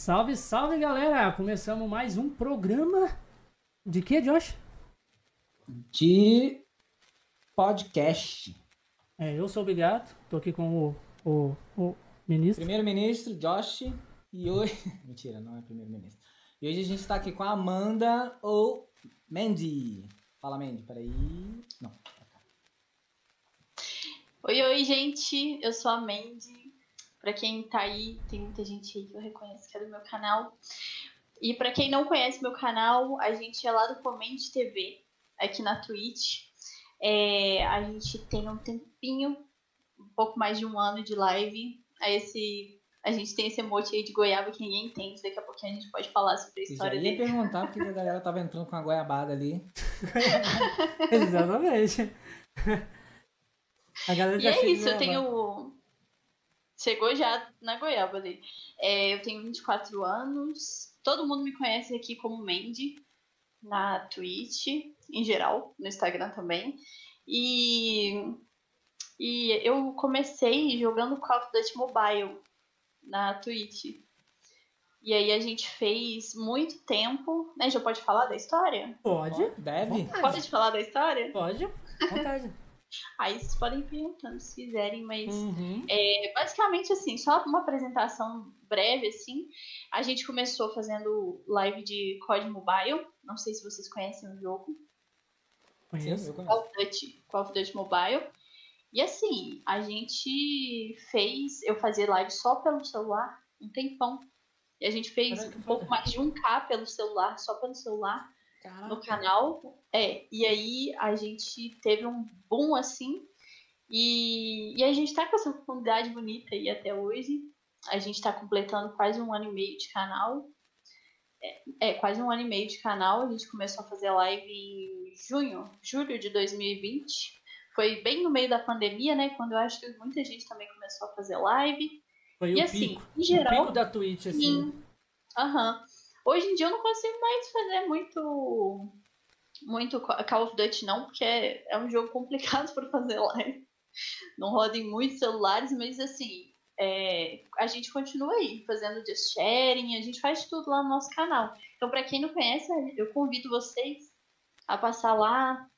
Salve, salve galera! Começamos mais um programa de que, Josh? De podcast. É, eu sou o Bigato, tô aqui com o, o, o ministro. Primeiro-ministro, Josh, e hoje. Mentira, não é primeiro-ministro. E hoje a gente tá aqui com a Amanda ou Mandy. Fala, Mandy, peraí. Não. Oi, oi, gente. Eu sou a Mandy. Pra quem tá aí, tem muita gente aí que eu reconheço que é do meu canal. E pra quem não conhece meu canal, a gente é lá do Comente TV, aqui na Twitch. É, a gente tem um tempinho, um pouco mais de um ano de live. A, esse, a gente tem esse emote aí de goiaba que ninguém entende. Daqui a pouquinho a gente pode falar sobre a história Eu já ia dele. perguntar porque a galera tava entrando com a goiabada ali. Exatamente. A galera E já é isso, eu tenho. Chegou já na goiaba ali. É, eu tenho 24 anos. Todo mundo me conhece aqui como Mandy, na Twitch, em geral, no Instagram também. E, e eu comecei jogando Call of Duty Mobile na Twitch. E aí a gente fez muito tempo. Né? Já pode falar da história? Pode? Deve? Pode falar da história? Pode. Vontade. Aí vocês podem ir perguntando se quiserem, mas. Uhum. É, basicamente, assim, só uma apresentação breve, assim. A gente começou fazendo live de COD Mobile. Não sei se vocês conhecem o jogo. Conheço. Call of Duty, Call of Duty Mobile. E assim, a gente fez. Eu fazia live só pelo celular um tempão. E a gente fez Caraca, um pouco mais de 1K pelo celular, só pelo celular no Caraca. canal. É, e aí a gente teve um boom assim. E, e a gente tá com essa comunidade bonita aí até hoje. A gente tá completando quase um ano e meio de canal. É, é, quase um ano e meio de canal. A gente começou a fazer live em junho, julho de 2020. Foi bem no meio da pandemia, né? Quando eu acho que muita gente também começou a fazer live. Foi e o assim, pico. em O geral, pico da Twitch, assim. Sim. Aham. Hoje em dia eu não consigo mais fazer muito muito Call of Duty não, porque é, é um jogo complicado para fazer live. Não roda em muitos celulares, mas assim, é, a gente continua aí fazendo just sharing, a gente faz tudo lá no nosso canal. Então, para quem não conhece, eu convido vocês a passar lá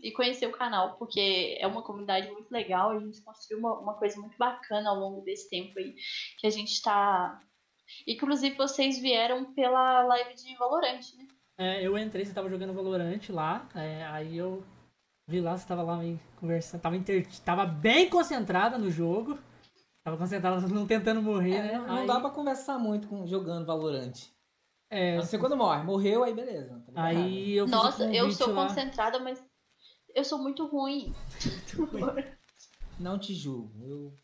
e conhecer o canal, porque é uma comunidade muito legal, a gente construiu uma, uma coisa muito bacana ao longo desse tempo aí, que a gente está Inclusive, vocês vieram pela live de Valorant, né? É, eu entrei, você tava jogando Valorant lá, é, aí eu vi lá, você tava lá meio conversando, tava, inter... tava bem concentrada no jogo, tava concentrada não tentando morrer, É, né? não, não aí, dá pra conversar muito com, jogando Valorant. é, ser quando morre. Morreu, aí beleza. tá aí eu Nossa, eu sou lá. concentrada, mas eu sou muito ruim. Não te julgo. Eu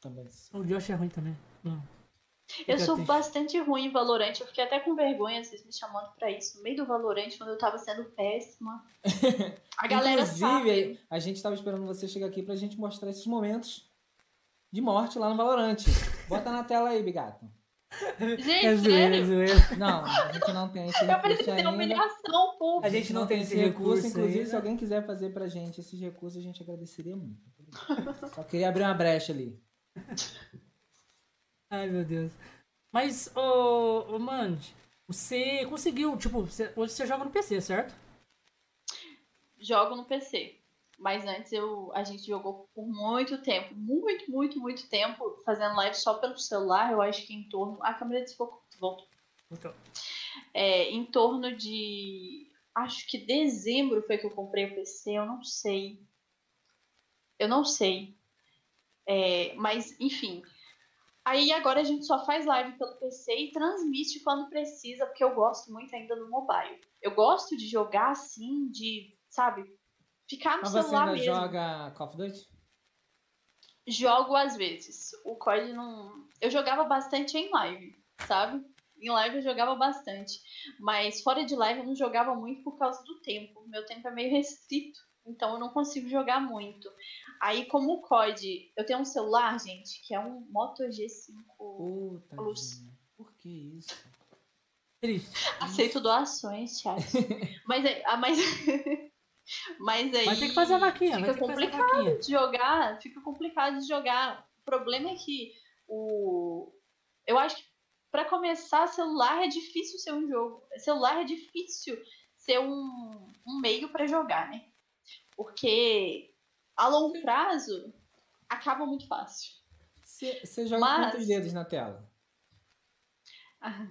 também sou. O Josh é ruim também. Não. Eu sou triste. bastante ruim em Valorant. Eu fiquei até com vergonha vocês me chamando pra isso. No meio do Valorant, quando eu tava sendo péssima. A galera Inclusive, sabe. a gente tava esperando você chegar aqui pra gente mostrar esses momentos de morte lá no Valorant. Bota na tela aí, Bigato. Gente, É zoeira, é zoeira. Não, a gente não tem esse Eu recurso ainda. humilhação, pô. A gente não tem esse recurso Inclusive, ainda. se alguém quiser fazer pra gente esses recursos, a gente agradeceria muito. Só queria abrir uma brecha ali. Ai, meu Deus. Mas, ô, ô Mandy, você conseguiu, tipo, você- hoje você joga no PC, certo? Jogo no PC. Mas antes eu, a gente jogou por muito tempo. Muito, muito, muito tempo. Fazendo live só pelo celular. Eu acho que em torno. A câmera desfocou. Voltou. Então, é, em torno de. Acho que dezembro foi que eu comprei o PC, eu não sei. Eu não sei. É, mas, enfim. Aí agora a gente só faz live pelo PC e transmite quando precisa, porque eu gosto muito ainda do mobile. Eu gosto de jogar assim, de, sabe, ficar no Mas você celular ainda mesmo. joga Call of Duty? Jogo às vezes. O COD não. Eu jogava bastante em live, sabe? Em live eu jogava bastante. Mas fora de live eu não jogava muito por causa do tempo. Meu tempo é meio restrito. Então eu não consigo jogar muito. Aí, como o COD, eu tenho um celular, gente, que é um Moto G5. Puta. Plus. vida. Por que isso? triste. Aceito doações, chat. mas, é- ah, mas, mas aí. Mas tem que fazer a vaquinha, Fica complicado de jogar, fica complicado de jogar. O problema é que o. Eu acho que Pra começar, celular é difícil ser um jogo. Celular é difícil ser um, um meio pra jogar, né? Porque a longo prazo acaba muito fácil. Você joga Mas- quantos dedos na tela? Ah,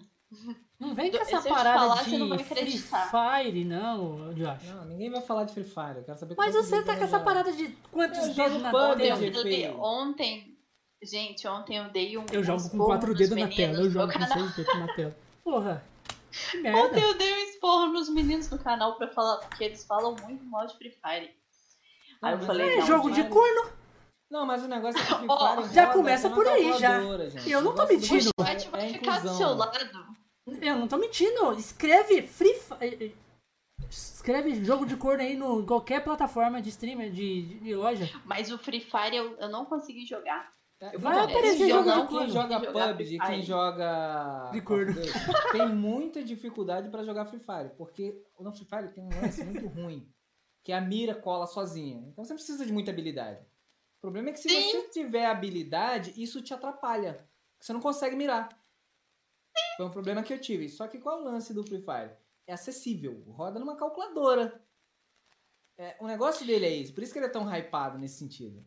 Não vem com essa parada falar, você de não vai Free. Fire, não, Josh. Não, ninguém vai falar de Free Fire. Eu quero saber Mas você tá com essa parada de quantos Eu dedos na tela? Ontem, gente, ontem eu dei um. Eu jogo com quatro dedos na tela, eu jogo com canal. seis dedos na tela. Porra, que Ontem eu dei um esporro nos meninos no canal pra falar, porque eles falam muito mal de Free Fire. Aí eu falei, É não, jogo de corno. Não, mas o negócio é que Free Fire já começa com por aí, já. Eu não tô mentindo. O chat vai é ficar do seu lado. Eu não tô mentindo. Escreve Free Fire. Escreve jogo de corno aí no qualquer plataforma de streamer, de, de- de loja. Mas o Free Fire eu, eu não consegui jogar. É, Vai então, aparecer quem jogo quem joga PUBG, quem joga De corno. Tem muita dificuldade pra jogar Free Fire, porque o no Free Fire tem um lance muito ruim, que a mira cola sozinha. Então você precisa de muita habilidade. O problema é que se Sim. você tiver habilidade, isso te atrapalha. Você não consegue mirar. Foi um problema que eu tive. Só que qual é o lance do Free Fire? É acessível, roda numa calculadora. É, o negócio dele é isso, por isso que ele é tão hypado nesse sentido.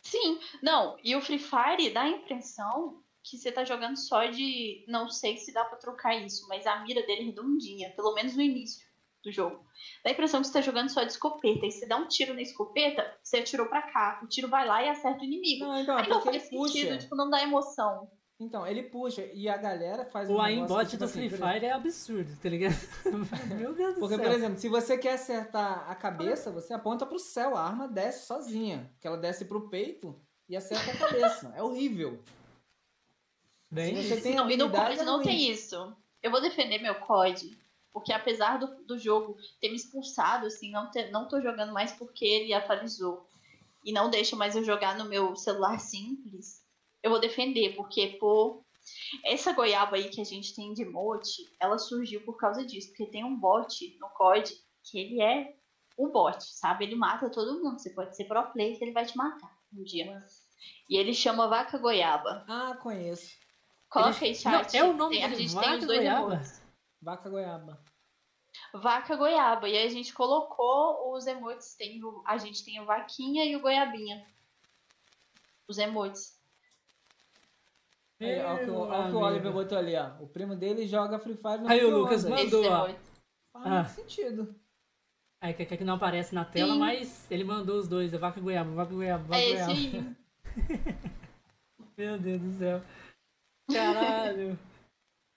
Sim, não, e o Free Fire dá a impressão que você tá jogando só de. Não sei se dá pra trocar isso, mas a mira dele é redondinha, pelo menos no início do jogo. Dá a impressão que você tá jogando só de escopeta. E você dá um tiro na escopeta, você atirou pra cá. O tiro vai lá e acerta o inimigo. Não, então, é Aí não porque faz sentido, puxa. tipo, não dá emoção. Então, ele puxa e a galera faz um O negócio aimbot tipo do assim, Free exemplo, Fire é absurdo, tá ligado? Meu Deus do Porque, céu. por exemplo, se você quer acertar a cabeça, você aponta pro céu, a arma desce sozinha. Que ela desce pro peito e acerta a cabeça. É horrível. Bem, se você tem não, e no COD é não tem isso. Eu vou defender meu COD. Porque apesar do, do jogo ter me expulsado, assim, não, ter, não tô jogando mais porque ele atualizou. E não deixa mais eu jogar no meu celular simples. Eu vou defender, porque, pô, essa goiaba aí que a gente tem de emote, ela surgiu por causa disso. Porque tem um bot no COD que ele é o bot, sabe? Ele mata todo mundo. Você pode ser pro player que ele vai te matar um dia. E ele chama vaca goiaba. Ah, conheço. Coloca aí, Não, chat. é o nome Tem- a dele, gente tem vaca os dois goiaba? emotes. Vaca goiaba. Vaca goiaba. E aí a gente colocou os emotes. Tem o- a gente tem o vaquinha e o goiabinha. Os emotes. Aí, Olha o que, olha que o Oliver botou ali, ó. O primo dele joga Free Fire no Aí o. Lucas Mandou, ó. Faz Ah. sentido. Aí que, que não aparece na tela, Sim. mas ele mandou os dois, é vaca goiaba, vaca goiaba, vaca É esse goiaba. aí. Meu Deus do céu. Caralho.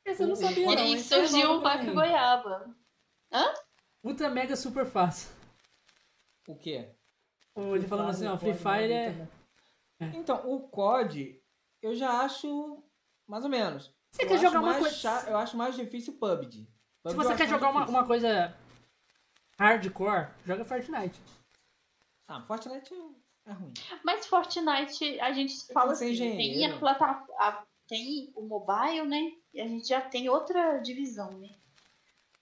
Esse eu não sabia E não. é surgiu o mim. goiaba. Ultra mega super fácil. O quê? Ele falando assim, ó, Free Fire é... também. Então, o COD, eu já acho mais ou menos. Você eu quer jogar uma mais coisa- Eu acho mais difícil o PUBG. Se PUBG eu você quer jogar uma, uma coisa hardcore, joga Fortnite. Ah, Fortnite é ruim. Mas Fortnite, a gente fala tem assim, tem a plataforma. Tem o mobile, né? E a gente já tem outra divisão, né?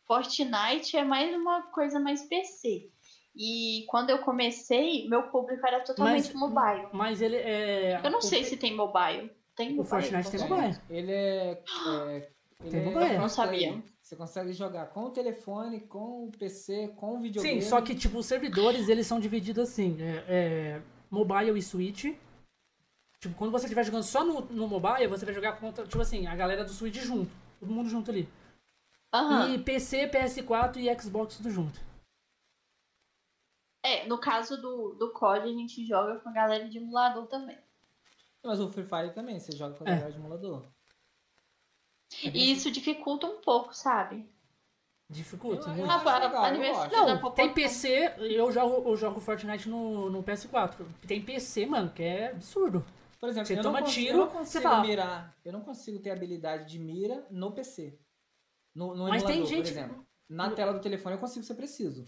Fortnite é mais uma coisa mais PC. E quando eu comecei, meu público era totalmente Mas- mobile. Mas ele é... Eu não o- sei se tem mobile. Tem O mobile? Fortnite tem mobile. Ele é. é ele Tem é mobile. crossplay. Não sabia. Você consegue jogar com o telefone, com o PC, com o videogame. Sim, só que tipo, os servidores eles são divididos assim, é, é, mobile e Switch. Tipo, quando você estiver jogando só no, no mobile, você vai jogar contra, tipo assim, a galera do Switch junto. Todo mundo junto ali. Aham. E PC, PS4 e Xbox tudo junto. É, no caso do, do COD, a gente joga com a galera de emulador também. Mas o Free Fire também, você joga com a É. galera de emulador. E isso dificulta um pouco, sabe? Dificulta. Eu- muito. Ah, a- legal, Não, população- tem PC, eu jogo, eu jogo Fortnite no, no PS4. Tem PC, mano, que é absurdo. Por exemplo, Você eu toma não consigo, tiro, eu não você consigo fala- mirar. Eu não consigo ter habilidade de mira no PC. No, no Mas tem gente- por exemplo. Na tela do telefone eu consigo ser preciso.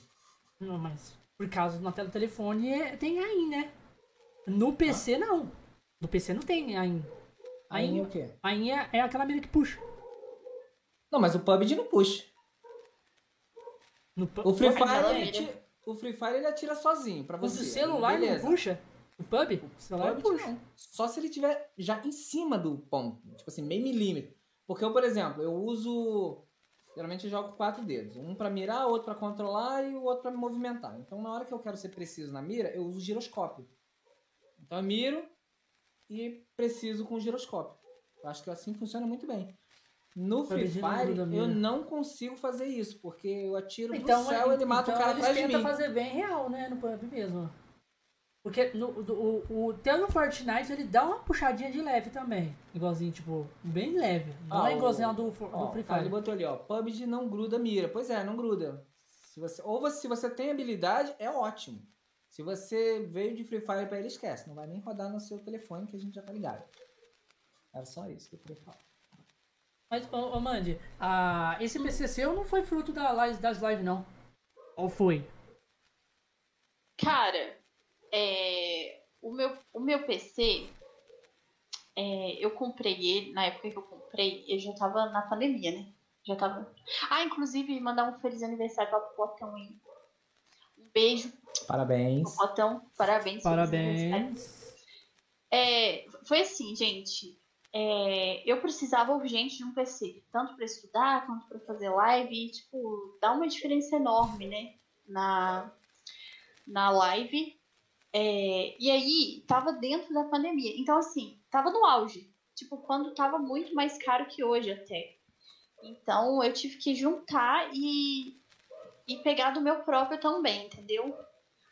Não, mas por causa na tela do telefone é- tem AIM, né? No PC não. No PC não tem AIM. Aí AIM, o quê? AIM é, é aquela mira que puxa. Não, mas o PUBG não puxa. No, O Free Fire, ele o Free Fire ele atira sozinho pra o você. do celular Beleza. não puxa? O pub? O celular PUBG puxa. não. Só se ele tiver já em cima do ponto. Tipo assim, meio milímetro. Porque eu, por exemplo, eu uso. Geralmente eu jogo quatro dedos. Um pra mirar, outro pra controlar e o outro pra me movimentar. Então, na hora que eu quero ser preciso na mira, eu uso o giroscópio. Então, eu miro e preciso com o giroscópio. Eu acho que assim funciona muito bem. No Free Fire, eu não consigo fazer isso, porque eu atiro Então, pro céu e ele mata então o cara atrás de mim. fazer bem real, né? No PUBG mesmo. Porque no, do- o, o, até no Fortnite ele dá uma puxadinha de leve também. Igualzinho, tipo, bem leve. Não Ah, é o- igualzinho ao do, do Ó, Free o cara, ele Fire. botou ali, ó. PUBG não gruda mira. Pois é, não gruda. Se você, ou você, se você tem habilidade, é ótimo. Se você veio de Free Fire pra ele, esquece. Não vai nem rodar no seu telefone, que a gente já tá ligado. Era só isso que eu queria falar. Mas, ô, ô Mandy, a, esse PC seu não foi fruto da, das lives, não. Ou foi? Cara, é, o, meu, o meu PC, é, eu comprei ele, na época que eu comprei, eu já tava na pandemia, né? Já tava. Ah, inclusive, mandar um feliz aniversário pra Potão aí. Um beijo Parabéns. pro Potão. Parabéns. Parabéns. É, foi assim, gente. é, eu precisava urgente de um PC, tanto para estudar quanto para fazer live, e, tipo, dá uma diferença enorme, né? Na, na live. É, e aí, tava dentro da pandemia. Então, assim, tava no auge. Tipo, quando tava muito mais caro que hoje até. Então, eu tive que juntar e, e pegar do meu próprio também, entendeu?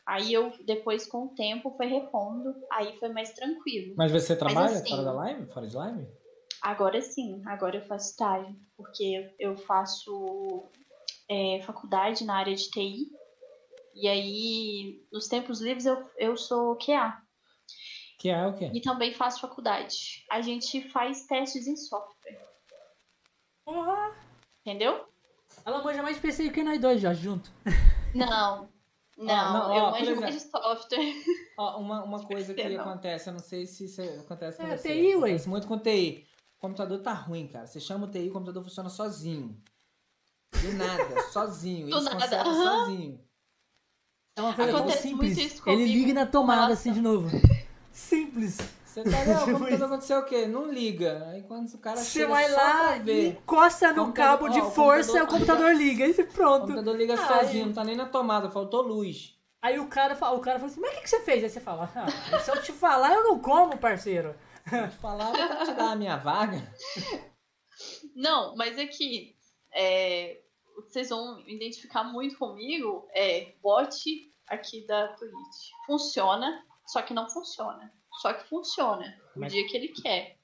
Aí eu, depois, com o tempo, foi repondo, aí foi mais tranquilo. Mas você trabalha assim- fora da live? Fora de live? Agora sim, agora eu faço estágio, porque eu faço é, faculdade na área de TI, e aí, nos tempos livres, eu, eu sou QA, Que é o quê? e também faço faculdade. A gente faz testes em software, Porra! entendeu? Ela manja mais de PC que nós dois já, junto. Não, não, não, eu ó, por manjo mais de software. Ó, uma, uma coisa que Não. acontece, eu não sei se isso acontece com É, você. TI, ué. Acontece muito com TI. O computador tá ruim, cara. Você chama o TI, o computador funciona sozinho. Do nada, sozinho. Do Ele se nada, sozinho. É uma coisa tão Acontece muito simples. isso Ele comigo. liga na tomada Nossa. assim de novo. Simples. Você tá ó, o computador isso. aconteceu o quê? Não liga. Aí quando o cara Você vai lá e ver. encosta no Computador- cabo de ó, o força e o computador- computador liga. Aí O pronto. computador liga Ai. sozinho, não tá nem na tomada, faltou luz. Aí o cara, o cara fala assim, mas o que, que você fez? Aí você fala, ah, se eu te falar, eu não como, parceiro. Vou te falar, vou ter que te dar a minha vaga. Não, mas é que é, o que vocês vão identificar muito comigo é bot aqui da Twitch. Funciona, só que não funciona. Só que funciona o Mas- dia que ele quer.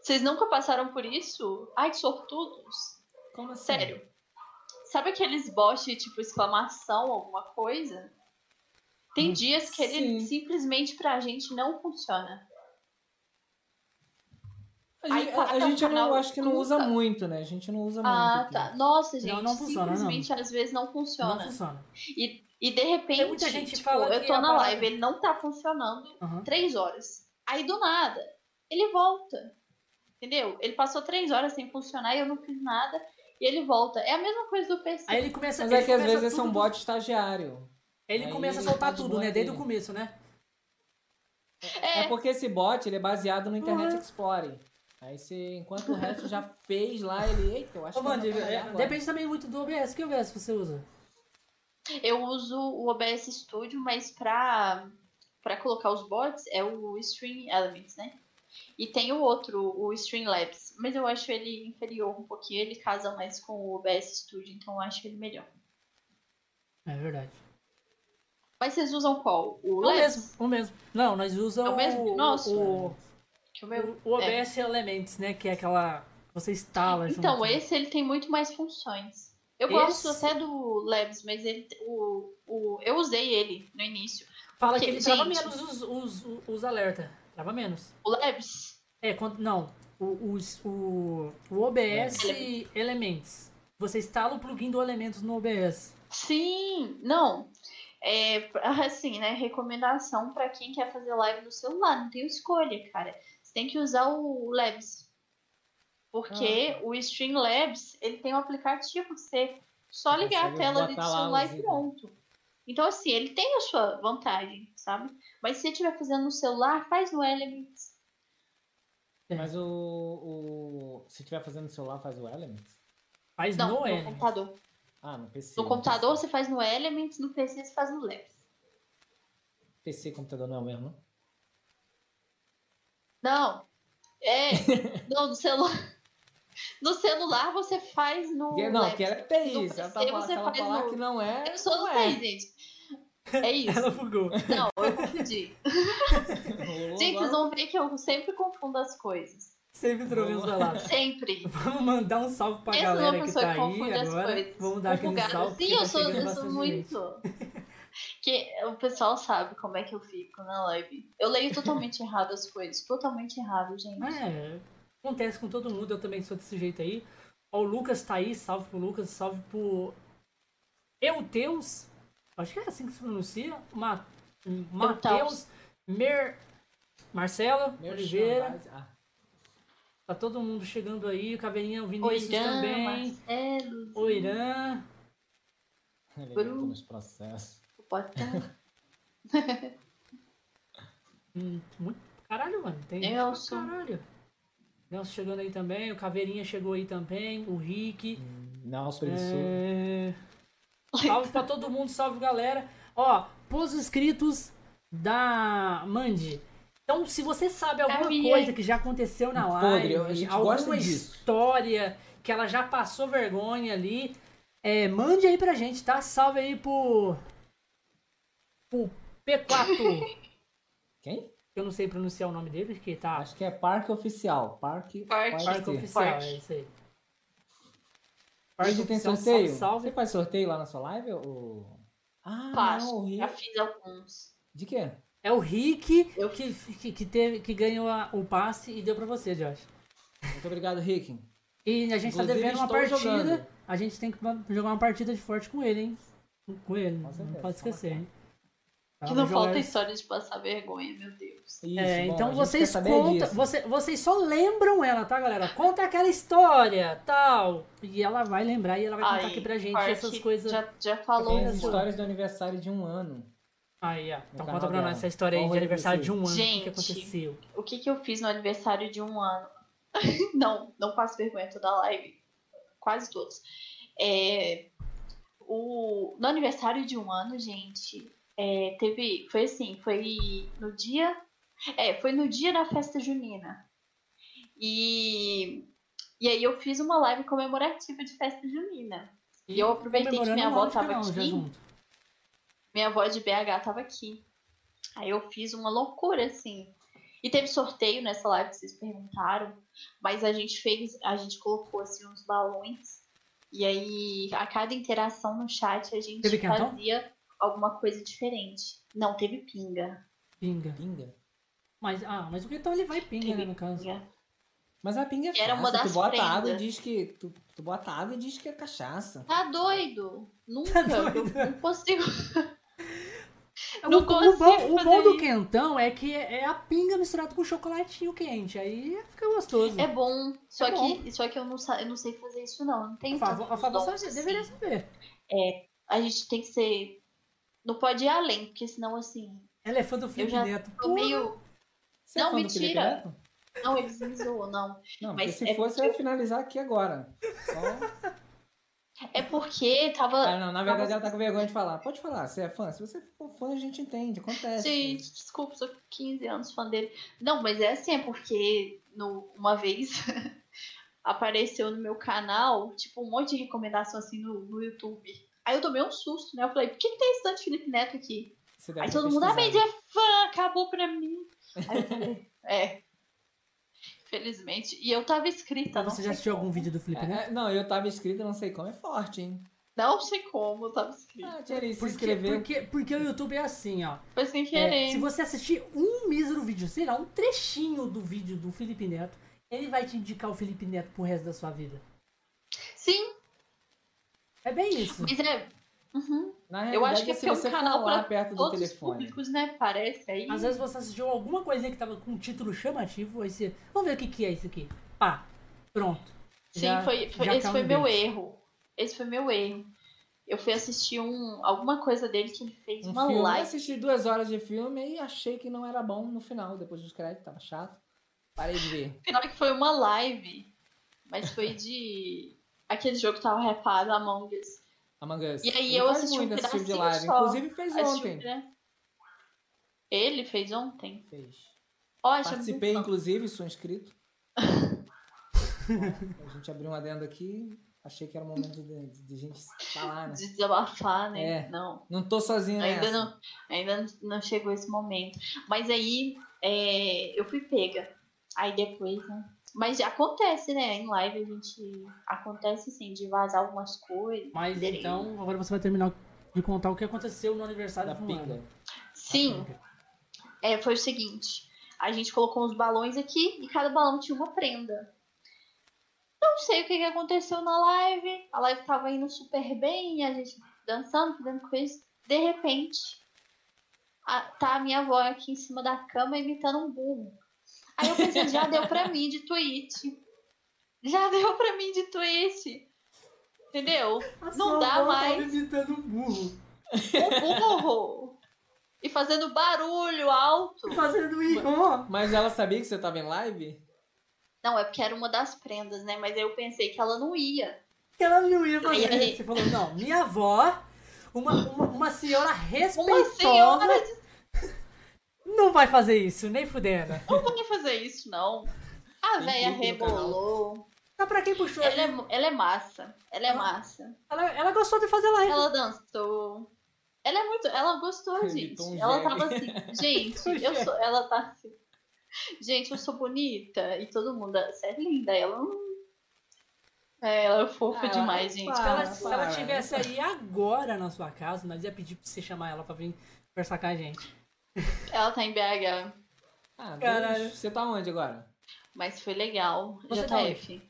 Vocês nunca passaram por isso? Ai, que sortudos. Como assim? Sério. Sabe aqueles bots tipo exclamação, alguma coisa? Tem Hum, dias que ele sim. simplesmente pra gente não funciona. A gente, a o gente eu não, acho que não usa muito, né? A gente não usa Ah, muito. aqui. tá. Nossa, gente, Não, não funciona, não. simplesmente às vezes não funciona. Não funciona. E, e de repente, Tem muita gente tipo, fala eu tô a na parada- live, ele não tá funcionando Aham. três horas. Aí do nada, ele volta. Entendeu? Ele passou três horas sem funcionar e eu não fiz nada. E ele volta. É a mesma coisa do PC. Aí ele começa Mas ele é que às vezes esse é um bot estagiário. Ele Aí começa a soltar tá tudo, né? Desde o começo, né? É, É porque esse bot ele é baseado no Internet Uhum. Explorer. Aí você, enquanto o resto já fez lá, ele. Eita, eu acho Ô, que vou é, depende também muito do OBS. Que OBS você usa? eu uso o OBS Studio, mas pra, pra colocar os bots é o Stream Elements, né? E tem o outro, o Streamlabs. Mas eu acho ele inferior um pouquinho. Ele casa mais com o OBS Studio, então eu acho ele melhor. É verdade. Mas vocês usam qual? O O Labs? mesmo, o mesmo. Não, nós usamos É o mesmo? Nossa. o, Que o OBS Elements, né? Que é aquela. Você instala junto. Então, esse ele tem muito mais funções. Eu gosto Esse- até do Labs, mas ele, o, o, eu usei ele no início. Fala que porque, ele trava gente- menos os, os, os, os alerta. Trava menos. O Labs, É, quando, não. O, os- o, o OBS Elements. Elements. Você instala o plugin do Elementos no OBS. sim, não. É, assim, né? Recomendação pra quem quer fazer live no celular. Não tem escolha, cara. Você tem que usar o Labs. Porque Ah. o Streamlabs, ele tem um aplicativo que você só ligar a tela ali do celular e pronto. Então, assim, ele tem a sua vantagem, sabe? Mas se você estiver fazendo no celular, faz no Elements. É. Mas o, o. Se estiver fazendo no celular, faz o Elements? Faz Não, no no Elements. computador. Ah, no PC. No computador você faz no Elements, no PC você faz no Labs. PC e computador não é o mesmo, não? Não. É. não, no celular. No celular você faz no. não, que ela é TI. Se ela, tá, você ela falar no- que não é. Eu sou do é. TI, gente. É isso. Ela bugou. Não, eu confundi. Gente, vocês vão ver que eu sempre confundo as coisas. Sempre trocando os lá. Sempre. Vamos mandar um salve pra uma galera que tá aí agora. coisas. Vamos dar aquele salve. Sim, eu tá sou, eu sou muito. Que o pessoal sabe como é que eu fico na live. Eu leio totalmente errado as coisas. Totalmente errado, gente. É, acontece com todo mundo, eu também sou desse jeito aí. Ó, o Lucas tá aí, salve pro Lucas, salve pro Euteus. Acho que é assim que se pronuncia. Ma... Mateus Mer... Marcelo Meu Oliveira. Ah, Tá todo mundo chegando aí. O Caveirinha, o Vinícius Oirã, também. Marcelo, O Irã. ele Bru. nos processos. O Potão, Hum, muito... Caralho, mano. Tem Nelson. caralho. Nelson chegando aí também. O Caveirinha chegou aí também. O Rick. Não, os preguiçosos. É... Salve pra todo mundo, salve galera. Ó, pôs inscritos da Mandy. Então, se você sabe alguma coisa que já aconteceu na Podre, live, a gente alguma gosta disso. história que ela já passou vergonha ali, é, mande aí pra gente, tá? Salve aí pro. Pro P4. Quem? Eu não sei pronunciar o nome dele, que tá. Acho que é Parque Oficial. Parque, Parque. Parque Oficial. Parque. é isso aí. Hoje tem Oficial, sorteio? Salve, salve. Você faz sorteio lá na sua live? Ou... Ah, Faço. não, o Já fiz alguns. De quê? É o Rick Eu- que, que, que, teve, que ganhou a- o passe e deu pra você, Josh. Muito obrigado, Rick. E a gente tá Inclusive, devendo uma partida. jogando. A gente tem que jogar uma partida de forte com ele, hein? Com ele, Com não pode esquecer, hein? Tá, Que não falta esse- história de passar vergonha, meu Deus. Isso, É, bom, então gente vocês contam, você, vocês só lembram ela, tá, galera? Conta aquela história, tal. E ela vai lembrar e ela vai contar Aí, aqui pra gente essas coisas. Já, já falou. Tem as histórias do aniversário de um ano. Aí, ó. Então conta pra dela. nós essa história aí Qual de aniversário de um ano. O que, que Gente. aconteceu? O que, que eu fiz no aniversário de um ano? não, não passo vergonha toda a live. Quase todos. É, o, no aniversário de um ano, gente, é, teve. Foi assim, foi no dia. É, foi no dia da festa junina. E, e aí eu fiz uma live comemorativa de festa junina. E eu aproveitei que minha avó tava já aqui. Minha avó de BH tava aqui. Aí eu fiz uma loucura, assim. E teve sorteio nessa live que vocês perguntaram. Mas a gente fez, a gente colocou assim uns balões. E aí, a cada interação no chat, a gente fazia alguma coisa diferente. Não, teve pinga. Pinga. Pinga. Mas, ah, mas o Quentão ele vai pinga, né, no caso. pinga. Mas a pinga é fácil. Era uma das tu bota prendas. água e diz que. Tu, tu bota água e diz que é cachaça. Tá doido? Nunca. Tá doido? Não consigo. O, Não o consigo bom, o bom do quentão é que é a pinga misturada com chocolatinho quente. Aí fica gostoso. É bom. Só, É que, só que eu não, eu não sei fazer isso, não. Não tenho a dons só assim. deveria saber. a gente tem que ser. Não pode ir além, porque senão, assim, Ela é fã do Felipe já Neto. tô meio. Você é Não, Felipe mentira. Não, eles me zoam, não. Não, Mas se é fosse, porque eu ia finalizar aqui agora. Só... É porque tava. Ah, não, na verdade ela tá com vergonha de falar. Pode falar, você é fã. Se você for fã, a gente entende, acontece. Gente, desculpa, sou 15 anos fã dele. Não, mas é assim, é porque no, uma vez apareceu no meu canal, tipo, um monte de recomendação assim no, no YouTube. Aí eu tomei um susto, né? Eu falei, por que, que tem esse tanto de Felipe Neto aqui? Você deve Aí todo mundo, ah, mas pesquisado. é fã, acabou pra mim. Aí eu falei, é. Felizmente. E eu tava inscrita, não Você já assistiu como. algum vídeo do Felipe Neto? É, é, não, eu tava inscrito, não sei como, é forte, hein? Não sei como, eu tava inscrita. Ah, Thierry, se Porque, porque, porque o YouTube é assim, ó. Foi sem É, querer. se você assistir um mísero vídeo, sei lá, um trechinho do vídeo do Felipe Neto, ele vai te indicar o Felipe Neto pro resto da sua vida. Sim, É bem isso. mas é. Uhum. Eu acho que é porque é um canal pra perto do Todos os telefone. públicos, né? Parece aí. Às vezes você assistiu alguma coisinha que tava com um título chamativo, aí você. Vamos ver o que, que é isso aqui. Pá, pronto. Sim, Já- foi, foi- já esse foi meu bait. erro. Esse foi meu erro. Eu fui assistir um, alguma coisa dele que ele fez Um uma filme, eu live. assisti duas horas de filme e achei que não era bom no final, depois dos créditos, tava chato. Parei de ver. Pior que foi uma live, mas foi de aquele jogo que tava repado, Among Us. Among Us. E aí eu assisti um esse tipo de pedacinho live. só. Inclusive fez Assistiu, ontem. né? Ele fez ontem? Fez. Ótimo. Participei, inclusive, sou inscrito. a gente abriu um adendo aqui. Achei que era o momento de, de gente falar, né? De desabafar, né? É. Não. Não tô sozinho Ainda nessa. não, ainda não chegou esse momento. Mas aí é, eu fui pega. Aí depois, né? Mas acontece, né? Em live a gente. Acontece sim, de vazar algumas coisas. Mas Dele. então, agora você vai terminar de contar o que aconteceu no aniversário Da do pinga. Sim, é, foi o seguinte. A gente colocou uns balões aqui e cada balão tinha uma prenda. Não sei o que, que aconteceu na live. A live tava indo super bem, a gente dançando, fazendo coisa. De repente, a- tá a minha avó aqui em cima da cama imitando um burro. Aí eu pensei, já deu pra mim de tweet. Já deu pra mim de tweet. Entendeu? Não dá mais. imitando um burro. Um burro. E fazendo barulho alto. Fazendo irmão. Mas ela sabia que você tava em live? Não, é porque era uma das prendas, né? Mas aí eu pensei que ela não ia. Que ela não ia fazer. Aí a gente- Você falou, não, minha avó, uma, uma, uma senhora Uma respeitosa, senhora de- não vai fazer isso, nem fudendo. não vai fazer isso, não. A canal. rebolou. Então pra quem puxou Ela é, ela é massa. Ela é Ela- massa. ela, ela gostou de fazer live. Ela dançou. Ela é muito. Ela gostou, gente. Ela tava assim. Gente, eu sou. Ela tá assim. Gente, eu sou bonita. E todo mundo. Você é linda. Ela não. É, ela é fofa Ah, demais, gente. Se ela, Ah, se ela para. tivesse aí agora na sua casa, nós ia pedir pra você chamar ela pra vir conversar com a gente. Ela tá em BH. Ah, Caralho. Deus. Você tá onde agora? Mas foi legal. Você tá JF.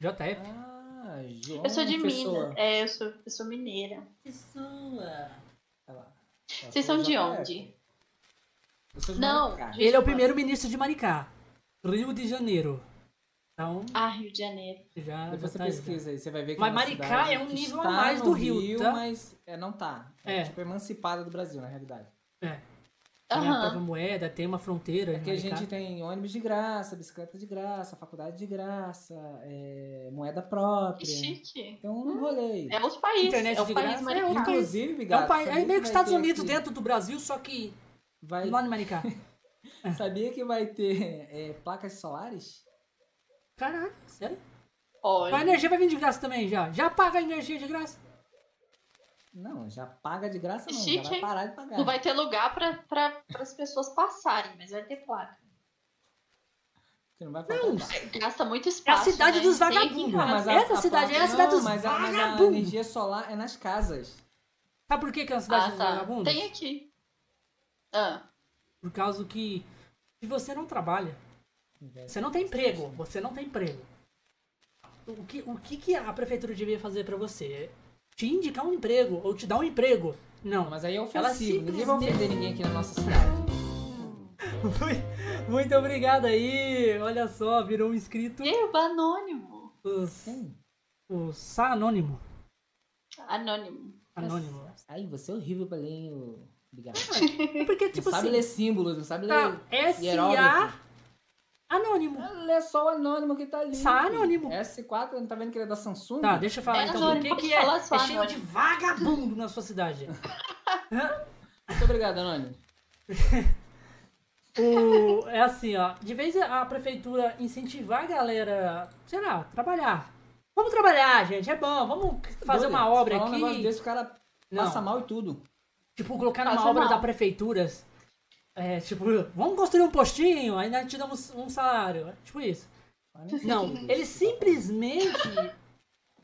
JF. Ah, João Eu sou de Pessoa. Minas. É, eu sou, eu sou mineira. Pessoa. Ela- ela Vocês são de JF. onde? De Não, Maricá. Ele é o eu- primeiro-ministro de Maricá, Rio de Janeiro. Então, Ah, Rio de Janeiro. já, Depois você tá aí, pesquisa aí, você vai ver que Mas é Maricá é um nível a mais do Rio, tá? mas é, não tá. É, É. tipo emancipada do Brasil, na realidade. É. A Aham. própria moeda, tem uma fronteira. Aqui em a Maricá. gente tem ônibus de graça, bicicleta de graça, faculdade de graça, é, moeda própria. Que chique. Então, um rolê. É outro país. Internet é o de país graça, é maricá. outro país. Inclusive, É, um Bigato, país, é meio que Estados Unidos aqui- dentro do Brasil, só que Vai, lá em Maricá. sabia que vai ter é, placas solares? Caralho, sério? Olha, A energia vai vir de graça também, já. Já paga a energia de graça. Não, já paga de graça não, Chique, já vai parar de pagar. não vai ter lugar pra, as pessoas passarem, mas vai ter placa. Porque não vai faltar Não, placa. Gasta muito É a espaço. cidade né? dos vagabundos. casa. Mas a- Essa a cidade placa- é a cidade não, dos mas a, mas a vagabundos. energia solar é nas casas. Sabe por que, que é a cidade Ah, dos tá. vagabundos? Tem aqui. Ah, Por causa que se você não trabalha, você não tem emprego, você não tem emprego. O que, o que, que a prefeitura devia fazer pra você? Te indicar um emprego ou te dar um emprego? Não. Mas aí é Ela ofensivo. Ninguém vai simplesmente- ofender ninguém aqui na nossa cidade. Muito obrigado aí. Olha só, virou um inscrito. Eba, anônimo. Os, Quem? o Sá Anônimo. Anônimo. Anônimo. Ai, você é horrível pra ler, hein, ô Bigato. Porque, Não tipo sabe assim. ler símbolos, não sabe Tá, ler S-A. Anônimo. Ela é só o anônimo que tá ali. Só anônimo. S4, não tá vendo que ele é da Samsung? Tá, deixa eu falar É então. Por anônimo, que, que é, é cheio de vagabundo na sua cidade? Muito obrigado, anônimo. O, é assim, ó. De vez a prefeitura incentivar a galera, sei lá, trabalhar. Vamos trabalhar, gente, é bom. Vamos fazer uma obra falar um negócio aqui. desse, o cara Não. passa mal e tudo. Tipo, colocar numa Passa obra mal. da prefeitura. É, tipo, vamos construir um postinho, aí nós te damos um salário. é Tipo isso. Não, eles simplesmente.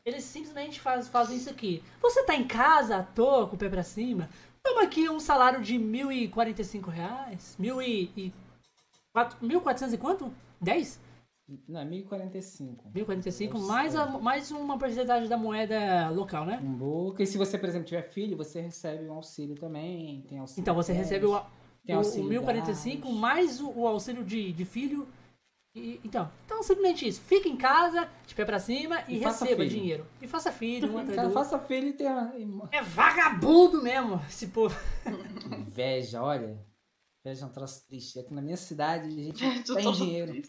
Eles simplesmente faz, fazem isso aqui. Você tá em casa, à toa, com o pé pra cima. Toma aqui um salário de 1.045 reais. Mil e. e quatro- 1.400 e quanto? 10? Não, é 1045. 1.045 Nossa. mais, a, mais uma porcentagem da moeda local, né? Um boca. E se você, por exemplo, tiver filho, você recebe um auxílio também. Tem auxílio Então você recebe o, tem o, o auxílio 1045 gás. mais o, o auxílio de, de filho. E, então, então, simplesmente isso. Fica em casa, de pé pra cima e, E receba dinheiro. E faça filho, um atrás Cara, do faça filho e tenha É vagabundo mesmo, esse povo. inveja, olha. Inveja é um troço triste. Aqui na minha cidade a gente Tu tem tá- dinheiro.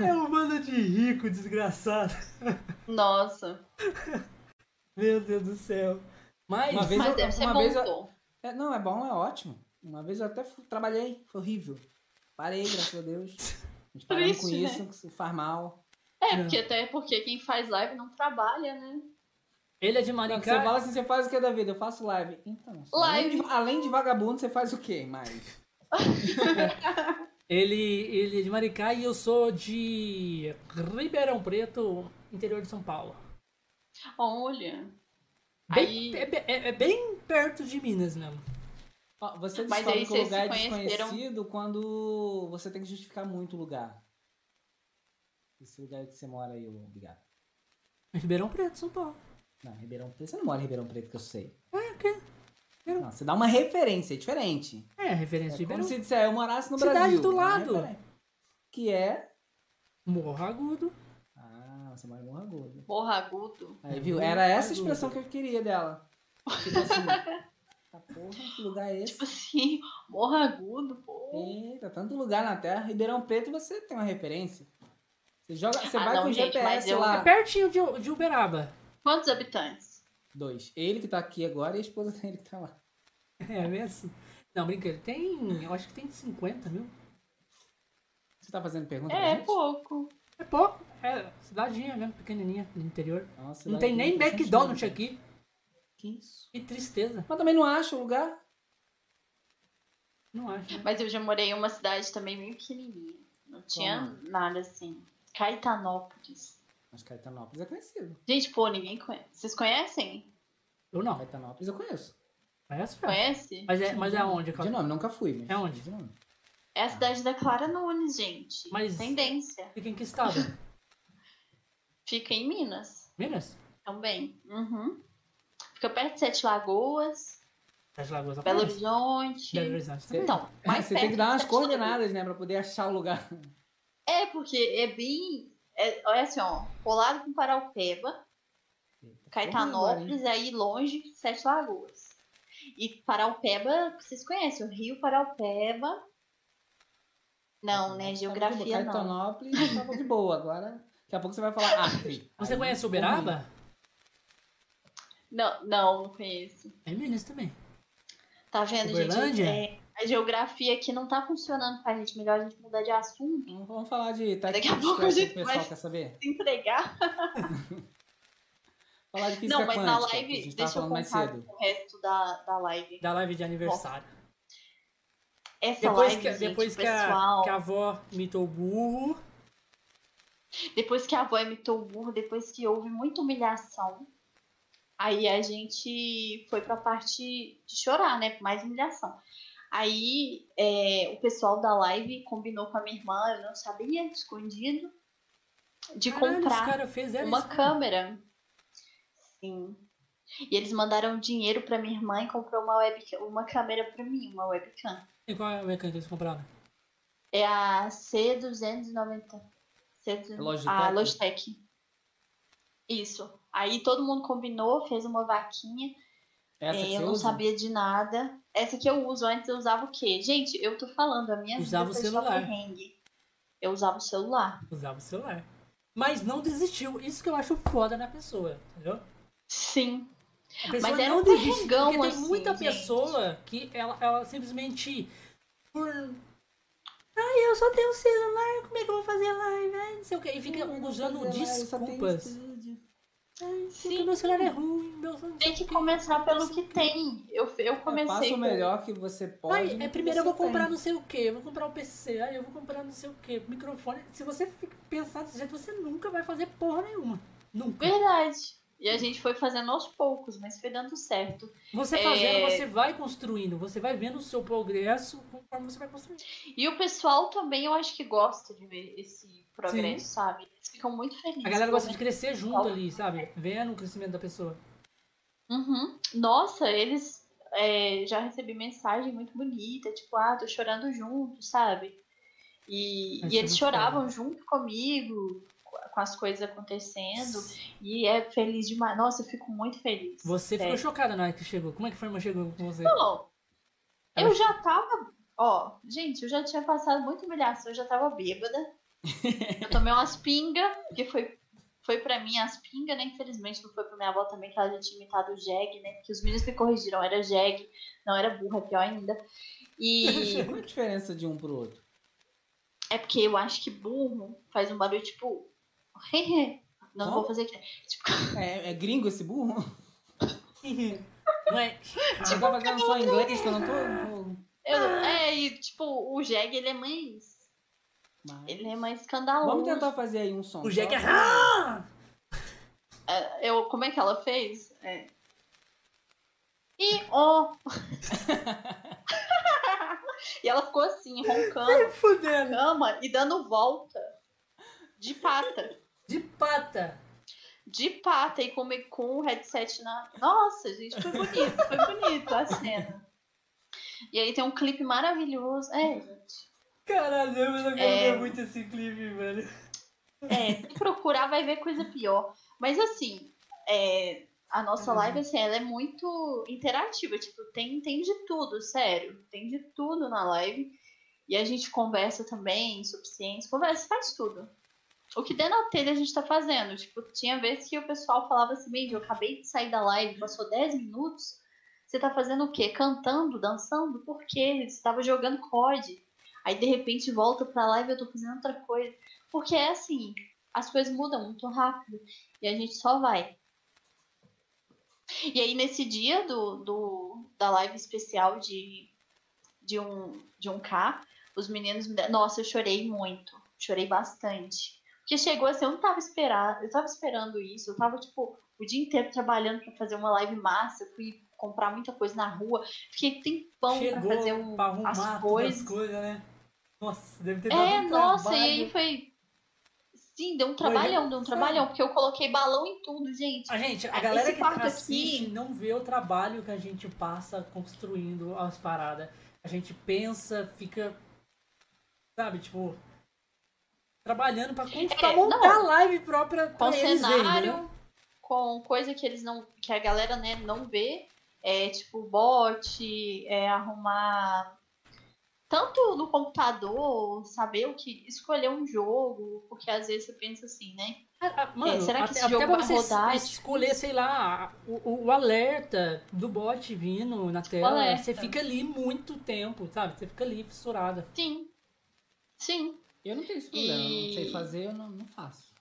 É um bando de rico, desgraçado. Nossa. Meu Deus do céu. Mas, Uma vez Mas eu- deve ser uma bom, vez eu-. É, não, é bom, é ótimo. Uma vez eu até trabalhei, foi horrível. Parei, graças a Deus. A gente parando com Triste, né? isso, que isso faz mal. É, É. porque até porque quem faz live não trabalha, né? ele é de Você Maricá. fala assim, você faz o que da vida? Eu faço live. Então, Live. Além, de, além de vagabundo, você faz o quê mais? Ele, ele é de Maricá e eu sou de Ribeirão Preto, interior de São Paulo. Olha. Bem, Aí- é, é- é bem perto de Minas mesmo. Você Mas descobre aí que o lugar é conheceram- desconhecido quando você tem que justificar muito o lugar. Esse lugar que você mora aí, ô Bigato. Ribeirão Preto, São Paulo. Não, Ribeirão Preto. Você não mora em Ribeirão Preto, que eu sei. É, o quê? Não, você dá uma referência, é diferente. É, referência É de como Ribeirão. se disser, eu morasse no Cidade Brasil. do Uma lado. referência. Que é... Morro Agudo. Ah, você mora em Morro Agudo. Morra agudo. Aí, viu? Morro Era essa a expressão que eu queria dela. Tipo assim, tá porra, que lugar é esse? Tipo assim, morra agudo, pô. Eita, tanto lugar na Terra. Ribeirão Preto você tem uma referência. Você joga, você Ah, vai não, com o gente, GPS eu- lá. É pertinho de, de Uberaba. Quantos habitantes? Dois. Ele que tá aqui agora e a esposa dele que tá lá. É mesmo? Não, brincadeira. Tem. Eu acho que tem 50 mil. Você tá fazendo pergunta pra É, gente? pouco. É pouco. É cidadinha mesmo, pequenininha, no interior. Nossa, Não tem é nem McDonald's aqui. Que isso? Que tristeza. Mas também não acha o lugar? Não acho. né? Mas eu já morei em uma cidade também bem pequenininha. Não tinha Como? nada assim. Caetanópolis. Mas Caetanópolis é conhecido. Gente, pô, ninguém conhece. Vocês conhecem? Eu não. Caetanópolis eu conheço. Conhece, cara? Conhece? Mas é, mas é onde? De nome, nunca fui. Mas É onde? De nome. É a cidade da Clara Nunes, gente. Mas- Tendência. Fica em que estado? Fica em Minas Minas? também. Uhum. Fica perto de Sete Lagoas, Sete Lagoas. Belo. Horizonte. Belo Horizonte. Você-. Então, mais você perto tem que dar umas Sete coordenadas, né? Pra poder achar o lugar. É, porque é bem. É, olha assim, ó. Colado com Paraupeba, Caetanópolis, aí longe, Sete Lagoas. E Paraupeba, vocês conhecem, o Rio Paraupeba. Não, né? Geografia não. Caetanópolis tava de boa. Agora, daqui a pouco você vai falar Acre. Você Aí, conhece Uberaba? Não, não, não conheço. É Minas também. Tá vendo, Uberlândia? gente? É, a geografia aqui não tá funcionando pra gente. Melhor a gente mudar de assunto. Vamos- Vamos falar de Daqui a pouco a gente pessoal vai- quer saber. Se entregar. Falar de física Não, mas na quântica, que a live, gente tava deixa eu mais cedo. o resto da, da live. Da live de aniversário. Essa Depois, live, que, gente, depois o que, a, pessoal... que a avó imitou o burro. Depois que a avó imitou o burro, depois que houve muita humilhação, aí a gente foi pra parte de chorar, né? Mais humilhação. Aí é, o pessoal da live combinou com a minha irmã, eu não sabia, escondido, de Caralho, comprar uma isso. câmera. Sim. E eles mandaram dinheiro pra minha irmã e comprou uma webcam, uma câmera pra mim, uma webcam. E qual é a mecânica que eles compraram? É a C290. C290 Logitech? A Logitech. Isso. Aí todo mundo combinou, fez uma vaquinha. Essa É, que eu não usa? sabia de nada. Essa que eu uso, antes eu usava o quê? Gente, eu tô falando, a minha Usava vida o celular. perrengue. Eu usava o celular. Usava o celular. Mas não desistiu. Isso que eu acho foda na pessoa, entendeu? Sim. A pessoa Mas era não um desiste. Porque tem assim, muita gente. pessoa que ela, ela simplesmente. Por. Ai, eu só tenho celular, como é que eu vou fazer live? Não sei o que. E fica usando desculpas. Ai, Sim. meu celular é ruim, meu Tem o que começar pelo que tem. Eu, eu É, comecei faça o melhor que você pode. Ai, é, que primeiro eu vou comprar tem. não sei o que, eu vou comprar o PC, aí eu vou comprar não sei o que, microfone. Se você pensar desse jeito, você nunca vai fazer porra nenhuma. Nunca. Verdade. E a gente foi fazendo aos poucos, mas foi dando certo. Você É. fazendo, você vai construindo, você vai vendo o seu progresso conforme você vai construindo. E o pessoal também, eu acho que gosta de ver esse progresso, sabe? Eles ficam muito felizes. A galera gosta de crescer junto ali, sabe? Vendo o crescimento da pessoa. Uhum. Nossa, eles é, já recebi mensagem muito bonita, tipo, ah, tô chorando junto, sabe? E, e é eles choravam junto comigo, com as coisas acontecendo. E é feliz demais. Nossa, eu fico muito feliz. Você ficou sério. chocada na hora que chegou. Como é que foi, irmã, chegou com você? Não, Ela- eu já tava. Ó, gente, eu já tinha passado muita humilhação, eu já tava bêbada. Eu tomei umas pingas, que foi, foi pra mim as pingas, né? Infelizmente não foi pra minha avó também, que ela já tinha imitado o Jeg, né? Que os meninos me corrigiram, era Jeg, não era burra, pior ainda. E. Qual a diferença de um pro outro? É porque eu acho que burro faz um barulho tipo. Não, não vou fazer aqui. Tipo... É, é gringo esse burro? Não é? Você tá fazendo só em inglês que eu não tô. Eu, é, e tipo, o Jeg ele é mais. Mas... Ele é mais escandaloso. Vamos tentar fazer aí um som. O Jeg é. é. Eu, como é que ela fez? É. E ó. Oh. e ela ficou assim, roncando Fudendo. na cama e dando volta de pata. De pata. De pata e com, com o headset na. Nossa, gente, foi bonito, foi bonito a cena. E aí tem um clipe maravilhoso. É, gente. Caralho, eu não quero é... ver muito esse clipe, velho. É, se procurar vai ver coisa pior. Mas assim, é, a nossa uhum. live, assim, ela é muito interativa. Tipo, tem, tem de tudo, sério. Tem de tudo na live. E a gente conversa também sobre ciência, conversa, faz tudo o que der na telha a gente tá fazendo. Tipo, tinha vezes que o pessoal falava assim, Mandy, eu acabei de sair da live, passou 10 minutos, você tá fazendo o quê? Cantando, dançando? Por quê? Você tava jogando COD. Aí de repente volta pra live e eu tô fazendo outra coisa. Porque é assim, as coisas mudam muito rápido e a gente só vai. E aí nesse dia do, do da live especial de, de, um, de um K, os meninos me deram... Nossa, eu chorei muito. Chorei bastante. Porque chegou assim, eu não tava esperando, eu tava esperando isso, eu tava, tipo, o dia inteiro trabalhando para fazer uma live massa, fui comprar muita coisa na rua, fiquei tempão Chegou pra fazer um, pra arrumar as coisas. As coisas, né? Nossa, deve ter dado É, um nossa, trabalho. e aí foi. Sim, deu um trabalhão, deu um trabalhão, porque eu coloquei balão em tudo, gente. A gente, a galera que assiste aqui... não vê o trabalho que a gente passa construindo as paradas. A gente pensa, fica. Sabe, tipo, trabalhando pra, pra é, montar não, live própria com cenário, né? com coisa que eles não. que a galera né, não vê. É tipo bot, é arrumar tanto no computador, saber o que. escolher um jogo, porque às vezes você pensa assim, né? Ah, ah, mano, é, será que até, esse jogo vai rodar? escolher, sei lá, o, o, alerta do bot vindo na tela, você fica ali muito tempo, sabe? Você fica ali fissurada. Sim. Sim. Eu não tenho esse problema, e... não sei fazer, eu não, não faço.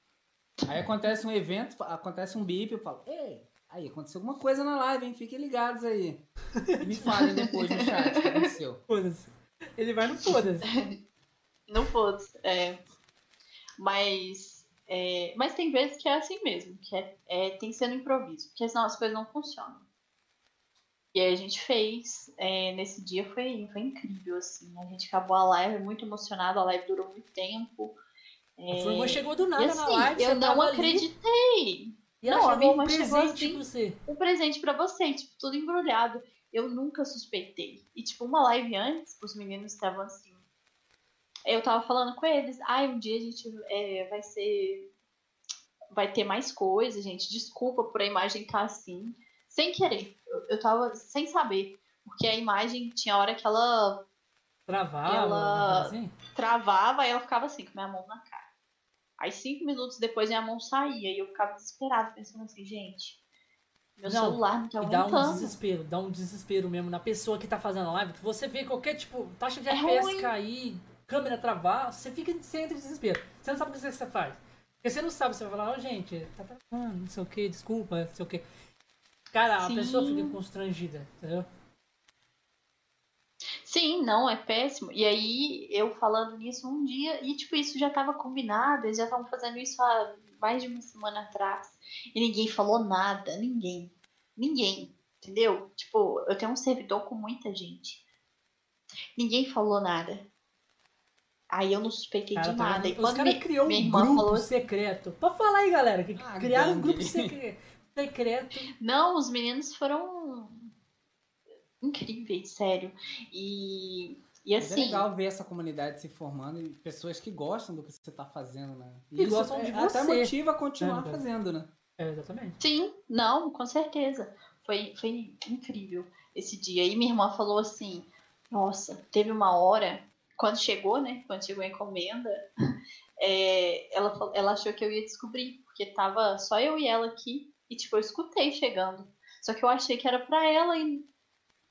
Aí acontece um evento, acontece um bip, eu falo, ei, aí aconteceu alguma coisa na live, hein? Fiquem ligados aí. Me falem depois no chat o que aconteceu. Ele vai no foda-se. não foda-se, é. Mas. É, mas tem vezes que é assim mesmo, que é, é, tem que ser no improviso, porque senão as coisas não funcionam. E aí a gente fez, é, nesse dia foi, foi incrível, assim. A gente acabou a live muito emocionado, a live durou muito tempo. É... A Furman chegou do nada assim, na live. Eu não acreditei. E ela não, chegou um presente assim, pra você. Um presente pra você, tipo, tudo embrulhado. Eu nunca suspeitei. E, tipo, uma live antes, os meninos estavam assim. Eu tava falando com eles, ai, ah, um dia a gente é, vai ser. Vai ter mais coisa, gente. Desculpa por a imagem estar tá assim sem querer. Eu, eu tava sem saber. Porque a imagem tinha hora que ela. Travava? Ela assim? travava e ela ficava assim, com minha mão na cara. Aí cinco minutos depois minha mão saía e eu ficava desesperado, pensando assim, gente. Meu não, celular não tá aguentando. Dá um desespero, dá um desespero mesmo na pessoa que tá fazendo a live. Que você vê qualquer, tipo, taxa de é FPS ruim. cair, câmera travar, você fica sem desespero. Você não sabe o que você faz. Porque você não sabe, você vai falar, ó, oh, gente, tá travando, não sei o que, desculpa, não sei o que. Cara, Sim. a pessoa fica constrangida, entendeu? Sim, não, é péssimo. E aí, eu falando nisso um dia, e tipo, isso já tava combinado, eles já estavam fazendo isso há mais de uma semana atrás. E ninguém falou nada, ninguém. Ninguém, entendeu? Tipo, eu tenho um servidor com muita gente. Ninguém falou nada. Aí eu não suspeitei cara, de tá nada. Tá, e quando os caras criou um grupo falou... secreto. Pode falar aí, galera, que ah, criaram um grupo secreto secreto. Não, os meninos foram incríveis, sério. E, e assim. é legal ver essa comunidade se formando e pessoas que gostam do que você está fazendo, né? E, e gostam é, de você. Até motiva a continuar é, fazendo, né? É, exatamente. Sim, não, com certeza. Foi, foi incrível esse dia. E minha irmã falou assim: Nossa, teve uma hora, quando chegou, né? Quando chegou a encomenda, é, ela, ela achou que eu ia descobrir, porque tava só eu e ela aqui, e tipo, eu escutei chegando. Só que eu achei que era pra ela e,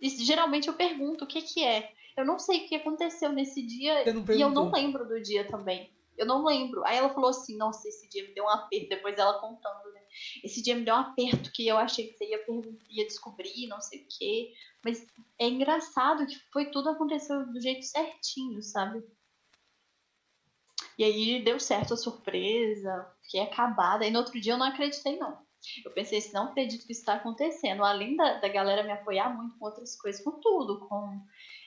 e geralmente eu pergunto o que que é. Eu não sei o que aconteceu nesse dia e eu não lembro do dia também. Eu não lembro. Aí ela falou assim: Nossa, esse dia me deu um aperto. Depois ela contando, né? Esse dia me deu um aperto que eu achei que você ia, ia descobrir, não sei o quê. Mas é engraçado que foi tudo aconteceu do jeito certinho, sabe? E aí deu certo a surpresa, fiquei acabada. E no outro dia eu não acreditei, não. Eu pensei assim, não acredito que isso está acontecendo. Além da, da galera me apoiar muito com outras coisas, com tudo, com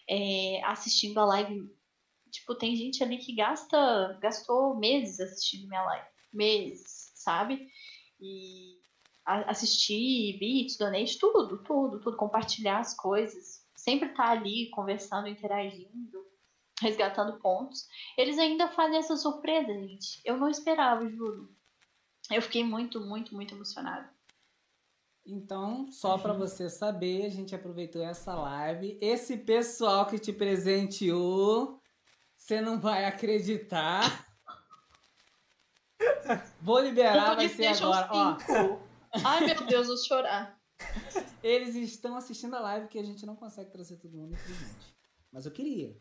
é, assistindo a live. Tipo, tem gente ali que gasta, gastou meses assistindo minha live. Meses, sabe? E assistir, beats, donate, tudo, tudo, tudo. Compartilhar as coisas. Sempre tá ali conversando, interagindo resgatando pontos. Eles ainda fazem essa surpresa, gente. Eu não esperava, juro. Eu fiquei muito, muito, muito emocionada. Então, só para você saber, a gente aproveitou essa live. Esse pessoal que te presenteou, você não vai acreditar. Vou liberar, vai ser agora. Ó. Ai, meu Deus, vou chorar. Eles estão assistindo a live que a gente não consegue trazer todo mundo, infelizmente. Mas eu queria.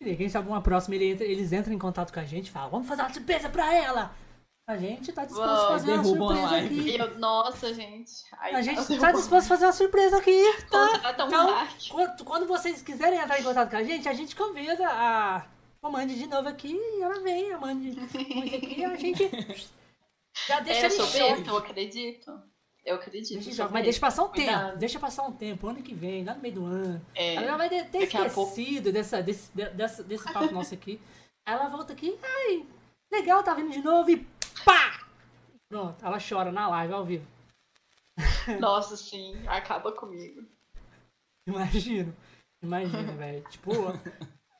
E quem sabe uma próxima ele entra, eles entram em contato com a gente e falam, vamos fazer uma surpresa pra ela! A gente tá disposto Uou, a fazer uma surpresa aqui. Eu, nossa, gente. Ai, a gente tá disposto a fazer uma surpresa aqui, tá? então, quando, quando, vocês quiserem entrar em contato com a gente, a gente convida a Amande de novo aqui e ela vem, Amande muito aqui a gente já deixa é, eu sou eu acredito. Eu acredito. Deixa mas deixa passar um Cuidado. tempo. Deixa passar um tempo. Ano que vem, lá no meio do ano. É, ela vai ter esquecido pouco... dessa, desse, dessa, desse papo nosso aqui. Aí ela volta aqui. Ai, legal, tá vindo de novo e pá! Pronto, ela chora na live ao vivo. Nossa, sim, acaba comigo. Imagino. Imagino, velho. Tipo,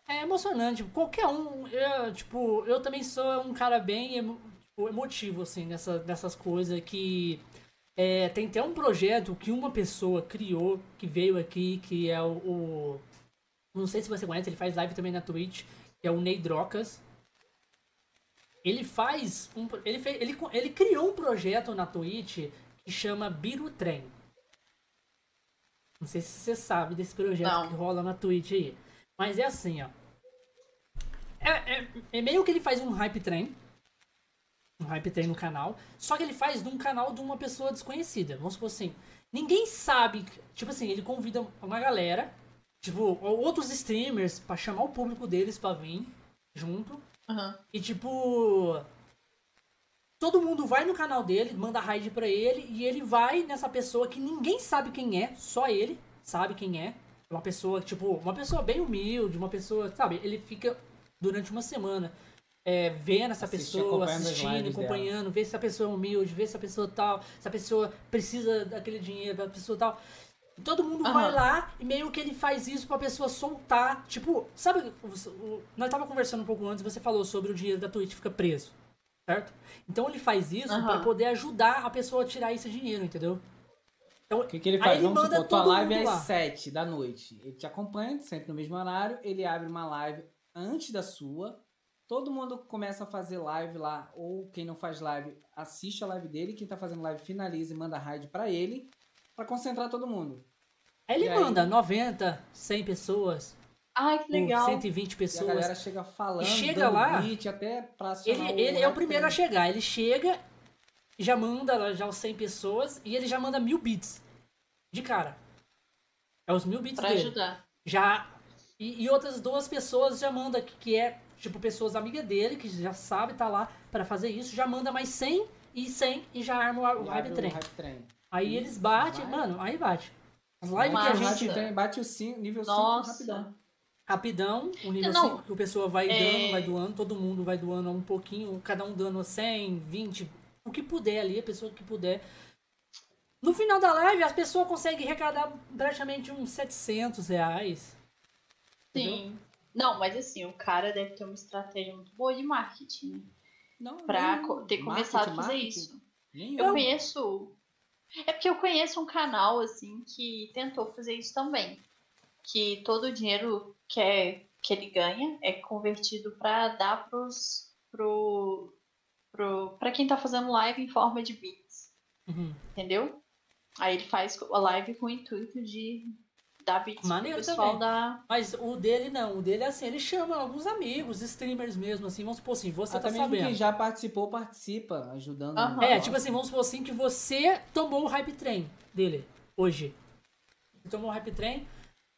é emocionante. Tipo, qualquer um. Eu, tipo, eu também sou um cara bem tipo, emotivo, assim, nessa, nessas coisas que é, tem até um projeto que uma pessoa criou, que veio aqui, que é o, o, Não sei se você conhece, ele faz live também na Twitch, que é o Ney Drocas. Ele faz. Um, ele, fez, ele, ele criou um projeto na Twitch que chama Biru Trem. Não sei se você sabe desse projeto Não. que rola na Twitch aí. Mas é assim, ó. É, é, é meio que ele faz um hype trem um hype tem no canal. Só que ele faz de um canal de uma pessoa desconhecida. Vamos supor assim. Ninguém sabe. Tipo assim, ele convida uma galera. Tipo, outros streamers para chamar o público deles pra vir junto. Uhum. E tipo. Todo mundo vai no canal dele, manda raid pra ele, e ele vai nessa pessoa que ninguém sabe quem é, só ele sabe quem é. Uma pessoa, tipo, uma pessoa bem humilde, uma pessoa, sabe? Ele fica durante uma semana é, vendo essa pessoa, assistindo, acompanhando, dela. ver se a pessoa é humilde, ver se a pessoa tal, se a pessoa precisa daquele dinheiro, da pessoa tal. Todo mundo uhum. vai lá e meio que ele faz isso pra pessoa soltar. Tipo, sabe, nós tava conversando um pouco antes, você falou sobre o dinheiro da Twitch fica preso, certo? Então ele faz isso uhum. para poder ajudar a pessoa a tirar esse dinheiro, entendeu? Então, o que, que ele faz? Ele Vamos supor, tua live é às 7 da noite. Ele te acompanha, sempre no mesmo horário. Ele abre uma live antes da sua, Todo mundo começa a fazer live lá, ou quem não faz live, assiste a live dele, quem tá fazendo live finaliza e manda raid para ele, para concentrar todo mundo. Aí ele e manda aí... 90, 100 pessoas. Ai, que legal. 120 pessoas. E a galera chega falando, e chega lá, beat, até pra Ele, ele é o primeiro a chegar. Ele chega, já manda já os 100 pessoas e ele já manda mil bits. De cara. É os mil bits pra dele. ajudar. Já. E, e outras duas pessoas já manda que, que é tipo, pessoas amigas dele, que já sabe tá lá para fazer isso, já manda mais 100 e 100 e já arma o, o hype trem. Aí eles batem, vai. mano, aí bate. As lives que a gente. Trem, bate o cinco, nível 5 rapidão. Rapidão, o nível 5 que o pessoa vai é... dando, vai doando, todo mundo vai doando um pouquinho, cada um dando 100, 20, o que puder ali, a pessoa que puder. No final da live, as pessoas conseguem arrecadar praticamente uns 700 reais. Sim. Entendeu? Não, mas assim, o cara deve ter uma estratégia muito boa de marketing? Não, pra não. ter começado a fazer marketing. isso. Nem eu conheço. É porque eu conheço um canal, assim, que tentou fazer isso também. Que todo o dinheiro que, é, que ele ganha é convertido para dar pros, pro, pro, pra quem tá fazendo live em forma de beats. Uhum. Entendeu? Aí ele faz a live com o intuito de Maneiro pessoal também. da. Mas o dele não, o dele é assim, ele chama alguns amigos, streamers mesmo, assim, vamos supor assim, você Até tá mesmo sabendo. quem já participou, participa, ajudando. Aham. É, tipo assim, vamos supor assim que você tomou o hype train dele hoje. Você tomou o hype train,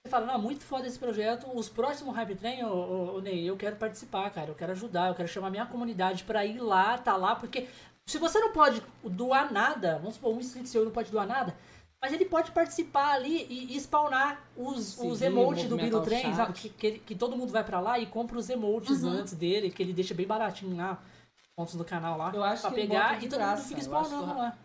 você fala, não, muito foda esse projeto, os próximos hype train, ô, ô, ô, Ney, eu quero participar, cara, eu quero ajudar, eu quero chamar minha comunidade pra ir lá, tá lá, porque se você não pode doar nada, vamos supor, um inscrito seu não pode doar nada, mas ele pode participar ali e, e spawnar os, os emotes do Biro chat. sabe? Que, que, que todo mundo vai pra lá e compra os emotes Uhum. antes dele, que ele deixa bem baratinho lá, pontos do canal lá, Eu acho pra pegar e todo graça, mundo fica eu acho spawnando lá.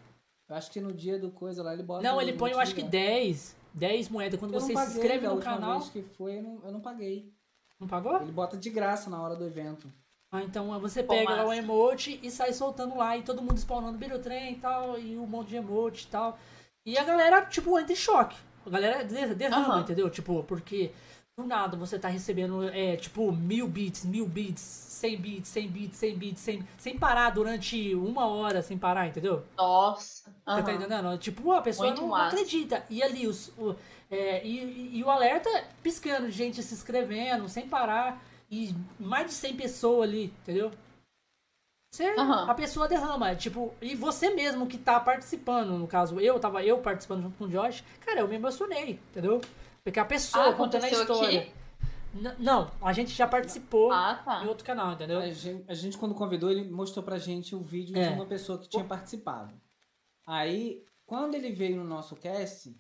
Eu acho que no dia do coisa lá ele bota. Não, ele põe, eu acho que monte 10, 10 moedas. Quando Eu você se inscreve no canal. vez que foi, eu não, eu não paguei. Não pagou? Ele bota de graça na hora do evento. Ah, então você Pô, pega lá o emote e sai soltando lá. E todo mundo spawnando Birotrem e tal. E um monte de emote e tal. E a galera, tipo, entra em choque. A galera de- derrama, Aham. entendeu? Tipo, porque do nada você tá recebendo, é, tipo, mil bits, mil bits, 100 bits, 100 bits, 100 bits, 100, sem parar durante uma hora, sem parar, entendeu? Nossa. Você tá entendendo? Tipo, a pessoa Muito não, massa. acredita. E ali, os, o, é, e, e- e o alerta piscando, gente se inscrevendo, sem parar. E mais de 100 pessoas ali, entendeu? Você, Aham. A pessoa derrama, tipo, e você mesmo que tá participando, no caso, eu tava eu participando junto com o Josh, cara, eu me emocionei, entendeu? Porque a pessoa Ah, contando a história. aqui? Não, a gente já participou Ah, tá. em outro canal, entendeu? A gente, a gente, quando convidou, ele mostrou pra gente o vídeo É. de uma pessoa que tinha participado. Aí, quando ele veio no nosso cast,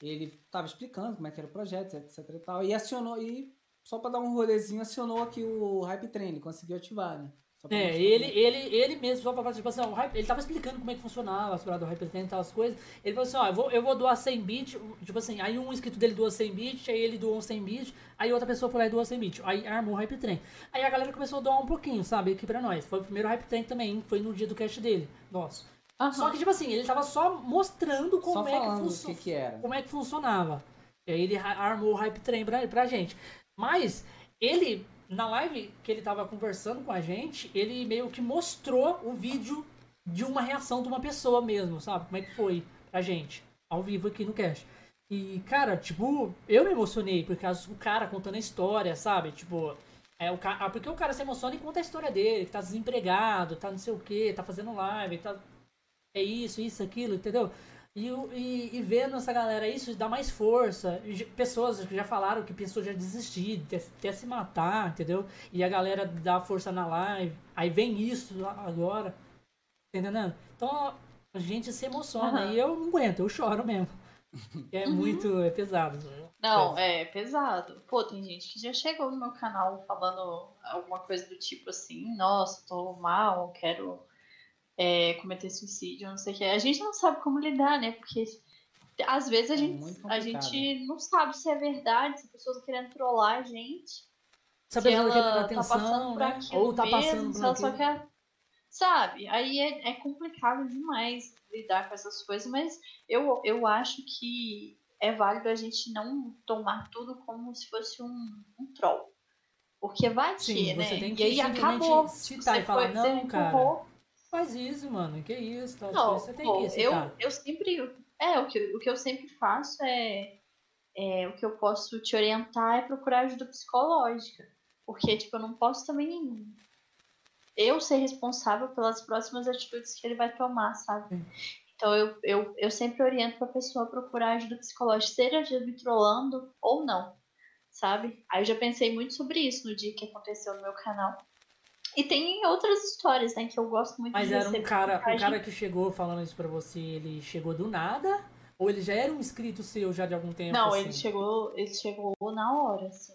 ele tava explicando como é que era o projeto, etc e tal, e acionou, e só pra dar um rolezinho, acionou aqui o Hype Train, ele conseguiu ativar, né? É, ele, ele, ele mesmo, só pra falar, tipo assim, ó, ele tava explicando como é que funcionava as paradas do Hypertension e tal, as coisas. Ele falou assim, ó, eu vou, eu vou doar 100 bits, tipo assim, aí um inscrito dele doou 100 bits, aí ele doou 100 bits, aí outra pessoa foi lá e doou 100 bits, aí armou o Hypertrain. Aí a galera começou a doar um pouquinho, sabe, aqui pra nós. Foi o primeiro Hypertrain também, foi no dia do cast dele, nosso. Aham. Só que, tipo assim, ele tava só mostrando como Só é que falando o funciona que que era. como é que funcionava. E aí ele armou o Hype Train pra, pra gente. Mas ele, na live que ele tava conversando com a gente, ele meio que mostrou o vídeo de uma reação de uma pessoa mesmo, sabe? Como é que foi pra gente, ao vivo aqui no cast. E, cara, tipo, eu me emocionei, por causa do cara contando a história, sabe? Tipo, é, o cara, porque o cara se emociona e conta a história dele, que tá desempregado, tá não sei o que, tá fazendo live, tá é isso, isso, aquilo, entendeu? E, e, e vendo essa galera isso dá mais força. E Pessoas que já falaram que pensou já desistir, até, até se matar, entendeu? E a galera dá força na live. Aí vem isso agora. Entendendo? Então a gente se emociona. Aham. E eu não aguento, eu choro mesmo. É Uhum. muito é pesado. Não, é pesado. Pô, tem gente que já chegou no meu canal falando alguma coisa do tipo assim, nossa, tô mal, quero é, cometer suicídio, não sei o que. A gente não sabe como lidar, né? Porque às vezes a É gente, a gente não sabe se é verdade, se a pessoa tá querendo trollar a gente. Se a ela querendo tá atenção, passando por né? Ou tá mesmo, passando se ela só quer. Sabe? Aí é, é complicado demais lidar com essas coisas, mas eu, eu acho que é válido a gente não tomar tudo como se fosse um, um troll. Porque vai Sim, né? e aí acabou. citar Você e falar, foi- não, você cara. empurrou. Faz isso, mano. Que isso, tal Não. Você tem pô, que eu, citar. eu sempre. É, o que, o que eu sempre faço é, é. O que eu posso te orientar é procurar ajuda psicológica. Porque, tipo, eu não posso também. Eu ser responsável pelas próximas atitudes que ele vai tomar, sabe? Sim. Então eu, eu, eu sempre oriento pra pessoa procurar ajuda psicológica, seja me trollando ou não, sabe? Aí eu já pensei muito sobre isso no dia que aconteceu no meu canal. E tem outras histórias, né, que eu gosto muito Mas de era um cara, mensagem. cara que chegou falando isso pra você, ele chegou do nada? Ou ele já era um inscrito seu já de algum tempo? Não, assim? ele chegou, ele chegou na hora, assim.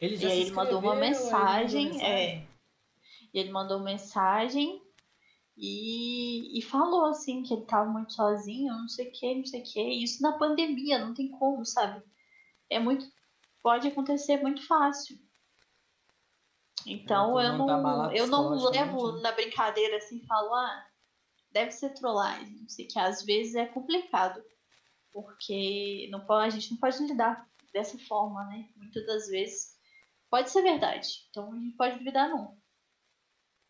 Ele já e aí ele mandou uma ele mandou mensagem, é. E ele mandou mensagem e, e falou assim que ele tava muito sozinho, não sei o que, não sei o que. Isso na pandemia, não tem como, sabe? É muito. Pode acontecer muito fácil. Então É, eu não, eu não psicologicamente, levo né? na brincadeira assim e falo, ah, deve ser trollagem, não sei que. Às vezes é complicado. Porque não pode, a gente não pode lidar dessa forma, né? Muitas das vezes pode ser verdade. Então a gente pode duvidar não.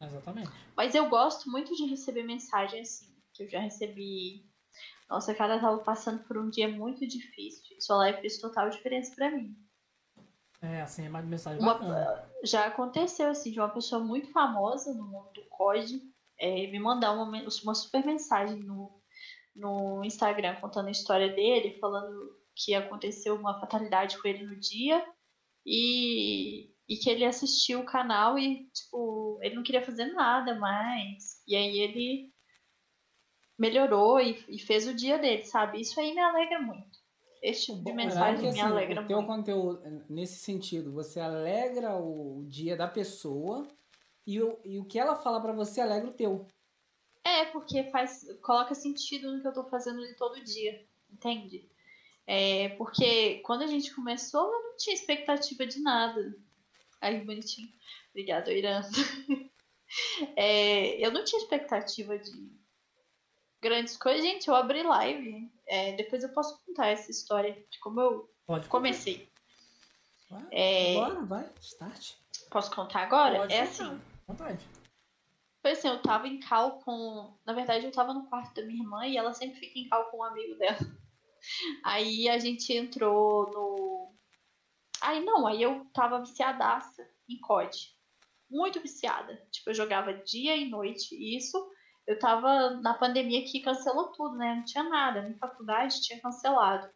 Exatamente. Mas eu gosto muito de receber mensagem assim, que eu já recebi. Nossa, cara, eu tava passando por um dia muito difícil. Sua live fez total diferença pra mim. É, assim, é mais mensagem Uma- bacana. já aconteceu assim, de uma pessoa muito famosa no mundo do COD é, me mandar uma, uma super mensagem no, no Instagram contando a história dele, falando que aconteceu uma fatalidade com ele no dia e, e que ele assistiu o canal e, tipo, ele não queria fazer nada mais. E aí ele melhorou e, e fez o dia dele, sabe? Isso aí me alegra muito. Esse tipo de mensagem porque, me assim, alegra o teu muito. conteúdo, nesse sentido, você alegra o dia da pessoa e o, e o que ela fala pra você alegra o teu. É, porque faz, coloca sentido no que eu tô fazendo de todo dia, entende? É, porque quando a gente começou, eu não tinha expectativa de nada. Aí, bonitinho. Obrigada, Irã. É, eu não tinha expectativa de grandes coisas. Gente, eu abri live. É, depois eu posso contar essa história de como eu Pode comecei. Vai, É, Bora, vai, start. posso contar agora? Pode é contar. assim. Vontade. Foi assim, eu tava em cal com. Na verdade, eu tava no quarto da minha irmã e ela sempre fica em cal com um amigo dela. Aí a gente entrou no. Aí não, aí eu tava viciadaça em COD. Muito viciada. Tipo, eu jogava dia e noite. Isso, eu tava na pandemia que cancelou tudo, né? Não tinha nada. Minha faculdade tinha cancelado.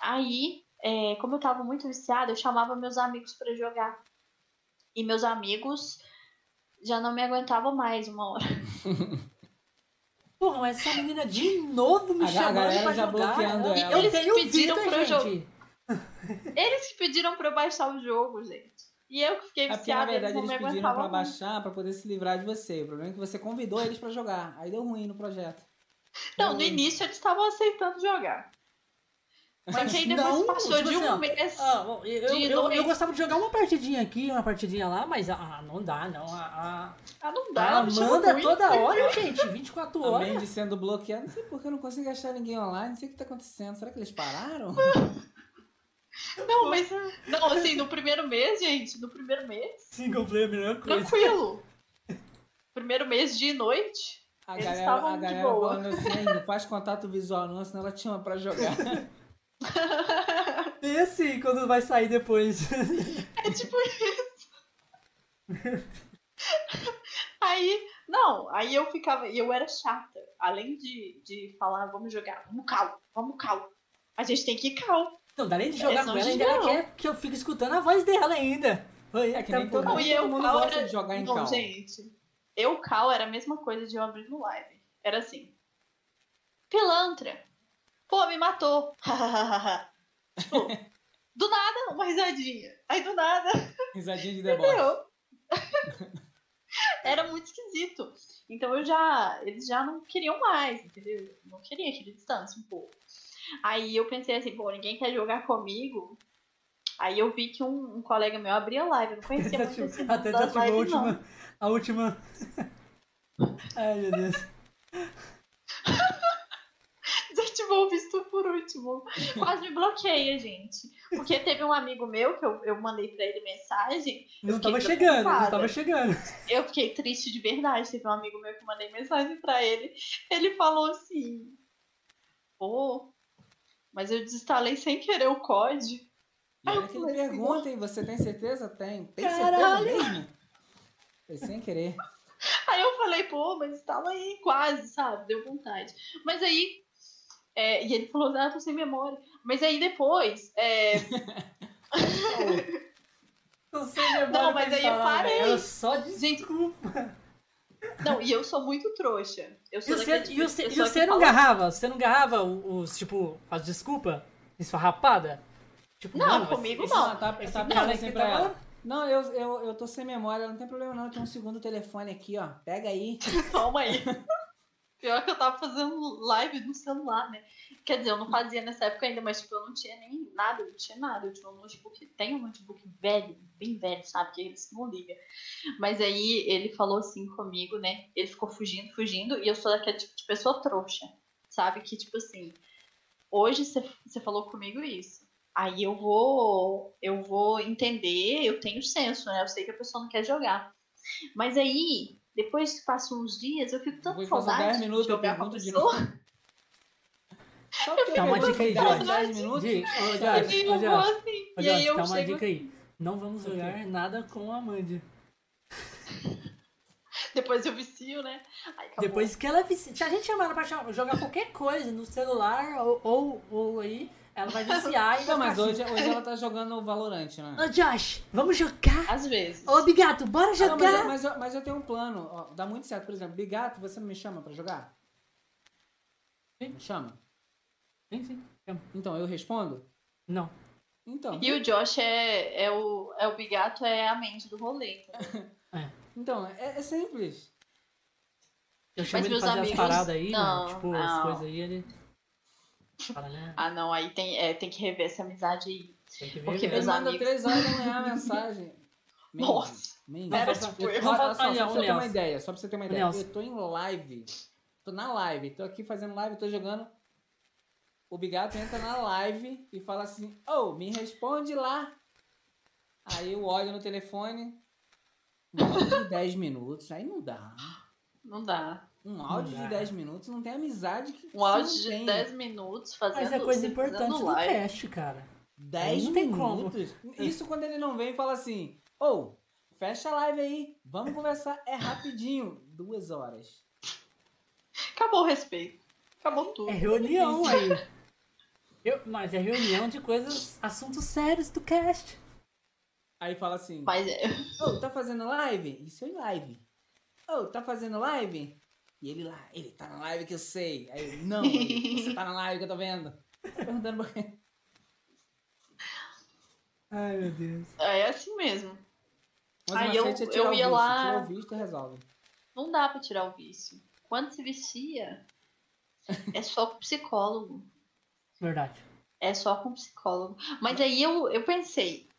Aí, é, como eu tava muito viciada, eu chamava meus amigos pra jogar. E meus amigos já não me aguentavam mais uma hora. Porra, mas essa menina de novo me A a chamando pra já jogar. Eles pediram vida, pra eu gente. Eles pediram pra eu baixar o jogo, gente. E eu que fiquei É porque, na viciada, eles verdade, eles me pediram pra baixar pra poder se livrar de você. O problema é que você convidou eles pra jogar. Aí deu ruim no projeto. Não, no início eles estavam aceitando jogar. Mas aí depois não, passou tipo de assim, um ó, mês. Ah, bom, eu, De eu, eu, noite. gostava de jogar uma partidinha aqui, uma partidinha lá, mas ah, não dá, não. A, Ah, não dá, a Amanda toda hora, gente, 24 A horas. Mandy sendo bloqueada. Não sei porque eu não consigo achar ninguém online. Não sei o que tá acontecendo. Será que eles pararam? Não, mas. Não, assim, no primeiro mês, gente, no primeiro mês, Single player, é a melhor coisa. tranquilo. Primeiro mês de noite. A Eles galera, estavam a de galera boa. falando assim, não faz contato visual não, senão ela chama pra jogar. E assim, quando vai sair depois. É tipo isso. Aí, não, aí eu ficava, e eu era chata. Além de, de falar, vamos jogar, vamos cal, vamos cal. A gente tem que ir cal. Não, além de jogar Eles com ela, ainda ela quer que eu fique escutando a voz dela ainda. É que nem bom. todo Não, mundo- e eu mundo cal gosta era... de jogar em não, cal. gente. Eu cal era a mesma coisa de eu abrir no live. Era assim. Pilantra. Pô, me matou. Tipo, do nada, uma risadinha. Aí do nada, Risadinha de deboche. Era muito esquisito. Então eu já. Eles já não queriam mais, entendeu? Não queria aquele distância um pouco. Aí eu pensei assim, pô, ninguém quer jogar comigo. Aí eu vi que um, um colega meu abria live. Eu não conhecia muito esse Até das desativou a não. última. A última. Ai, meu Deus. Desativou o visto por último. Quase me bloqueia, gente. Porque teve um amigo meu que eu, eu mandei pra ele mensagem. Não tava chegando, não tava chegando. Eu fiquei triste de verdade. Teve um amigo meu que eu mandei mensagem pra ele. Ele falou assim: Pô, mas eu desinstalei sem querer o COD. E olha que ele pergunta, hein? Você tem certeza? Tem. Tem Caralho! certeza mesmo? Foi sem querer. Aí eu falei, pô, mas estava aí quase, sabe? Deu vontade. Mas aí. é, e ele falou, ah, tô sem memória. Mas aí depois. é, Não sei memória Não, mas aí eu falar, parei. velho. Eu só Gente, desculpa. Não, e eu sou muito trouxa. Eu E sou você, daquele tipo e você, e você não garrava? Você não garrava os, tipo, as desculpas? Esfarrapada? Tipo, Não, mano, comigo esse- não. Ela tá, esse tá cara falando aqui assim tá pra ela. Não, eu, eu, eu tô sem memória, não tem problema não. Tem um segundo telefone aqui, ó. Pega aí. Calma aí. Pior que eu tava fazendo live no celular, né? Quer dizer, eu não fazia nessa época ainda, mas tipo, eu não tinha nem nada, eu não tinha nada. Eu tinha um notebook, tem um notebook velho, bem velho, sabe? Que eles não ligam. Mas aí ele falou assim comigo, né? Ele ficou fugindo, fugindo, e eu sou daquele tipo de pessoa trouxa, sabe? Que tipo assim, hoje você falou comigo isso. Aí eu vou, eu vou entender, eu tenho senso, né? Eu sei que a pessoa não quer jogar. Mas aí, depois que passam uns dias, eu fico passam saudade 10 minutos, de eu pergunto de pessoa. Só que Dá uma dica aí, Jorge. 10 minutos. Di, ô, E Josh, aí ô, eu vou Josh, assim, ô, e aí Josh, eu dá uma chego... dica aí. Não vamos O quê? jogar nada com a Mandy. Depois eu vicio, né? Acabou. Depois que ela vici... Se a gente chamar ela pra jogar qualquer coisa no celular ou, ou, ou aí, ela vai viciar e Não, vai mas ficar hoje, assim. hoje ela tá jogando o Valorant, né? Ô, Josh, vamos jogar? Às vezes. Ô, Bigato, bora Ah, não, mas, eu, jogar? mas, eu, mas eu tenho um plano. ó, dá muito certo. Por exemplo, Bigato, você não me chama pra jogar? Sim. Me chama? Sim, sim. chama. Então, eu respondo? Não. Então. E o Josh é, é o, é o bigato, é a mente do rolê. entendeu? Então, é, é simples. Eu chamo ele meus pra fazer amigos- as paradas aí, não, né? Tipo, as não. coisas aí, ele... Né? Ah, não, aí tem, é, tem que rever essa amizade aí. Tem que ver. Porque né? Ele meus manda amigos- 3 horas da manhã a mensagem. Mandy, Nossa. Não, Era só- tipo, Eu- falar- só, só ó, pra você ter uma ideia, só pra você ter uma ideia. Nelson. Eu tô em live. Tô na live. Tô aqui fazendo live, tô jogando. O Bigato entra na live e fala assim: Ô, me responde lá. Aí eu olho no telefone. Um áudio de 10 minutos. Aí não dá. Não dá. Um áudio de 10 minutos não tem amizade que Um áudio de tem. 10 minutos fazendo Mas é coisa importante do cast, cara. 10 Não tem como. minutos? Isso quando ele não vem e fala assim: Ô, fecha a live aí. Vamos conversar. É rapidinho. Duas horas. Acabou o respeito. Acabou tudo. É reunião aí. Eu, mas é reunião de coisas, assuntos sérios do cast. Aí fala assim: Mas é, Ô, tá fazendo live? Isso é em live. Ô, tá fazendo live? E ele lá, ele tá na live que eu sei. Aí eu, não, ele, você tá na live que eu tô vendo. Perguntando pra quem? Ai, meu Deus. é assim mesmo. Mas Aí eu- é eu tirar o ia lá- Tira o e resolve. Não dá pra tirar o vício. Quando se vicia, é só com psicólogo. Verdade. É só com psicólogo. Mas aí eu, eu pensei,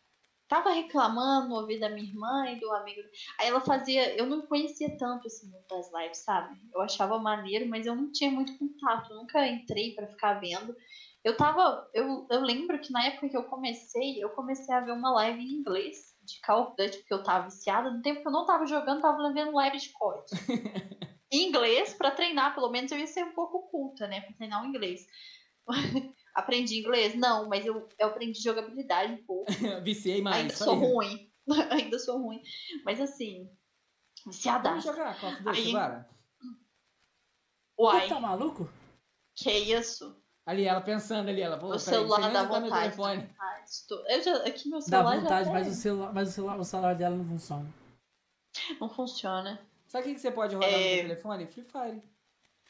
tava reclamando, ouvi da minha irmã e do amigo. Aí ela fazia. Eu não conhecia tanto esse mundo das lives, sabe? Eu achava maneiro, mas eu não tinha muito contato. Nunca entrei pra ficar vendo. Eu tava. Eu, eu lembro que na época que eu comecei, eu comecei a ver uma live em inglês de Call of Duty, porque eu tava viciada. No tempo que eu não tava jogando, tava vendo live de COD. em inglês, pra treinar, pelo menos eu ia ser um pouco culta, né? Pra treinar o inglês. Aprendi inglês? Não, mas eu, eu aprendi jogabilidade um pouco. Viciei mais. Ainda sou isso. ruim. Ainda sou ruim. Mas assim, Vamos viciadaço. jogar Call of Duty Aí- agora? Uai, Tu tá maluco? que isso? Ali, ela pensando ali, ela. O celular eu dá meu vontade. estou- Eu já, aqui meu Dá celular vontade, já mas, o celular, mas o, celular, o celular dela não funciona. não funciona. Sabe o que que você pode rodar no É. seu telefone? Free Fire.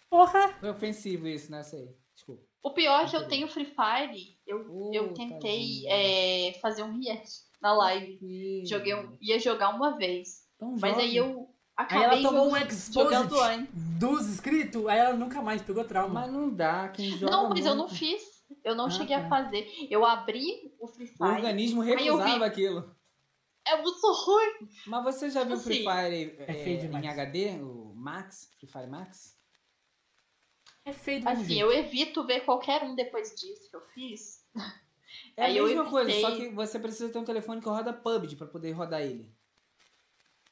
Porra! Foi ofensivo isso, né? Sei. Desculpa. O pior é que eu tenho Free Fire. Eu, Ô, eu tentei é, fazer um react na live. Joguei um- ia jogar uma vez. tão Mas jovem. aí eu Aí acabei ela tomou um exposit dos inscritos, aí ela nunca mais pegou trauma. Mas não dá, quem joga Não, mas eu não muito- fiz. Eu não Ah, cheguei tá. a fazer. Eu abri o Free O Fire. organismo Aí eu vi. recusava aquilo. É muito ruim. Mas você já viu Tipo Free assim, Fire é é, em HD? O Max? Free Fire Max? É mesmo Assim, jeito. eu evito ver qualquer um depois disso que eu fiz. É a Aí eu mesma coisa, só que você precisa ter um telefone que roda PUBG pra poder rodar ele.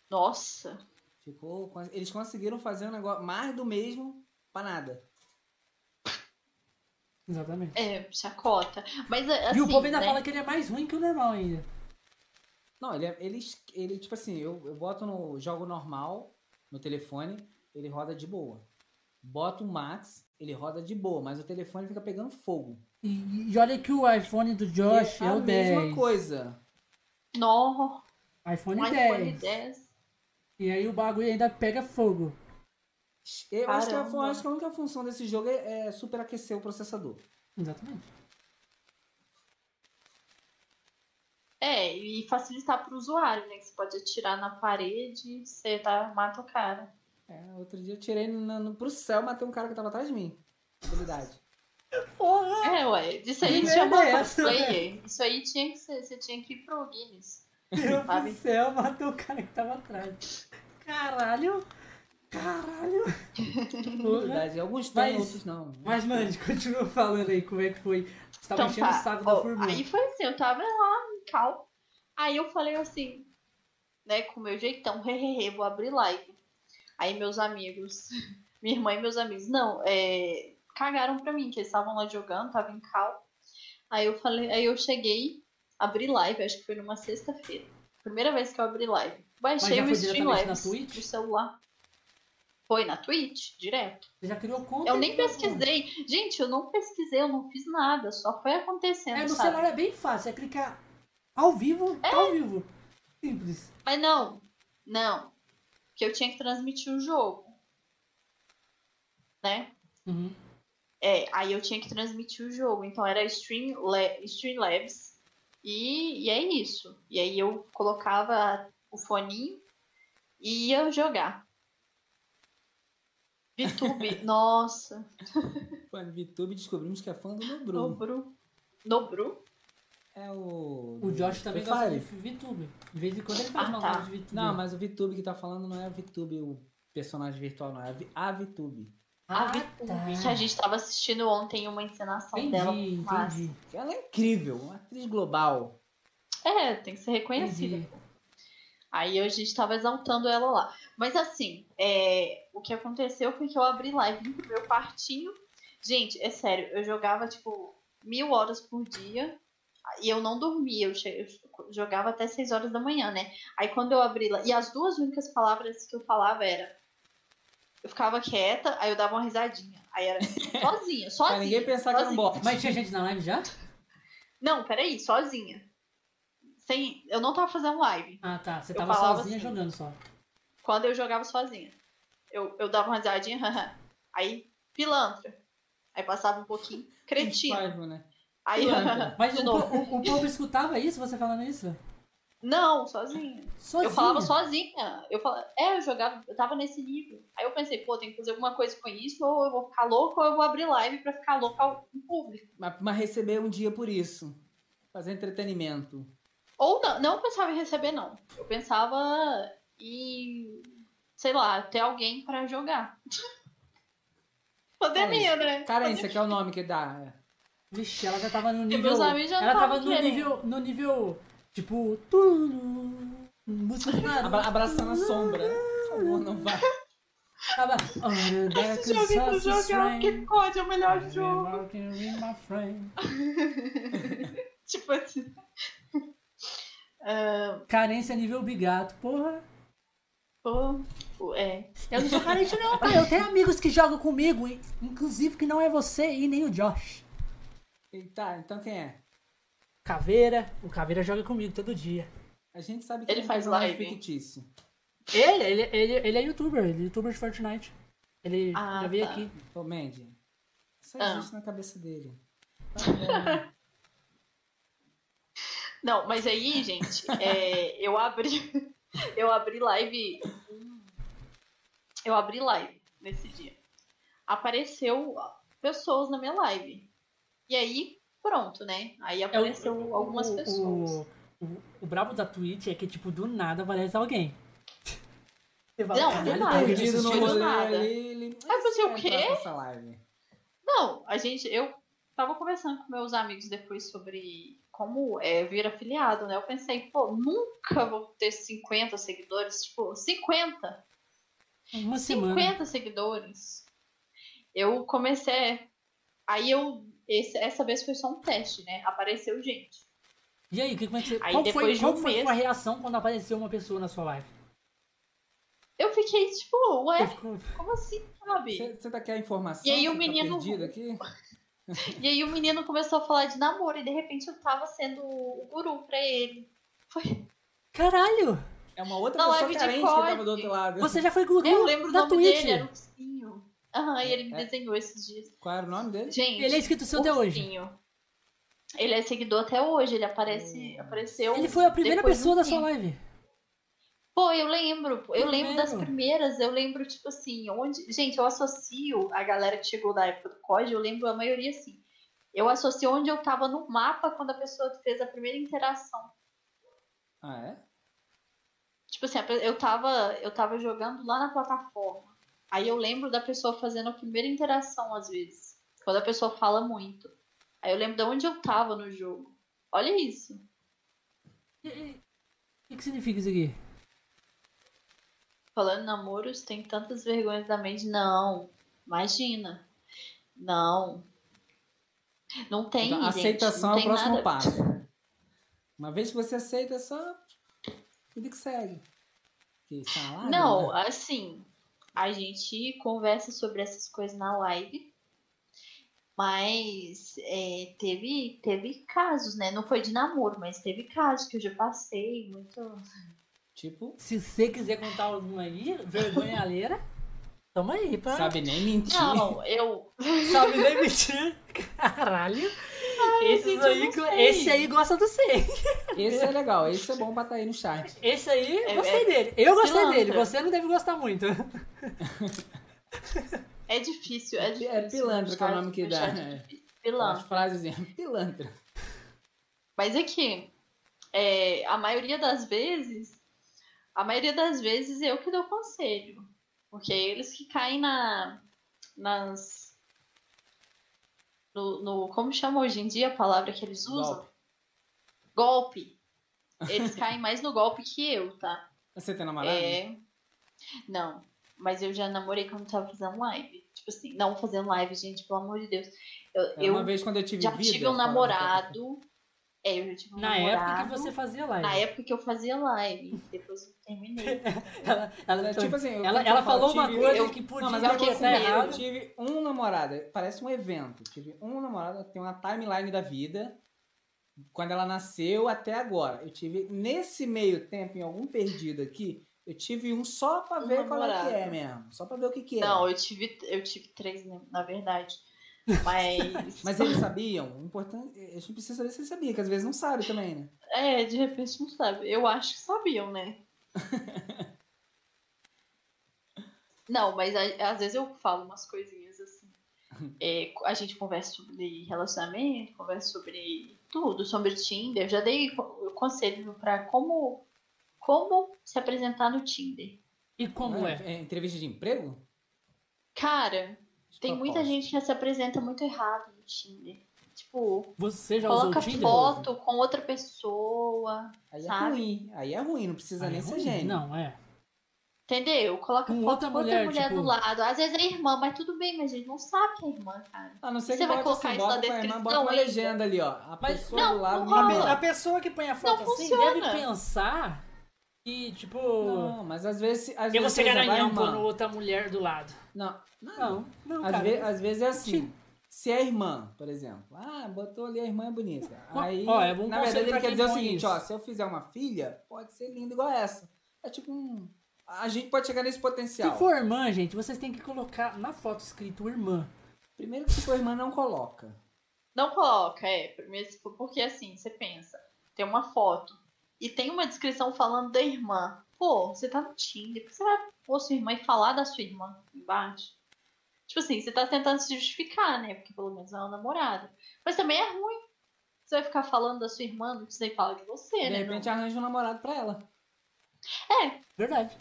Nossa. Ficou, eles conseguiram fazer um negócio mais do mesmo pra nada. Exatamente. É, chacota. Mas assim, e o povo ainda né? fala que ele é mais ruim que o normal ainda. Não, ele, é- ele, ele tipo assim, eu, eu boto no jogo normal, no telefone, ele roda de boa. Boto o Max, ele roda de boa, mas o telefone fica pegando fogo. E, e olha que o iPhone do Josh é, a o mesma 10. coisa. No, iPhone um 10. iPhone 10. E aí o bagulho ainda pega fogo. Eu acho, que a, acho que a única função desse jogo é, é superaquecer o processador. Exatamente. É, e facilitar pro usuário, né? Que você pode atirar na parede, você tá, mata o cara. É, outro dia eu tirei na, no, pro céu, matei um cara que tava atrás de mim. Habilidade. Porra! É, ué. Isso aí Que chama merda é essa, cosplayer. Isso aí tinha que ser, você tinha que ir pro Guinness. Meu Sabe? do céu, matou o cara que tava atrás. Caralho! Caralho! Habilidade. Alguns tem, Mas- outros não. Mas, mano, continua falando aí como é que foi. Você tava Então enchendo tá. o saco da Ó, formiga. aí foi assim, eu tava lá cal. Aí eu falei assim, né, com o meu jeitão, hehehe, vou abrir live. Aí meus amigos, minha irmã e meus amigos, não, é, cagaram pra mim, que eles estavam lá jogando, tava em cal. Aí eu falei, aí eu cheguei, abri live, acho que foi numa sexta-feira. Primeira vez que eu abri live. Baixei o Streamlabs do celular. Foi na Twitch, direto. Você já criou conta? Eu nem pesquisei. Gente, eu não pesquisei, eu não fiz nada. Só foi acontecendo, conta. É, no sabe? celular é bem fácil. É clicar ao vivo, tá ao vivo. Simples. Mas não, não. Que eu tinha que transmitir o jogo. Né? Uhum. É, aí eu tinha que transmitir o jogo. Então era Stream, Streamlabs. E, e é isso. E aí eu colocava o foninho e ia jogar. VTube, nossa. Pô, VTube descobrimos que é fã do Nobru. Nobru. Nobru? É o. O Josh também Free gosta de. VTube. De vez em quando ele faz Ah, uma tá. live de VTube. Não, mas o VTube que tá falando não é o VTube, o personagem virtual, não. É a Vi- a VTube. Ah, a VTube. tá. Que a gente tava assistindo ontem uma encenação dela. Entendi, entendi. Ela é incrível, uma atriz global. É, tem que ser reconhecida. Entendi. Aí a gente tava exaltando ela lá. Mas assim, é, o que aconteceu foi que eu abri live no meu quartinho. Gente, é sério, eu jogava tipo mil horas por dia e eu não dormia. Eu, che- eu jogava até seis horas da manhã, né? Aí quando eu abri lá. E as duas únicas palavras que eu falava era. Eu ficava quieta, aí eu dava uma risadinha. Aí era sozinha, sozinha. Pra ninguém pensar que era um bot. Mas tinha gente na live já? Não, peraí, sozinha. Sem, eu não tava fazendo live. Ah, tá. Você tava sozinha assim. jogando só. Quando eu jogava sozinha. Eu, eu dava uma risadinha, aí pilantra. Aí passava um pouquinho, cretino. Five, né? Aí. Mas o, o, o povo escutava isso, você falando isso? Não, sozinha. Sozinha. Eu falava sozinha. Eu falava, é, eu jogava, eu tava nesse nível. Aí eu pensei, pô, tem que fazer alguma coisa com isso, ou eu vou ficar louco, ou eu vou abrir live pra ficar louco em público. Mas, mas receber um dia por isso. Fazer entretenimento. Ou não, não pensava em receber, não. Eu pensava em, sei lá, ter alguém pra jogar. Pandemia, né? Carência, que é o nome que dá. Vixe, ela já tava no nível. meus amigos já ela tava no querendo. nível. No nível. Tipo. Tudo. Música. Abra- abraçando a sombra. Por favor, não vá. Tava. Esse joguinho do jogo é o que pode, é o melhor been jogo. Tipo assim. Ah, Carência nível bigato, porra. pô, pô, é. Eu não sou carente, não, cara. Eu tenho amigos que jogam comigo, in- inclusive que não é você e nem o Josh. E tá, então quem é? Caveira, o Caveira joga comigo todo dia. A gente sabe que Ele é um faz personagem live? fictício. Ele, ele, ele, ele é youtuber, ele é youtuber de Fortnite. Ele Ah, já veio tá. aqui. Ô, Mandy. Isso Ah. existe na cabeça dele. Tá Não, mas aí, gente, é, eu abri. Eu abri live. Eu abri live nesse dia. Apareceu pessoas na minha live. E aí, pronto, né? Aí É o- apareceu algumas o, pessoas. O, o, o brabo da Twitch é que, tipo, do nada aparece alguém. Você Não, "Caralho, do nada. tem alguém Perdido no assistindo?" rolê. nada. ali. Aí você, o quê? Não, a gente, eu tava conversando com meus amigos depois sobre como é vir afiliado, né? Eu pensei, pô, nunca vou ter 50 seguidores, tipo, 50, Uma semana. 50 seguidores. Eu comecei, aí eu, esse- essa vez foi só um teste, né? Apareceu gente. E aí, que, como é que você. Aí qual foi, de qual um foi a mês- sua reação quando apareceu uma pessoa na sua live? Eu fiquei tipo, ué, como assim, sabe? Você, você tá quer a informação? E aí o tá menino- perdido aqui? E aí o menino começou a falar de namoro e de repente eu tava sendo o guru pra ele. Foi, Caralho! É uma outra Na pessoa live de carente que tava do outro lado. Você já foi guru eu lembro o da nome Twitch. dele, era Ursinho. Aham, e ele me É. desenhou esses dias. Qual era o nome dele? Gente, Ele é inscrito seu até hoje. Ele é seguidor até hoje, ele aparece, Hum. apareceu. Ele foi a primeira pessoa da sua live. Pô, eu lembro, eu lembro das primeiras, eu lembro, tipo assim, onde. Gente, eu associo a galera que chegou da época do COD, eu lembro a maioria assim. Eu associo onde eu tava no mapa quando a pessoa fez a primeira interação. Ah, é? Tipo assim, eu tava, eu tava jogando lá na plataforma. Aí eu lembro da pessoa fazendo a primeira interação, às vezes. Quando a pessoa fala muito. Aí eu lembro de onde eu tava no jogo. Olha isso. O que, significa isso aqui? falando namoros, tem tantas vergonhas da mente. Não, imagina. Não. Não tem, Então, a gente, aceitação não é o próximo nada. passo. Uma vez que você aceita, é só vida que segue. Que salada, Não, né? assim, a gente conversa sobre essas coisas na live, mas é, teve, teve casos, né? Não foi de namoro, mas teve casos que eu já passei muito. Tipo, Se você quiser contar alguma aí, vergonha alheira, tamo aí, pra... sabe nem mentir. Não, eu. Sabe nem mentir. Caralho. Esse, gente, aí, sei. esse aí gosta do 100. Esse é legal, esse é bom pra estar aí no chat. Esse aí, É- gostei é dele. Eu gostei pilantra. dele. Você não deve gostar muito. É difícil, é difícil. É pilantra que é o nome que dá. é. Pilantra. As frases pilantra. Mas é que é, a maioria das vezes, a maioria das vezes eu que dou conselho. Porque é eles que caem na, nas. No, no- Como chama hoje em dia a palavra que eles usam? Golpe. Eles caem mais no golpe que eu, tá? Você tem namorado? É. Não. Mas eu já namorei quando tava fazendo live. Tipo assim, não fazendo live, gente, pelo amor de Deus. Eu, É, eu uma vez quando eu tive já vida. tive um namorado. É, eu já tive um Na namorado. época que você fazia live. Na época que eu fazia live. Depois eu terminei. Ela, ela, É, tipo assim, ela, ela eu falo, falou uma tive- coisa eu- que podia Não, mas eu ela falou assim, medo. eu tive um namorado, parece um evento. Tive um namorado, tem uma timeline da vida, quando ela nasceu até agora. Eu tive, nesse meio tempo, em algum perdido aqui, eu tive um só pra Um ver qual é que é mesmo. Só pra ver o que que é. Não, eu tive, eu tive três, né, na verdade. Mas. Mas eles sabiam, o importante, a gente precisa saber se eles sabiam, que às vezes não sabe também, né? É, de repente não sabe. Eu acho que sabiam, né? Não, mas a- às vezes eu falo umas coisinhas assim. É, a gente conversa sobre relacionamento, conversa sobre tudo, sobre Tinder. Eu já dei co- conselho pra como, como se apresentar no Tinder. E como é? é entrevista de emprego? Cara, De tem muita gente que se apresenta muito errado no Tinder. Tipo, Você já usou coloca Tinder? foto com outra pessoa. Aí é sabe? ruim, aí é ruim, não precisa Ah, nem é ser ruim? gênio. Não, é. Entendeu? Coloca Com foto outra com outra mulher, mulher, tipo- do lado. Às vezes é irmã, mas tudo bem, mas a gente não sabe que é irmã, cara. A não ser Você que vai bote colocar assim, isso na irmã, descrição bota uma ainda? legenda ali, ó. A Mas- pessoa Não, do lado A, a pessoa que põe a foto Não assim funciona. deve pensar que, tipo. Não, mas às vezes. Às eu vou vezes, ser garanhão pondo outra mulher do lado. Não, não. Não, não, Às, cara. ve- às vezes é assim. Se é irmã, por exemplo. Ah, botou ali a irmã é bonita. Aí, ó, é bom na verdade, ele quer quem dizer o seguinte, isso. ó, se eu fizer uma filha, pode ser linda igual essa. É tipo um. A gente pode chegar nesse potencial. Se for irmã, gente, vocês têm que colocar na foto escrito irmã. Primeiro que se for irmã, não coloca. Não coloca, é. Primeiro, se for- porque assim, você pensa, tem uma foto e tem uma descrição falando da irmã. Pô, você tá no Tinder, por que você vai pôr sua irmã e falar da sua irmã embaixo? Tipo assim, você tá tentando se justificar, né? Porque pelo menos é uma namorada. Mas também é ruim. Você vai ficar falando da sua irmã, não precisa nem falar de você, De né? repente arranja um namorado pra ela. Verdade.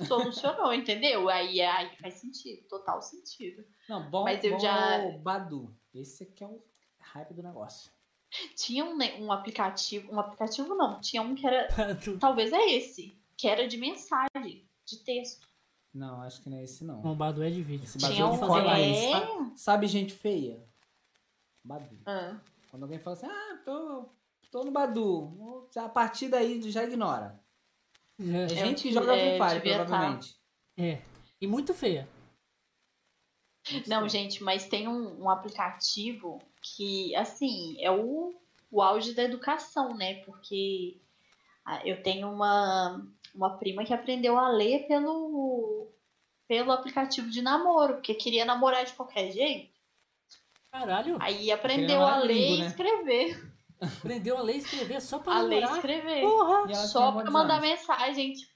Não solucionou, entendeu? Aí, aí faz sentido, total sentido. Não, bom, Mas eu bom já- é Badu. Esse aqui é o hype do negócio. Tinha um, um aplicativo, um aplicativo não, tinha um que era, talvez é esse, que era de mensagem, de texto. Não, acho que não é esse não. Bombado é de vídeo. Esse Tinha Badu um, fala fazer é... Sabe gente feia? Badu. Ah, Quando alguém fala assim, ah, tô, tô no Badu. A partir daí já ignora. É É, gente que joga é, Free Fire, devia tá. provavelmente. é. E muito feia. Não, gente, mas tem um, um aplicativo que, assim, é o, o auge da educação, né? Porque ah, eu tenho uma, uma prima que aprendeu a ler pelo, pelo aplicativo de namoro, porque queria namorar de qualquer jeito. Caralho. Aí aprendeu a ler gringo, e né? escrever. Aprendeu a ler e escrever só pra A ler e escrever. Porra. E Só pra mandar anos? mensagem, tipo.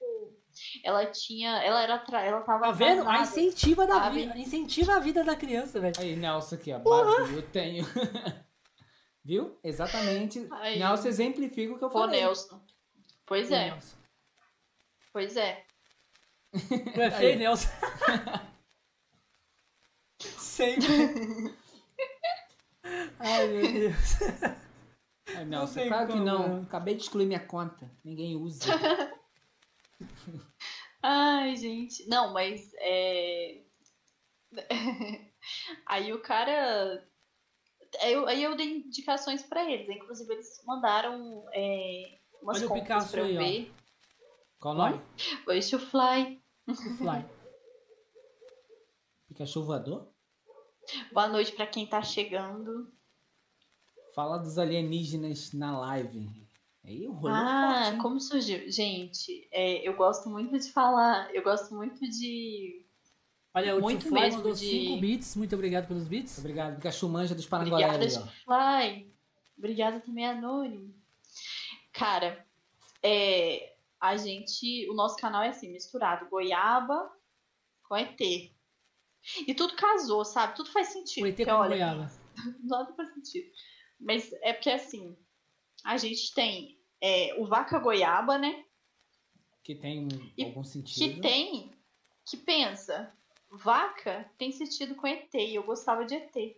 Ela tinha. Ela era. Tra... Ela tava. Tá vendo? A casada. incentiva da sabe? vida. Incentiva a vida da criança, velho. Aí, Nelson aqui, ó. Eu tenho. Viu? Exatamente. Aí. Nelson exemplifica o que eu Pô, falei. Nelson. Pois é, Nelson. Pois é. Tu é feio, Nelson. Sempre. Ai, meu Deus. Aí, Nelson, tem claro que como, não. não. Acabei de excluir minha conta. Ninguém usa. Ai, gente. Não, mas é. aí o cara. Aí eu, aí eu dei indicações pra eles. Inclusive, eles mandaram é, umas Olha contas pra eu aí, ó. Qual o nome? Wish to Fly. O Fly. Pikachu voador? Boa noite pra quem tá chegando. Fala dos alienígenas na live. Aí o rolê é ah, forte, como surgiu? Gente, é, eu gosto muito de falar. Eu gosto muito de. Olha, o Muito Fly mesmo mandou de- 5 bits. Muito obrigado pelos bits. Obrigado, Pikachu manja dos Parangolé Obrigada. Fly. Obrigada também, Anônimo. Cara, é, a gente. O nosso canal é assim, misturado goiaba com ET. E tudo casou, sabe? Tudo faz sentido. O ET porque, com olha, goiaba. Nada faz sentido. Mas é porque assim, a gente tem é, o vaca goiaba, né? Que tem E algum Que sentido. tem, que pensa, vaca tem sentido com ET, e eu gostava de ET.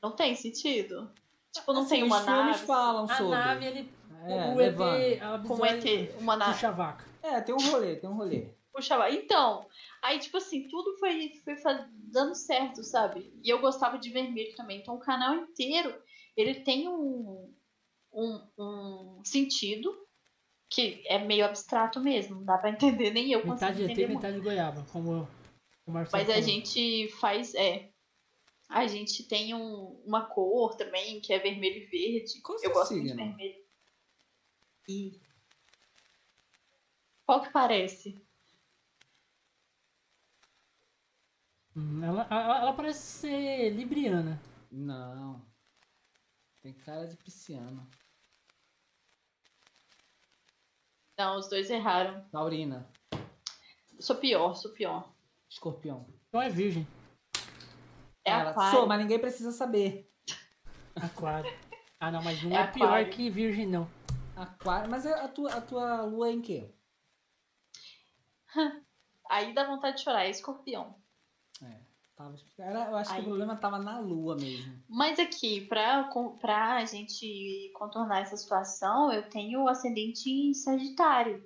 Não tem sentido? Tipo, não Assim, tem uma os filmes nave falam A sobre. nave, ele. É, o. ET. A com ET, uma nave. Puxa a vaca. É, tem um rolê, tem um rolê. Puxa, então, aí tipo assim, tudo foi, foi dando certo, sabe? E eu gostava de vermelho também. Então o canal inteiro, ele tem um, um, um sentido que é meio abstrato mesmo, não dá pra entender, nem eu Metade ET, entender muito. metade goiaba. Como o Marcelo Mas a falou. gente faz, é. A gente tem um- uma cor também, que é vermelho e verde. Qual eu seu gosto muito de signo? vermelho. E. Qual que parece? Hum, Ela, ela, ela parece ser libriana. Não. Tem cara de pisciano. Não, os dois erraram. Taurina. Sou pior, sou pior. Escorpião. Então é virgem. É Ela, aquário. Sou, mas ninguém precisa saber. Aquário. Ah, não, mas não É é, pior que virgem, não. Aquário. Mas a tua, a tua lua é em quê? Aí dá vontade de chorar, é escorpião. É. Tava explicando. Eu acho que Aí. o problema tava na lua mesmo. Mas aqui, pra, pra gente contornar essa situação, eu tenho o ascendente em Sagitário.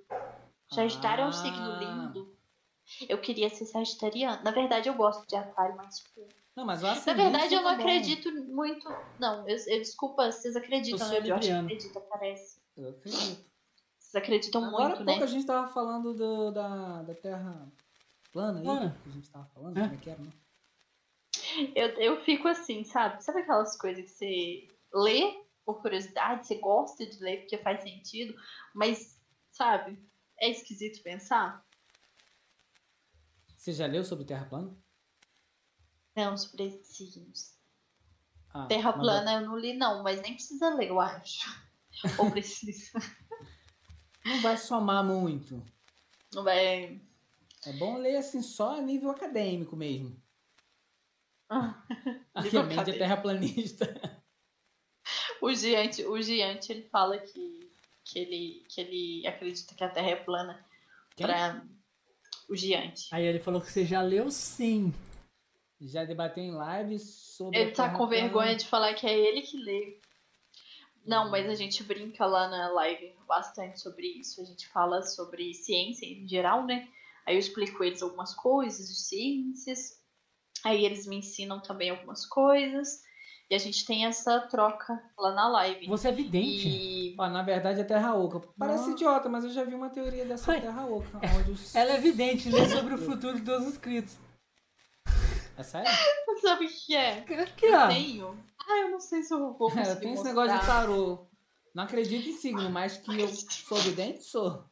Sagitário é um signo Ah. lindo. Eu queria ser sagitariano. Na verdade, eu gosto de aquário, mas tipo, Não, mas Na verdade, eu não tá acredito muito. Não, eu, eu- desculpa, vocês acreditam, Eu né? Eu acho que acredita, parece. Eu acredito. Vocês acreditam Agora há muito, pouco né? a gente tava falando do, da, da Terra plana aí. Plana. Que a gente tava falando, É. como é que era, né? Eu, eu fico assim, sabe? Sabe aquelas coisas que você lê por curiosidade, você gosta de ler porque faz sentido, mas, sabe, é esquisito pensar? Você já leu sobre Terra plana? Não, sobre signos. Ah, Terra plana eu não li, não, mas nem precisa ler, eu acho. Ou precisa. Não vai somar muito. Não vai. É bom ler assim só a nível acadêmico mesmo. Ah, Aqui a mente é terraplanista. O Giante, o Giante, ele fala que, que, ele, que ele acredita que a Terra é plana. Quem? Pra... O Giante. Aí ele falou que você já leu sim. Já debateu em live sobre. Ele tá com plana. vergonha de falar que é ele que lê. Não, mas a gente brinca lá na live bastante sobre isso. A gente fala sobre ciência em geral, né? Aí eu explico eles algumas coisas de ciências. Aí eles me ensinam também algumas coisas. E a gente tem essa troca lá na live. Você é vidente. E Ó, na verdade é Terra Oca. Parece Não. idiota, mas eu já vi uma teoria dessa Ai. Terra Oca. Onde os... Ela é vidente, lê sobre o futuro de todos os inscritos. É sério? sabe o que é? Aqui, Eu ó. tenho. Ah, eu não sei se eu vou conseguir Eu tenho esse negócio de tarô. Não acredito em signo, mas que eu sou vidente, sou.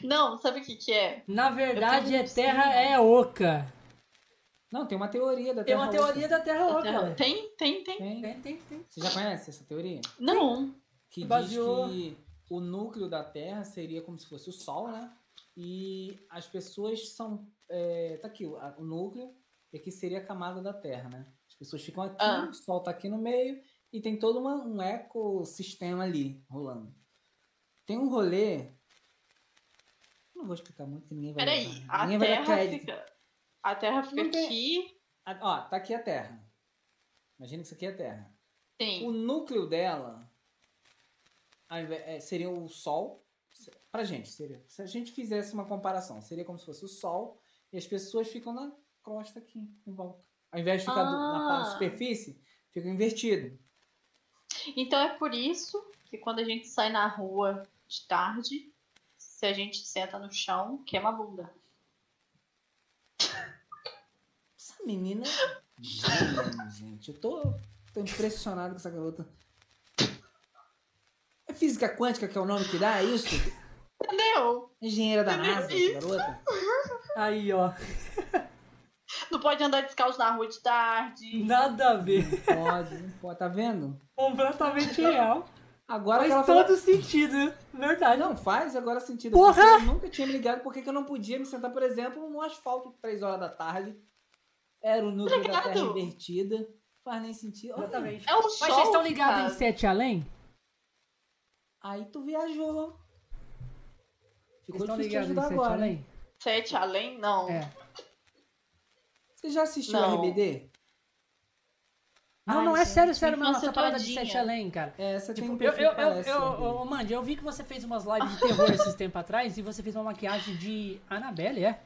Não, sabe o que que é? Na verdade, é terra signo. é oca. Não, tem uma teoria da Tem Terra uma Oca. teoria da terra oca. velho. Tem, tem, tem. Tem. Tem, tem, tem. Você já conhece essa teoria? Não. Que Baseou- diz que o núcleo da Terra seria como se fosse o Sol, né? E as pessoas são. é, tá aqui, o, núcleo, e aqui seria a camada da Terra, né? As pessoas ficam aqui, Ah. o Sol tá aqui no meio, e tem todo uma- um ecossistema ali rolando. Tem um rolê. Não vou explicar muito, que ninguém vai Peraí, a Ninguém vai dar Terra crédito. fica. A Terra fica tem- aqui. Ah, Ó, tá aqui a Terra. Imagina que isso aqui é a Terra. O Sim. núcleo dela é, seria o Sol. Pra gente, seria. Se a gente fizesse uma comparação, seria como se fosse o Sol e as pessoas ficam na crosta aqui, em volta. Ao invés de ficar do- na Ah. superfície, fica invertido. Então é por isso que quando a gente sai na rua de tarde, se a gente senta no chão, queima a bunda. Essa menina gente. Eu tô, tô impressionado com essa garota. É física quântica que é o nome que dá? É isso? Entendeu? Engenheira da NASA, garota? Aí, ó. Não pode andar descalço na rua de tarde. Nada a ver. Pode, não pode. Tá vendo? Completamente real. Agora que Faz todo sentido. Verdade. Não, faz agora sentido. Porra! porque Eu nunca tinha me ligado porque que eu não podia me sentar, por exemplo, no asfalto 3 horas da tarde. Era o núcleo da Terra Obrigado. invertida. Faz nem sentido. Exatamente. É o Mas sol. vocês estão ligados em Sete Além? Aí tu viajou. Vocês Ficou estão difícil te ligados em ajudar Sete agora. Além? Sete além? Não. É. Você já assistiu Não. RBD? Não, Ai, não, é gente, sério, sério mesmo, essa parada de. Sete Além, cara. É, você tem Tipo, um eu, perfil eu, eu, parece eu, RBD. eu, Mandy, eu vi que você fez umas lives de terror esses tempos atrás e você fez uma maquiagem de Annabelle, é?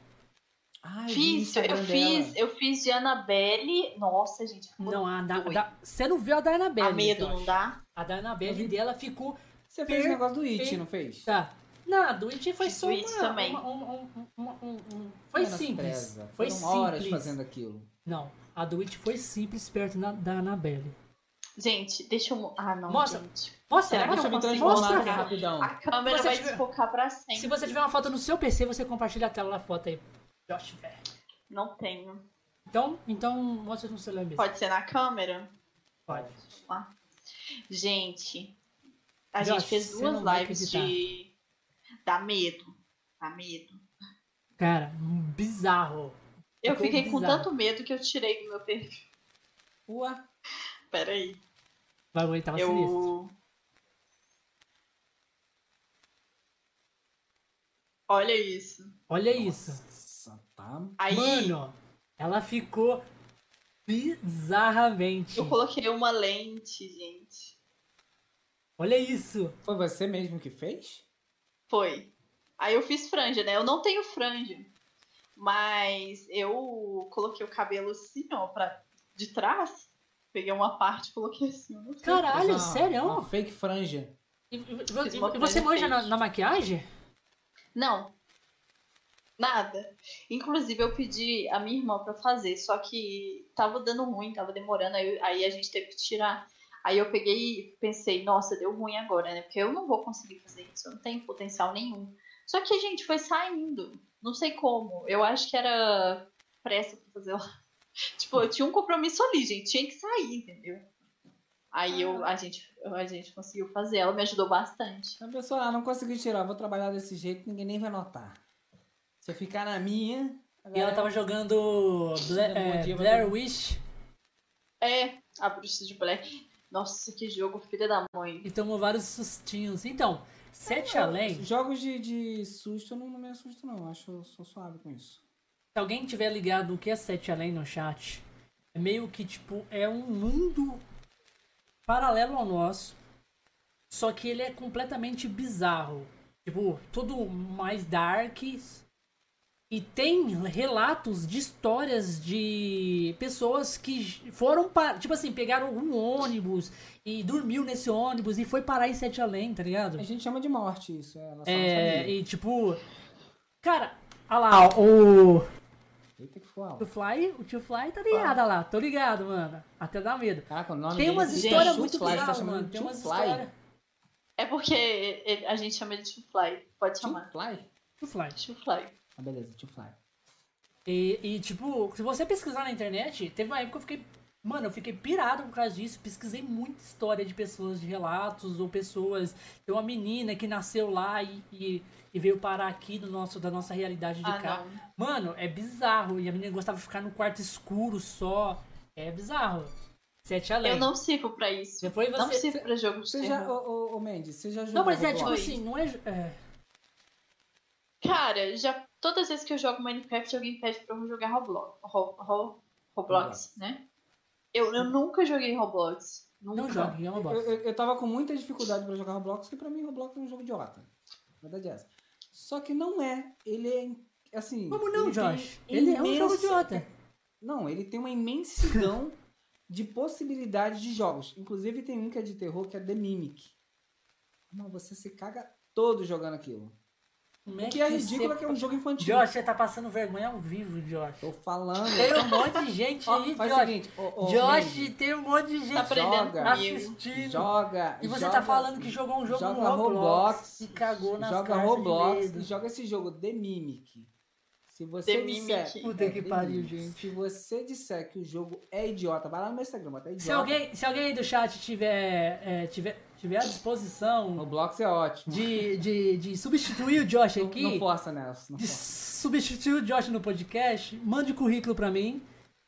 Ai, Fiz, eu Instagram fiz, eu fiz de Annabelle. Nossa, gente, Não, a da, da- você não viu a da Annabelle. A medo, eu não dá? A da Eu Annabelle dela ficou. Você fez o negócio do It, não fez? Tá. Não, a It foi só uma, também. uma- um- um- um- um- um- Foi simples. Foi Foram horas simples. fazendo aquilo. Não, a do It foi simples perto na- da Annabelle. Gente, deixa eu. Ah, não, Mostra. gente. Mostra, Será que Deixa eu me transformar aqui rapidão. A câmera vai tiver- desfocar pra sempre. Se você tiver uma foto no seu PC, você compartilha a tela da foto aí. Josh, velho. Não tenho. Então, então mostra no celular mesmo. Pode ser na câmera? Pode. Lá. Gente, a Josh, gente fez duas lives de. Dá medo. Dá medo. Cara, bizarro. Eu Ficou fiquei com bizarro. tanto medo que eu tirei do meu perfil. Ué, Pera aí. O bagulho tava sinistro. Eu. Olha isso. Olha isso. Nossa, tá. Aí Mano, ela ficou bizarramente. eu coloquei uma lente, gente. Olha isso. Foi você mesmo que fez? Foi. Aí eu fiz franja, né? Eu não tenho franja. Mas eu coloquei o cabelo assim, ó, pra de trás. Peguei uma parte e coloquei assim. Caralho, uma- sério? Uma fake franja. E, e- e- você manja na, na maquiagem? Não. Nada. Inclusive, eu pedi a minha irmã pra fazer, só que tava dando ruim, tava demorando, aí, aí a gente teve que tirar. Aí eu peguei e pensei, nossa, deu ruim agora, né? Porque eu não vou conseguir fazer isso, eu não tenho potencial nenhum. Só que, gente, foi saindo. Não sei como. Eu acho que era pressa pra fazer lá. Tipo, eu tinha um compromisso ali, gente. Tinha que sair, entendeu? Aí eu, a, gente, a gente conseguiu fazer. Ela me ajudou bastante. A pessoa, ah, não consegui tirar, vou trabalhar desse jeito, ninguém nem vai notar. Se eu ficar na minha. E ela tava jogando Bla é, Blair Wish É, a bruxa de Blair. Nossa, que jogo, filha da mãe. e tomou vários sustinhos. Então, Sete Além, Jogos de, de susto eu não, não me assusto, não. Acho eu sou suave com isso. se alguém tiver ligado o que é Sete Além no chat, é meio que tipo, é um mundo paralelo ao nosso. Só que ele é completamente bizarro. Tipo, tudo mais dark. E tem relatos de histórias de pessoas que foram para. Tipo assim, pegaram um ônibus e dormiu nesse ônibus e foi parar em Sete Além, tá ligado? A gente chama de morte isso. É, sabia. e tipo. Cara, olha lá, o. Eita que O. Fly, o tio Fly tá ligado olha lá, tô ligado, mano. Até dá medo. Caraca, o nome Tem umas é histórias Tio muito tá bizarras, chamando mano. Tem Tio umas Fly? histórias. É porque a gente chama ele de Tio Fly. Pode Tio chamar. Fly? Tio Fly. Tio Fly. Ah, beleza, Tio Fly. E, e, tipo, se você pesquisar na internet, teve uma época que eu fiquei. Mano, eu fiquei pirado por causa disso. Pesquisei muita história de pessoas, de relatos, ou pessoas. Tem uma menina que nasceu lá e, e, e veio parar aqui do nosso, da nossa realidade de Ah, cá. não. Mano, é bizarro. E a menina gostava de ficar no quarto escuro só. É bizarro. Sete além. Eu não sirvo pra isso. Depois Não você. sirvo pra jogo de Você já, ô, ô, ô Mandy, você já jogou Não, mas é tipo assim, não é. é Cara, já todas as vezes que eu jogo Minecraft, alguém pede pra eu jogar Roblox. Ro, Ro- Roblox, né? Eu, eu nunca joguei Roblox. Nunca. não é uma Eu, eu, eu tava com muita dificuldade pra jogar Roblox, porque pra mim Roblox é um jogo idiota. verdade é essa. Só que não é. Ele é, assim... Como não, ele tem Josh? Ele é um jogo idiota. Não, ele tem uma imensidão de possibilidades de jogos. Inclusive tem um que é de terror, que é The Mimic. Não, você se caga todo jogando aquilo. Como O que é ridículo você- é que é um jogo infantil. Josh, você tá passando vergonha ao vivo, Josh. Tô falando. Tem um monte de gente aí, faz o Josh. seguinte, ô, ô, Josh, Mandy, tem um monte de gente Tá aprendendo Joga. assistindo. joga. E você joga, tá falando que jogou um jogo joga no Roblox, Roblox, e cagou nas Joga Roblox e joga esse jogo The Mimic. Se você The disser, Mimic. Puta que pariu, gente. Se você disser que o jogo é idiota, vai lá no meu Instagram, bota idiota. Se alguém, se alguém aí do chat tiver, é, tiver, tiver à disposição Roblox é ótimo. de, de, de substituir o Josh Não- aqui, Não força, Nelson. Não de força. substituir o Josh no podcast, mande o currículo pra mim.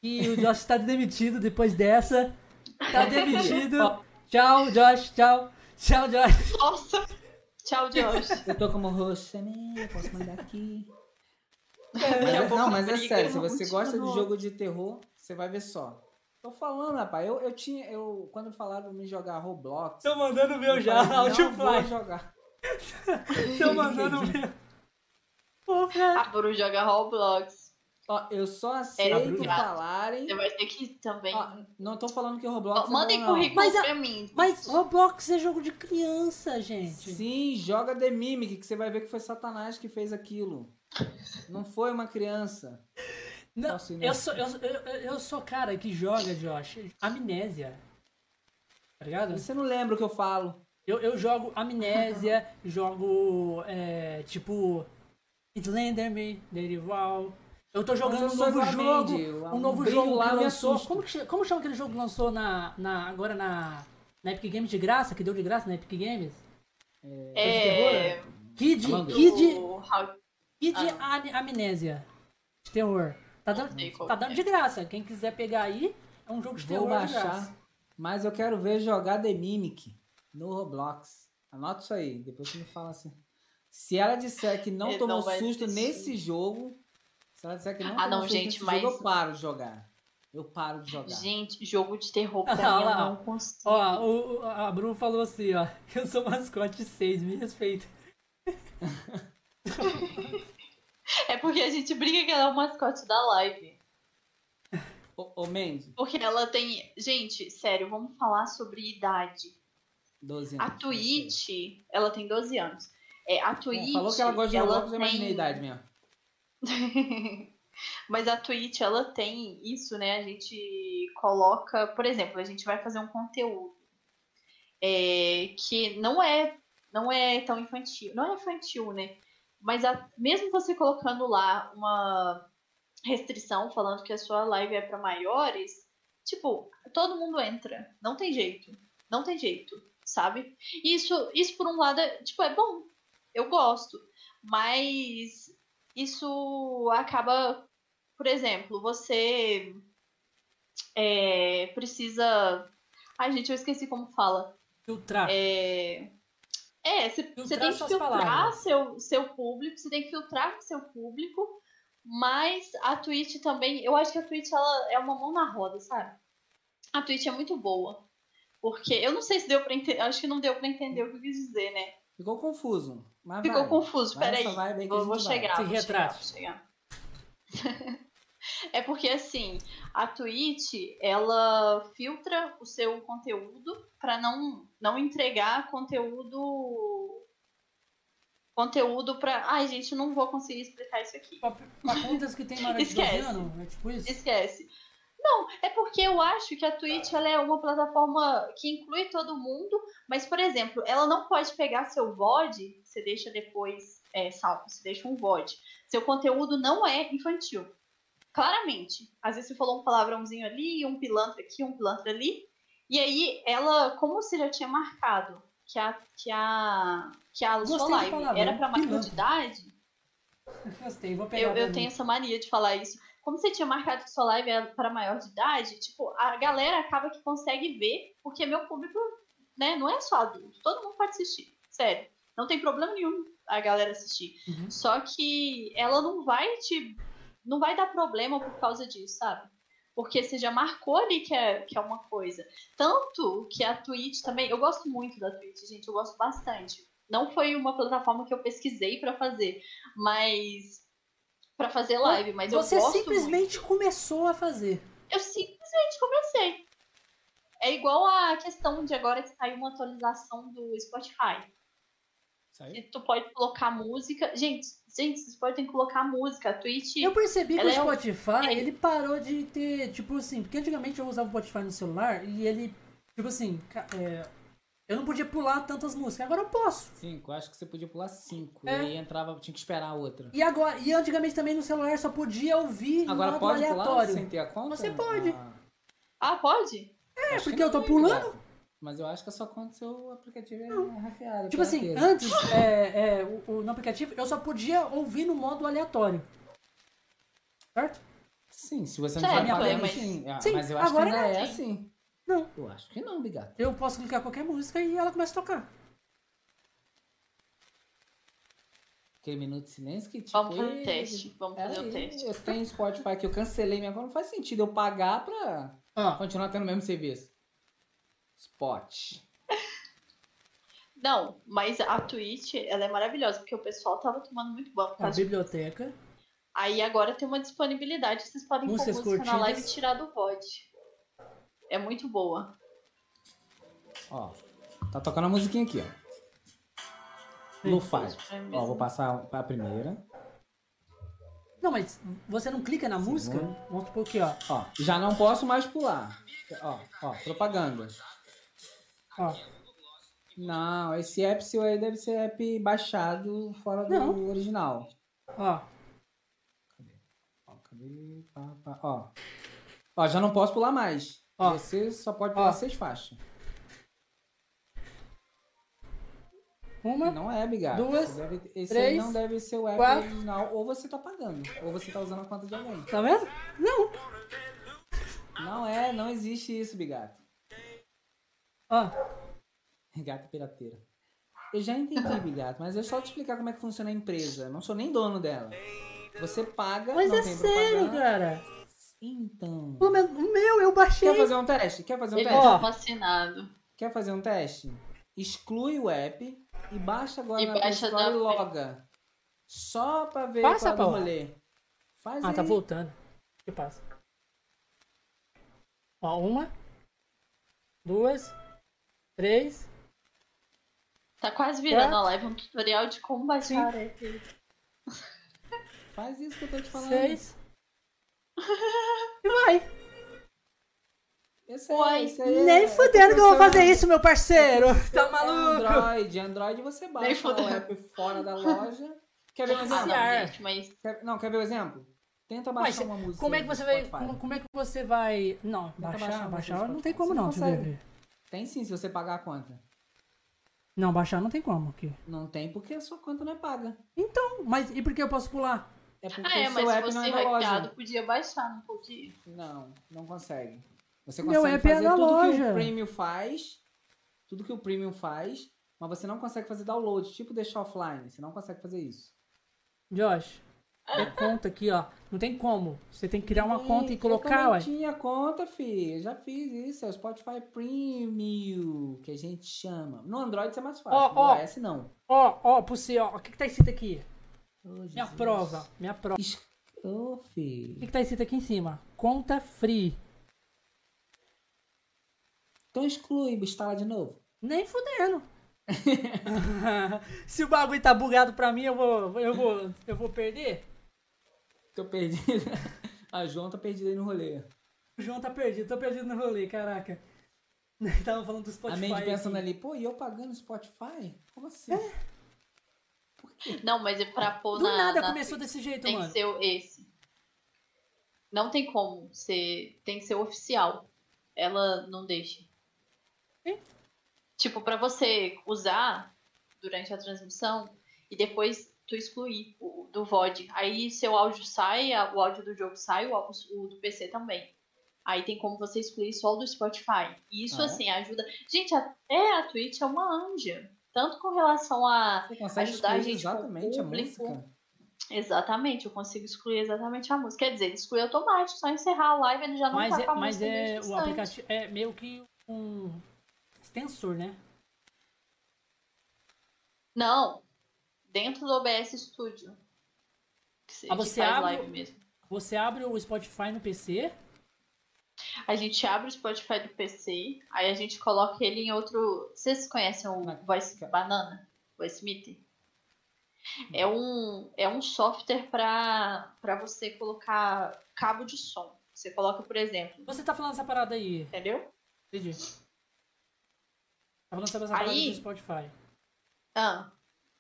E o Josh tá demitido depois dessa. Tá demitido. Tchau, Josh. Tchau. Tchau, Josh. Nossa! Tchau, Josh. Eu tô como host também, eu posso mandar aqui. Daqui Mas a é- pouco não, mas é briga sério, se não você gosta de jogo de terror, você vai ver só. Tô falando, rapaz, eu, eu tinha, eu, quando falaram pra mim jogar Roblox, Tô mandando meu já, vou Fly. jogar. Tô mandando o meu. Pô, cara. A Bru joga Roblox. Ó, eu só É, aceito obrigado. falarem... Você vai ter que também. Ó, não tô falando que o Roblox é Mandem não. currículo Mas pra mim. Mas Roblox é jogo de criança, gente. Sim, joga The Mimic, que você vai ver que foi Satanás que fez aquilo. Não foi uma criança. Não, Nossa, eu, sou, eu, eu, eu sou cara que joga, Josh, amnésia. Tá ligado? Você não lembra o que eu falo. Eu, eu jogo amnésia, jogo é, tipo Slenderman, Derival. Eu tô jogando eu um novo jogo. O- Um novo jogo lá que lançou. Como, que, como chama aquele jogo que lançou na, na, agora na, na Epic Games de graça? Que deu de graça na Epic Games? É. Kid, Among Us. Kid, How- Kid Ah, Am- Amnésia. De terror. Tá dando, tá é. dando de graça. Quem quiser pegar aí, é um jogo de Vou terror de graça. baixar. Mas eu quero ver jogar The Mimic no Roblox. Anota isso aí. Depois você me fala assim. Se ela disser que não Ele tomou não susto nesse jogo. Se ela disser que não Ah, tomou não, susto gente, nesse mas- jogo, eu paro de jogar. Eu paro de jogar. Gente, jogo de terror pra Ah, mim eu lá. não consigo. Ó, o, a Bru falou assim, ó. Eu sou mascote 6, me respeita. É porque a gente briga que ela é o mascote da live. Ô, ô Mandy, Porque ela tem. Gente, sério, vamos falar sobre idade. 12 A anos. Twitch, ela tem 12 anos. É, a Bom, Twitch. falou que ela gosta de Roblox, eu imaginei a tem- idade mesmo. Mas a Twitch, ela tem isso, né? A gente coloca, por exemplo, a gente vai fazer um conteúdo é, que não é, não é tão infantil, não é infantil, né? Mas a- mesmo você colocando lá uma restrição falando que a sua live é para maiores, tipo, todo mundo entra, não tem jeito, não tem jeito, sabe? Isso, isso por um lado, é, tipo, é bom, eu gosto, mas isso acaba, por exemplo, você é, precisa. Ai, gente, eu esqueci como fala. Filtrar. É, é você, tem que filtrar palavras. seu, seu público, você tem que filtrar seu público, mas a Twitch também, eu acho que a Twitch ela é uma mão na roda, sabe? A Twitch é muito boa. Porque eu não sei se deu pra entender, acho que não deu pra entender o que eu quis dizer, né? Ficou confuso. Ficou vai. confuso, peraí. Vou, vou chegar. Se vou retrate. chegar, vou chegar. é porque assim, a Twitch, ela filtra o seu conteúdo para não não entregar conteúdo conteúdo para, ai, gente, não vou conseguir explicar isso aqui. Pra contas que tem maior de 12 Esquece. anos, é tipo isso? Esquece. Não, é porque eu acho que a Twitch ela é uma plataforma que inclui todo mundo, mas, por exemplo, ela não pode pegar seu VOD, você deixa depois é, salvo, você deixa um VOD. Seu conteúdo não é infantil. Claramente. Às vezes você falou um palavrãozinho ali, um pilantra aqui, um pilantra ali. E aí, ela, como você já tinha marcado que a, que a, que a sua live era para maior de idade, Gostei, vou pegar. eu, eu tenho essa mania de falar isso. Como você tinha marcado que sua live era para maior de idade, tipo, a galera acaba que consegue ver, porque meu público, né, não é só adulto, todo mundo pode assistir. Sério. Não tem problema nenhum a galera assistir. Uhum. Só que ela não vai te. Não vai dar problema por causa disso, sabe? Porque você já marcou ali que é, que é uma coisa. Tanto que a Twitch também. Eu gosto muito da Twitch, gente. Eu gosto bastante. Não foi uma plataforma que eu pesquisei pra fazer, mas pra fazer live, mas eu Você gosto simplesmente começou a fazer. eu simplesmente comecei. É igual a questão de agora que saiu uma atualização do Spotify. Aí? tu pode colocar música. Gente, gente, vocês podem colocar música. A Twitch. Eu percebi que o é Spotify, é. ele parou de ter, tipo assim, porque antigamente eu usava o Spotify no celular e ele, tipo assim, é, eu não podia pular tantas músicas, agora eu posso. Cinco. Acho que você podia pular cinco. É. E aí entrava, tinha que esperar a outra. E agora, e antigamente também no celular só podia ouvir Agora pode aleatório. pular sem ter a conta? Você pode. Ah, Ah, pode? É, acho que porque eu tô pulando. cara. Mas eu acho que a sua conta, seu aplicativo é hackeado. Tipo assim, antes, é, é, o, o- no aplicativo, eu só podia ouvir no modo aleatório. Certo? Sim, se você não tiver pagando, mas- sim. Ah, Sim, mas eu acho que agora ainda não. é assim. Não. Eu acho que não, Bigato. Eu posso clicar qualquer música e ela começa a tocar. Aquele minuto de silêncio que tipo. Vamos fazer o teste. Vamos fazer o teste. Eu tenho Spotify que eu cancelei minha conta. Não faz sentido eu pagar pra Ó, continuar tendo o mesmo serviço. Spot. Não, mas a Twitch, ela é maravilhosa, porque o pessoal tava tomando muito banho por a causa de... biblioteca. Aí agora tem uma disponibilidade, vocês podem pôr Músicas música na live e curtidas. tirar do VOD. É muito boa. Ó. Tá tocando a musiquinha aqui, ó. Lo-fi. Ó, vou passar pra primeira. Não, mas você não clica na música? Vamos supor aqui, ó. Ó, já não posso mais pular. Ó, ó, propaganda. Ó. Não, esse app seu aí deve ser app baixado fora do Não. original. Ó, Ó, cadê? Pá, pá, Ó. Ó, já não posso pular mais. Ó. Você só pode pular Ó. seis faixas. uma. Não é, Bigato. Duas, deve- esse três, aí não deve ser o app quatro. original. Ou você tá pagando. Ou você tá usando a conta de alguém. Tá vendo? Não. Não é, não existe isso, Bigato. Ó, Gato pirateira. Eu já entendi, Bigato, mas é só te explicar como é que funciona a empresa. Eu não sou nem dono dela. Você paga, mas não é tem sério, cara. Então. O meu, meu, eu baixei. Quer fazer um teste? Quer fazer um Ele teste? Ó. tá vacinado. Quer fazer um teste? Exclui o app e baixa agora E na Play baixa Store e loga. Só pra ver Passa, qual é o rolê. Faz Ah, aí. tá voltando. O que passa? Ó, uma. Duas. Três. Tá quase virando Quatro. a live um tutorial de como baixar o app. Faz isso que eu tô te falando. Seis. E vai. Esse Uai, esse é- Nem é fudendo que eu vou fazer isso, meu parceiro. Tá É maluco? Android. Android você baixa o fudendo. app fora da loja. Quer ver um Ah, exemplo? não, Viciar. gente, mas Quer- não, quer ver o exemplo? Tenta Mas baixar uma música. Como é que você vai. Como, como é que você vai. Não, Tenta baixar, baixar baixar, não tem como Você não, não consegue. Tem sim, se você pagar a conta. Não, baixar não tem como aqui. Não tem porque a sua conta não é paga. Então, mas e por que eu posso pular? É porque Ah, é, o seu se app não é hackeado, loja. podia baixar, não podia. Não, não consegue. Você Meu consegue app é fazer da tudo que loja. o Premium faz, tudo que o Premium faz, mas você não consegue fazer download, tipo deixar offline. Você não consegue fazer isso. Josh, é conta aqui, ó. Não tem como. Você tem que criar uma Ih, conta e eu colocar, também ué. tinha conta, fi. Eu já fiz isso. É o Spotify Premium, que a gente chama. No Android isso é mais fácil. Ó, no ó. iOS não. Ó, ó, pro você, ó. O que que tá escrito aqui? Ô, Minha prova. Minha prova. Es- Ô, O fi. que que tá escrito aqui em cima? Conta free. Então exclui, instala de novo. Nem fudendo. Se o bagulho tá bugado pra mim, eu vou, eu vou, eu vou perder? Tô perdido. A João tá perdida aí no rolê. O João tá perdido, tô perdido no rolê, caraca. Tava falando do Spotify. a Mandy pensando aqui. ali, pô, e eu pagando Spotify? Como assim? Não, mas é pra pôr Do na. nada na começou desse jeito, Tem mano. que ser esse. Não tem como ser. Tem que ser oficial. Ela não deixa. Sim. Tipo, pra você usar durante a transmissão e depois tu excluir o, do VOD. Aí seu áudio sai, o áudio do jogo sai, o, o do PC também. Aí tem como você excluir só o do Spotify. E isso, Ah, é? assim, ajuda. Gente, até a Twitch é uma anja. Tanto com relação a Ajudar a gente com o exatamente a público. música? Exatamente, eu consigo excluir exatamente a música. Quer dizer, ele exclui automático, só encerrar a live ele já não Mas tá é, com a mas é o aplicativo é meio que um extensor, né? Não, dentro do OBS Studio. ah, você abre, Você abre o Spotify no PC? A gente abre o Spotify do PC, aí a gente coloca ele em outro. Vocês conhecem o Voice Banana? Voice Meet? É um, é um software para você colocar cabo de som. Você coloca, por exemplo. Você tá falando essa parada aí. Entendeu? Entendi. Tá falando sobre essa parada aí... do Spotify. Ah.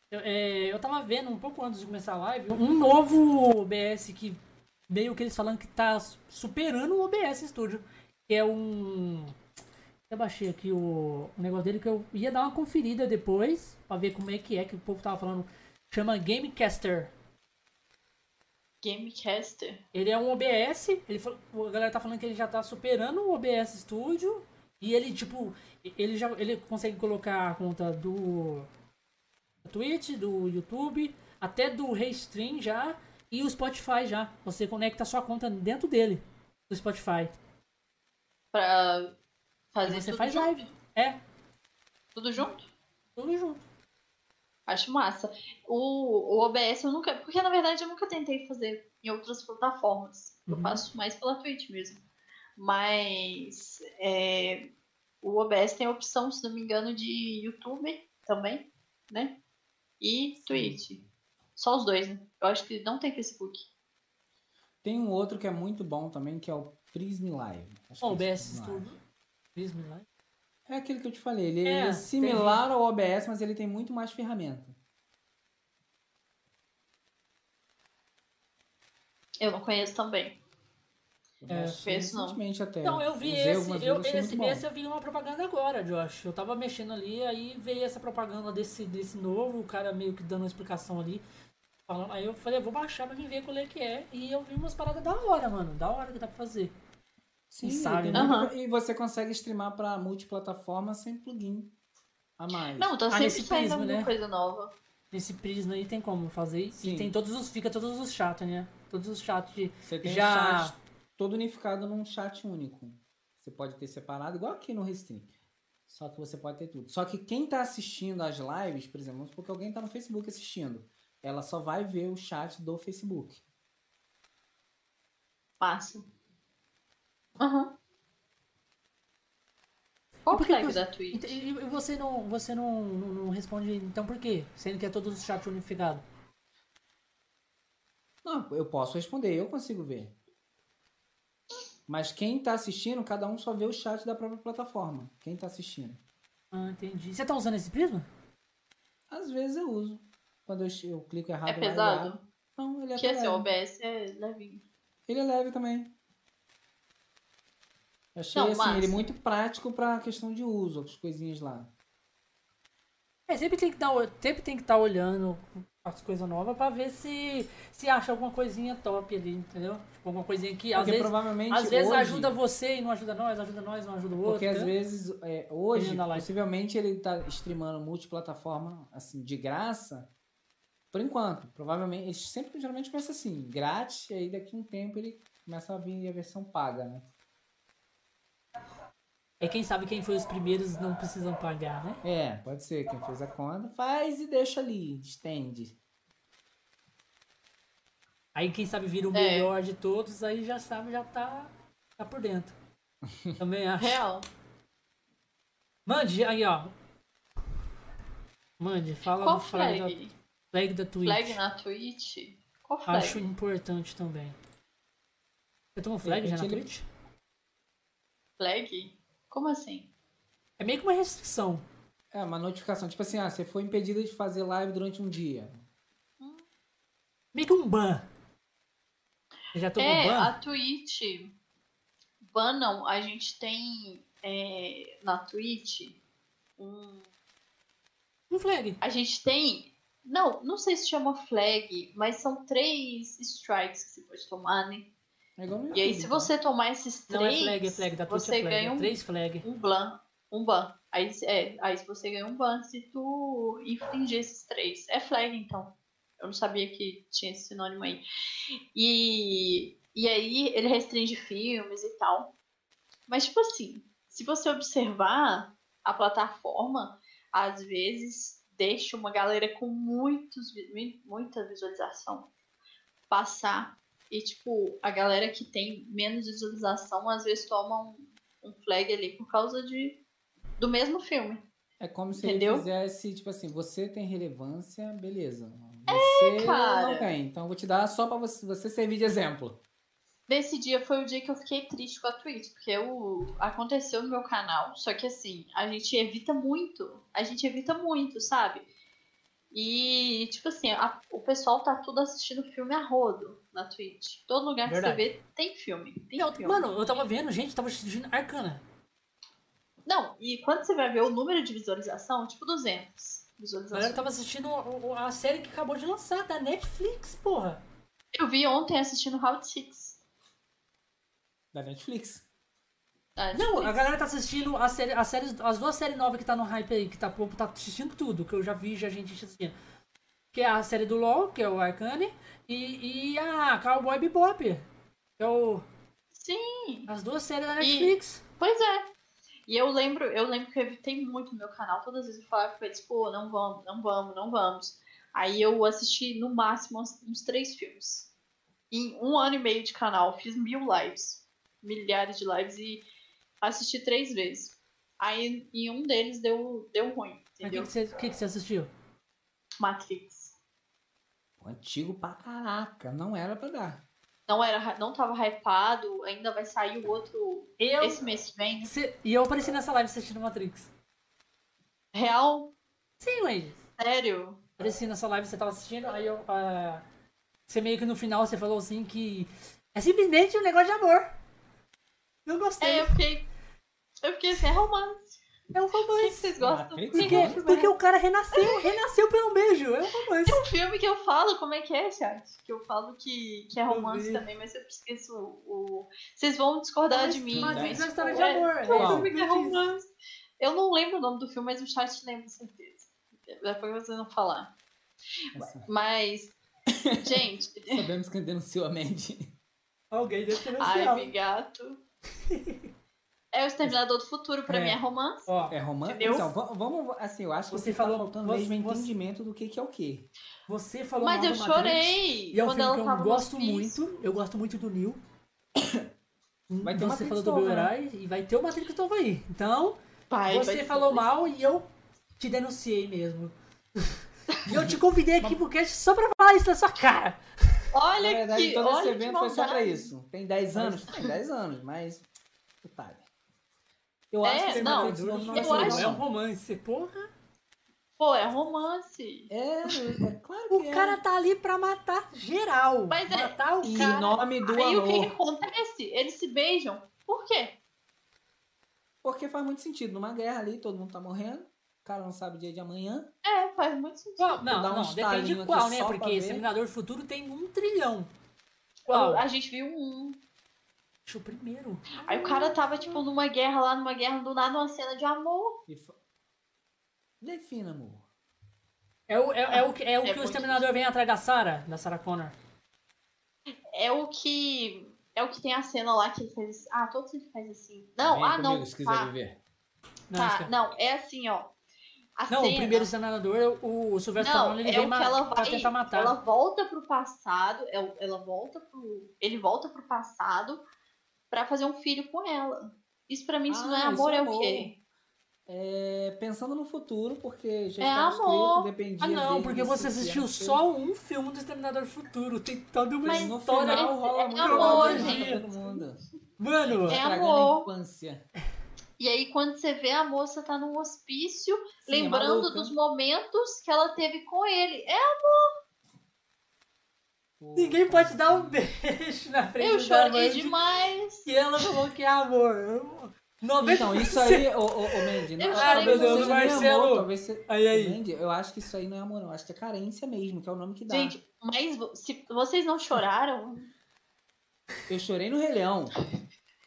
Eu, é, eu tava vendo um pouco antes de começar a live um novo OBS que meio que eles falando que tá superando o OBS Studio. Que é um. Eu baixei aqui o, o negócio dele que eu ia dar uma conferida depois pra ver como é que é que o povo tava falando. Chama Gamecaster. Gamecaster? Ele é um OBS. Ele, a galera tá falando que ele já tá superando o OBS Studio. E ele, tipo, ele já ele consegue colocar a conta do Twitch, do YouTube, até do Restream já e o Spotify já. Você conecta a sua conta dentro dele, do Spotify. Pra fazer e você faz junto? live. É. Tudo junto? Tudo junto. Acho massa. O, o OBS eu nunca. Porque na verdade eu nunca tentei fazer em outras plataformas. Uhum. Eu faço mais pela Twitch mesmo. Mas é, o OBS tem a opção, se não me engano, de YouTube também, né? E Twitch. Só os dois, né? Eu acho que não tem Facebook. Tem um outro que é muito bom também, que é o Prism Live. Acho o OBS Studio. Prism Live. É aquele que eu te falei. Ele é, é similar tem... ao OBS, mas ele tem muito mais ferramenta. Eu não conheço também. É, recentemente até. Não, eu vi esse, eu, esse, esse eu vi uma propaganda agora, Josh. Eu tava mexendo ali, aí veio essa propaganda desse, desse novo, o cara meio que dando uma explicação ali. Falando, aí eu falei, eu vou baixar pra mim ver qual é que é. E eu vi umas paradas da hora, mano. Da hora que dá pra fazer. Sim, sabe, né? Uhum. E você consegue streamar pra multiplataforma sem plugin a mais. Não, tá sempre ah, saindo alguma né? coisa nova. Nesse prisma aí tem como fazer. Sim. E tem todos os. Fica todos os chats, né? Todos os chats de. Você tem já... chat todo unificado num chat único. Você pode ter separado, igual aqui no Restream. Só que você pode ter tudo. Só que quem está assistindo as lives, por exemplo, vamos supor que alguém está no Facebook assistindo ela só vai ver o chat do Facebook. Passa. Aham. Uhum. Qual o flag da Twitch? E, você não, você não, não, não, responde, então por quê? Sendo que é todos os chats unificados. Não, eu posso responder, eu consigo ver. Mas quem está assistindo, cada um só vê o chat da própria plataforma. Quem está assistindo. Ah, entendi. Você está usando esse prisma? Às vezes eu uso. Quando eu, eu clico errado. É pesado? Não, ele é Que esse OBS é levinho. Ele é leve também. Eu achei Não, assim, ele é muito prático pra questão de uso, as coisinhas lá. É, sempre tem que dar, sempre tem que estar tá olhando as coisas novas pra ver se se acha alguma coisinha top ali, entendeu? Tipo, alguma coisinha que às vezes, provavelmente às vezes hoje, ajuda você e não ajuda nós, ajuda nós, não ajuda o outro. Porque às vezes, é, hoje, possivelmente ele tá streamando multiplataforma, assim, de graça, por enquanto, provavelmente, eles sempre geralmente começa assim, grátis, e aí daqui a um tempo ele começa a vir a versão paga, né? É quem sabe quem foi os primeiros não precisam pagar, né? É, pode ser. Quem fez a conta, faz e deixa ali, estende. Aí quem sabe vira o é. melhor de todos, aí já sabe, já tá, tá por dentro. Também acho. Real. Mande, aí ó. Mande, fala Qual do flag? Da... Flag da Twitch. Flag na Twitch? Qual flag? Acho importante também. Você tomou flag já na Twitch? Flag? Como assim? É meio que uma restrição. É, uma notificação. Tipo assim, ah, você foi impedido de fazer live durante um dia. Hum. Meio que um ban. Você já tomou é, ban? a Twitch... Ban não. A gente tem é, na Twitch um... Um flag. A gente tem não, não sei se chama flag, mas são três strikes que você pode tomar, né? É e aí, se então. você tomar esses três. Não é flag, é flag, da Twitch você é flag, ganha um, três flag. Um ban. Um ban. Aí, é, aí se você ganha um ban se tu infringir esses três. É flag, então. Eu não sabia que tinha esse sinônimo aí. E, e aí ele restringe filmes e tal. Mas, tipo assim, se você observar a plataforma, às vezes deixa uma galera com muitos, muita visualização passar. E, tipo, a galera que tem menos visualização às vezes toma um, um flag ali por causa de, do mesmo filme. É como se Entendeu? ele fizesse, tipo assim, você tem relevância, beleza. É, Você cara. não tem. Então eu vou te dar só pra você, você servir de exemplo. Nesse dia foi o dia que eu fiquei triste com a Twitch, porque o aconteceu no meu canal, só que assim, a gente evita muito, a gente evita muito, sabe? E, tipo assim, a- o pessoal tá tudo assistindo filme a rodo na Twitch. Todo lugar que Verdade. você vê tem filme. Tem Não, filme. mano, eu tava vendo, gente, tava assistindo Arcana. Não, e quando você vai ver o número de visualização, tipo 200 A galera visualizações. tava assistindo a série que acabou de lançar, da Netflix, porra. Eu vi ontem assistindo Round 6. Da Netflix. da Não, a galera tá assistindo a série, as, séries, as duas séries novas que tá no hype aí, que tá, o povo tá assistindo tudo, que eu já vi já gente assistindo. Que é a série do LoL, que é o Arcane, e, e a Cowboy Bebop, que é o, Sim, as duas séries da E- Netflix. Pois é. E eu lembro, eu lembro que eu evitei muito no meu canal. Todas as vezes eu falava pra eles, pô, não vamos, não vamos, não vamos. Aí eu assisti no máximo uns, uns três filmes. Em um ano e meio de canal, fiz mil lives. Milhares de lives e assisti três vezes. Aí em um deles deu, deu ruim, o que, que, você, o que que você assistiu? Matrix. Antigo pra caraca. Não era pra dar. Não era, não tava hypado, ainda vai sair o outro Eu, esse mês que vem. você- e eu apareci nessa live assistindo Matrix. Real? Sim, Wendy. Sério? Apareci nessa live, você tava assistindo, aí eu. ah, você meio que no final você falou assim que. É simplesmente um negócio de amor. Eu gostei. É, eu fiquei. Eu fiquei assim, é romance. É um O que romance. vocês gostam? Matrix? Porque, porque o cara renasceu, renasceu pelo beijo. É um romance. Tem um filme que eu falo, como é que é, chat? Que eu falo que, que é romance também, mas eu esqueço o. o- Vocês vão discordar Mas- de mim. mas mas, é uma história de é- amor, É é um filme que é romance. Eu não lembro o nome do filme, mas o chat lembra, com certeza. Depois vocês vão falar. Essa- Mas, gente, Sabemos quem denunciou a Mandy. Alguém deve ter ai, anunciado. bigato. É o Exterminador do Futuro, pra É. mim é romance. Ó, É romance? Entendeu? Então, va- vamos. Assim, eu acho que Você você, falou- tá faltando você- mesmo você- entendimento do que, que é o quê. você falou Mas eu chorei E é um quando filme que eu gosto muito. Eu gosto muito do Neil. Vai ter você falou do meu né? herói e vai ter o Matrix novo aí. Então, Pai, você falou mal e eu te denunciei mesmo. e eu te convidei aqui pro cast só pra falar isso na sua cara. Na Olha verdade, que. todo esse evento foi só pra isso. Tem 10 anos? Tem 10 anos, mas. Detalhe. Eu É, acho que esse não, não eu acho- É um não. romance, porra. Pô, é romance. É, é claro que O é. cara tá ali pra matar geral. Mas é- matar o Em cara. nome do Aí o que, que amor. acontece? Eles se beijam. Por quê? Porque faz muito sentido. Numa guerra ali, todo mundo tá morrendo. O cara não sabe o dia de amanhã. É, faz muito sentido. Qual? Não, um não, estalinho depende aqui qual, né? Porque. Exterminador do Futuro tem um trilhão. Qual? A gente viu um. Deixa o primeiro. Aí o cara tava, tipo, numa guerra lá, numa guerra, do nada uma cena de amor. E fa... Defina, amor. É o, é, é o, que- é o É que o Exterminador vem atrás da Sarah, da Sarah Connor. É o que. É o que tem a cena lá que ele faz assim. Ah, todos ele faz assim. Não, ah, não. Tá, viver. Não, tá, esquece. não, é assim, ó. A não cena, o primeiro Exterminador, o, o Sylvester Não, Stallone, ele é vem o ma- que ela pra vai. tentar matar. Ela volta pro passado. Ela, ela volta pro. Ele volta pro passado pra fazer um filho com ela. Isso pra mim, isso não é Ah, amor, é é o amor. quê? É, pensando no futuro, porque já É estava amor. escrito, dependia Ah, não, porque você assistiu só um filme do Exterminador do Futuro. Tem toda uma Mas No história. final rola é muito amor, gente. Mano, É amor. E aí, quando você vê a moça tá num hospício, Sim, lembrando maluca. dos momentos que ela teve com ele. É, Pô, ninguém pode dar um beijo na frente eu da chorei Mandy. demais. E ela falou que é amor. 90%. Então, isso aí, ô, ô, ô Mandy, não, Eu talvez não seja nem Marcelo. amor, talvez se- Aí, aí. Mandy, eu acho que isso aí não é amor, não. Eu acho que é carência mesmo, que é o nome que dá. Gente, mas se vocês não choraram, Eu chorei no Rei Leão.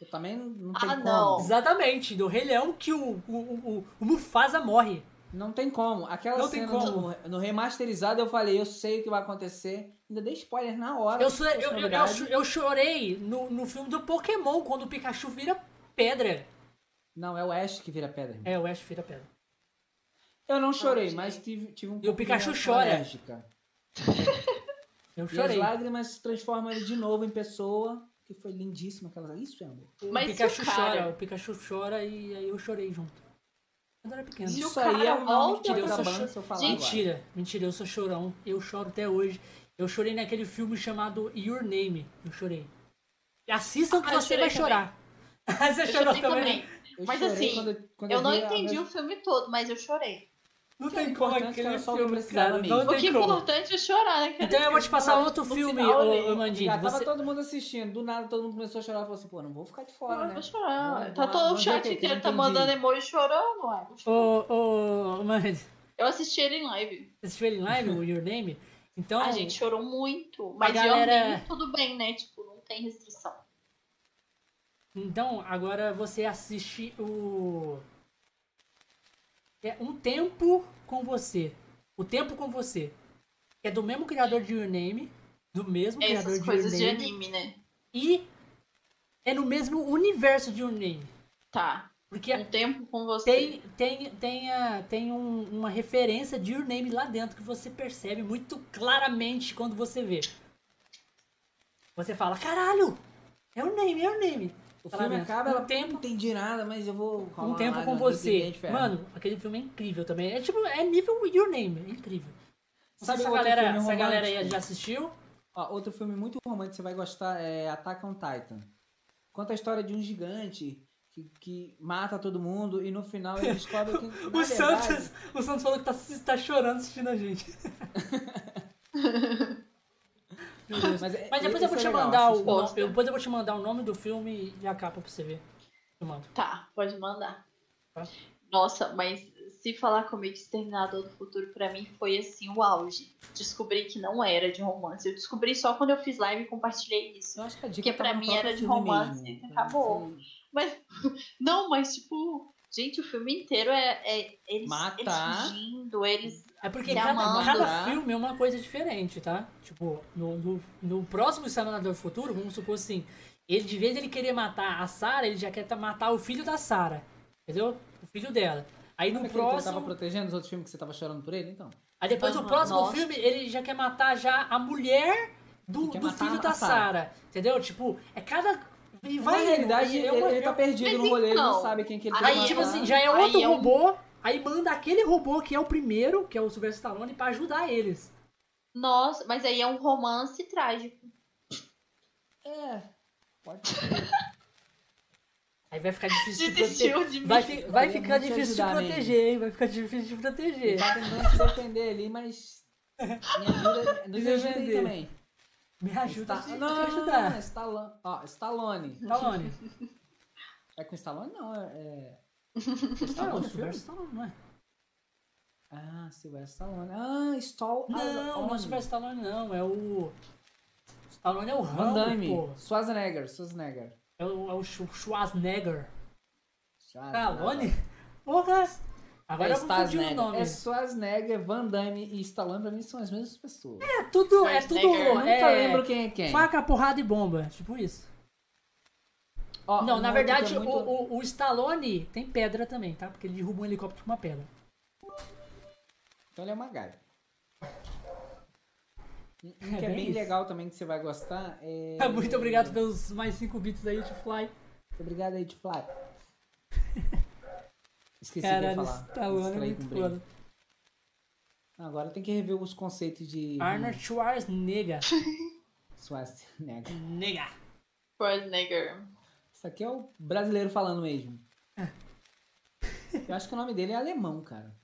Eu também não- não tem Ah, como. não. Exatamente, do Rei Leão que o, o, o, o Mufasa morre. Não tem como. Aquela Não tem cena como. No, no remasterizado eu falei, eu sei o que vai acontecer. Ainda dei spoiler na hora. Eu, eu, eu, eu, chorei no, no filme do Pokémon, quando o Pikachu vira pedra. Não, é o Ash que vira pedra. irmão. É, o Ash vira pedra. Eu não chorei, gente. mas tive, tive um E o Pikachu chora. alérgica. Eu E as chorei. lágrimas transformam ele de novo em pessoa, que foi lindíssima aquela. Isso é amor. O Mas se Pikachu o cara- chora, o Pikachu chora e aí eu chorei junto. Quando eu era pequeno. Se o Isso aí é cara o nome que volta- tira Eu da sou banda cho- se eu falar Gente, agora. Mentira, mentira, eu sou chorão. Eu choro até hoje. Eu chorei naquele filme chamado Your Name. Eu chorei. Assistam que Ah, eu você vai chorar. você Eu chorou chorei também? também. Eu Mas assim, quando, quando Eu não vi a entendi vers- o filme todo, mas eu chorei. Não Que é tem como aquele filme, cara. mesmo. Não O tem que é como. importante é chorar, né? Então eu vou te passar outro No filme, ô, Mandinho. Já tava Você... todo mundo assistindo, do nada todo mundo começou a chorar e falou assim, pô, não vou ficar de fora, Eu né? vou chorar. Vamos- tá vamos- todo o chat inteiro tá entendi. mandando emoji chorando, ué. Ô, ô, Mandy, Eu assisti ele em live. você assistiu ele em live, o Your Name? Então, A gente chorou muito. Mas galera- eu nem tudo bem, né? Tipo, não tem restrição. então agora você assiste o... É Um Tempo com Você. O Tempo com Você. É do mesmo criador de Your Name. Do mesmo criador Essas de Your coisas de Name. anime, né? E é no mesmo universo de Your Name. Tá. Porque Um tempo com você. tem, tem, tem, a, tem um- uma referência de Your Name lá dentro que você percebe muito claramente quando você vê. Você fala, caralho! É o name, é o name. O Tá filme acaba, Um ela tempo- não entendi nada, mas eu vou... Um tempo com você. Mano, aquele filme é incrível também. É tipo, é nível Your Name, é incrível. Não Sabe se a galera, filme se a galera aí já assistiu. Ó, outro filme muito romântico que você vai gostar é Attack on Titan. Conta a história de um gigante que, que mata todo mundo e no final ele descobre que. O verdade, Santos, o Santos falou que tá, tá chorando assistindo a gente. Mas, é- Mas depois eu vou te é legal, mandar o, eu- depois eu vou te mandar o nome do filme e a capa pra você ver. Tá, pode mandar. Tá. Nossa, mas se falar comigo Exterminador do Futuro pra mim foi assim o auge. Descobri que não era de romance. Eu descobri só quando eu fiz live e compartilhei isso. Eu acho que a dica Porque pra mim era de romance mesmo. e acabou. Mas não, mas tipo, gente, o filme inteiro é, é eles, eles fugindo, eles É porque cada, cada né? filme é uma coisa diferente, tá? Tipo, no, no, no próximo Exterminador do Futuro, vamos supor assim, ele de vez de ele querer matar a Sarah, ele já quer tá- matar o filho da Sarah. Entendeu? O filho dela. Aí no aquele que ele tava próximo. protegendo os outros filmes que você tava chorando por ele, então? Aí depois no próximo nossa. filme, ele já quer matar já a mulher do, do filho da Sarah. Entendeu? Tipo, é cada. E vai na realidade, ele, é uma- ele tá é- perdido Mas no rolê, ele não então, sabe quem que ele tem Aí, tipo assim, já é outro é um- robô. Aí manda aquele robô que é o primeiro, que é o Sylvester Stallone, pra ajudar eles. Nossa, mas aí é um romance trágico. É, pode ser. Aí vai ficar difícil de proteger. Vai, fi- vai ficar difícil de proteger, hein? Vai ficar difícil de proteger. tá tentando te defender ali, mas... Me ajuda, nos Me ajuda aí também. Me ajuda te, não, não, ajudar. não, Stallone. Ó, Stallone. Stallone. É com Stallone? Não, é... é- Não, Stallone, o filme? Sylvester Stallone, não é? Ah, Sylvester Stallone. Ah, Stallone. Não, não é o Sylvester Stallone, não. É o... Stallone é o Van Rambo, Damme. pô. Schwarzenegger, Schwarzenegger. É o, é o Schw- Schwarzenegger. Stallone? Porra! Agora é eu confundi o nome. É Schwarzenegger, Van Damme e Stallone pra mim são as mesmas pessoas. É tudo, é tudo... Eu nunca É, lembro quem é quem. faca, porrada e bomba. Tipo isso. Ó, Não, na outro verdade, é muito- o, o, o Stallone tem pedra também, tá? Porque ele derruba um helicóptero com uma pedra. Então ele é uma gaga. Um um É que é bem isso. legal também que você vai gostar é... Muito obrigado pelos mais 5 bits aí de Fly. Muito obrigado aí, Fly. Esqueci Caralho, de falar. Stallone é muito o foda. Agora tem que rever os conceitos de... Arnold Schwarzenegger. Schwarzenegger. Nega. Schwarzenegger. Isso aqui é o brasileiro falando mesmo. Eu acho que o nome dele é alemão, cara.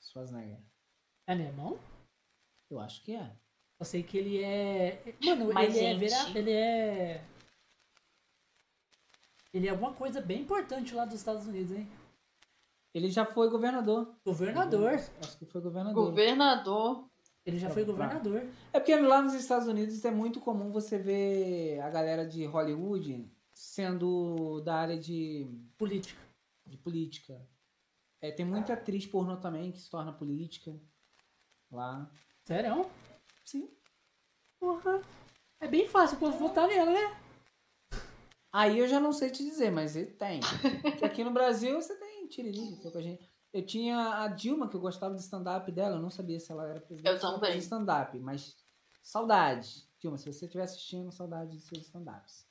Schwarzenegger. É alemão? Eu acho que é. Eu sei que ele é. Mano, Mas, ele é. gente- vera- Ele é. Ele é alguma coisa bem importante lá dos Estados Unidos, hein? Ele já foi governador. Governador. Acho que foi governador. Governador. Ele já Tá foi governador. É porque lá nos Estados Unidos é muito comum você ver a galera de Hollywood sendo da área de, Política. de política. É, tem muita atriz pornô também que se torna política lá. Sério? Sim. Porra. É bem fácil, eu posso votar nela, né? Aí eu já não sei te dizer, mas ele tem. Porque aqui no Brasil você tem Tiririca, que é o a gente. Eu tinha a Dilma, que eu gostava do stand-up dela, eu não sabia se ela era presidente. Eu também. fazia stand-up, mas saudade. Dilma, se você estiver assistindo, saudade de seus stand-ups.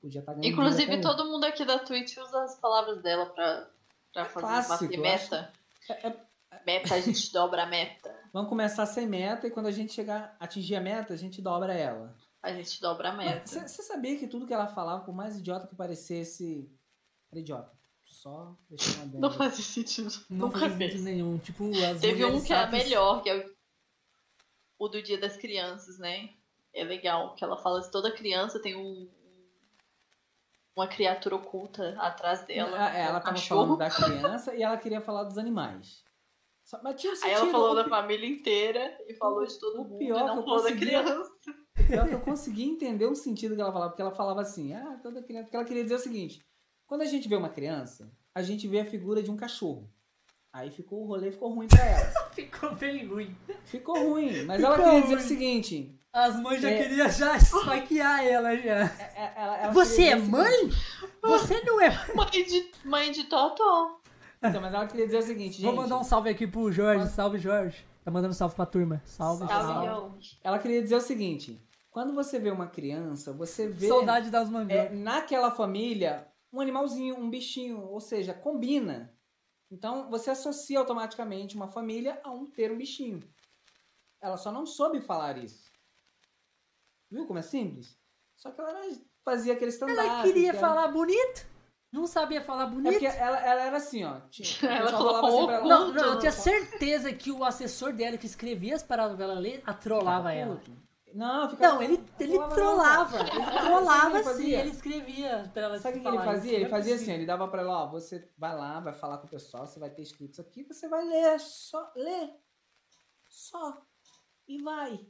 Podia estar ganhando Inclusive, todo mundo aqui da Twitch usa as palavras dela pra, pra fazer clássico, bater eu meta. hoje. É- é- Meta, a gente dobra a meta. vamos começar sem meta e quando a gente chegar, atingir a meta, a gente dobra ela. A gente dobra a meta. Você sabia que tudo que ela falava, por mais idiota que parecesse, era idiota. Só deixando uma Não faz sentido. Não Nunca faz fez. sentido nenhum. Tipo, as Teve um que é melhor, que é o- o do Dia das Crianças, né? É legal, que ela fala que toda criança tem um uma criatura oculta atrás dela. Ela, ela um tava cachorro. falando da criança e ela queria falar dos animais. Só- mas tinha um Aí sentido. ela falou o da pi- família inteira e falou o- de todo o mundo pior e que não eu falou da consegui- criança. Pior que eu consegui entender o sentido que ela falava, porque ela falava assim, ah, toda criança. Porque ela queria dizer o seguinte: quando a gente vê uma criança, a gente vê a figura de um cachorro. Aí ficou o rolê, ficou ruim pra ela. Ficou bem ruim. Ficou ruim. Mas ela Ficou queria dizer o seguinte: As mães já É. queriam já esfaquear ela já. é- é- ela- ela Você é mãe? Você não é. Mãe de, mãe de Totó. Então, mas ela queria dizer o seguinte, gente. Vou mandar um salve aqui pro Jorge. Mas- Salve, Jorge. Tá mandando salve pra turma. Salve, Salve, salve. Ela queria dizer o seguinte: quando você vê uma criança, você vê Saudade das é, mangas. naquela família um animalzinho, um bichinho, ou seja, combina. Então você associa automaticamente uma família a um ter um bichinho. Ela só não soube falar isso. Viu como é simples? Só que ela era- fazia aquele stand-up. Ela queria que era- falar bonito? Não sabia falar É bonito? porque ela, ela era assim, ó. Tinha, Ela falava assim ela, Não, não, eu tinha certeza que o assessor dela que escrevia as paradas pra ela ler, atrolava ela. puto. Não, ficava, Não, ele, ele Trollava não. Ele trollava ele assim, ele escrevia pra ela Sabe o que, ele fazia? isso. Ele é fazia assim, ele dava pra ela, ó, você vai lá, vai falar com o pessoal, você vai ter escrito isso aqui, você vai ler, só ler. Só. E vai.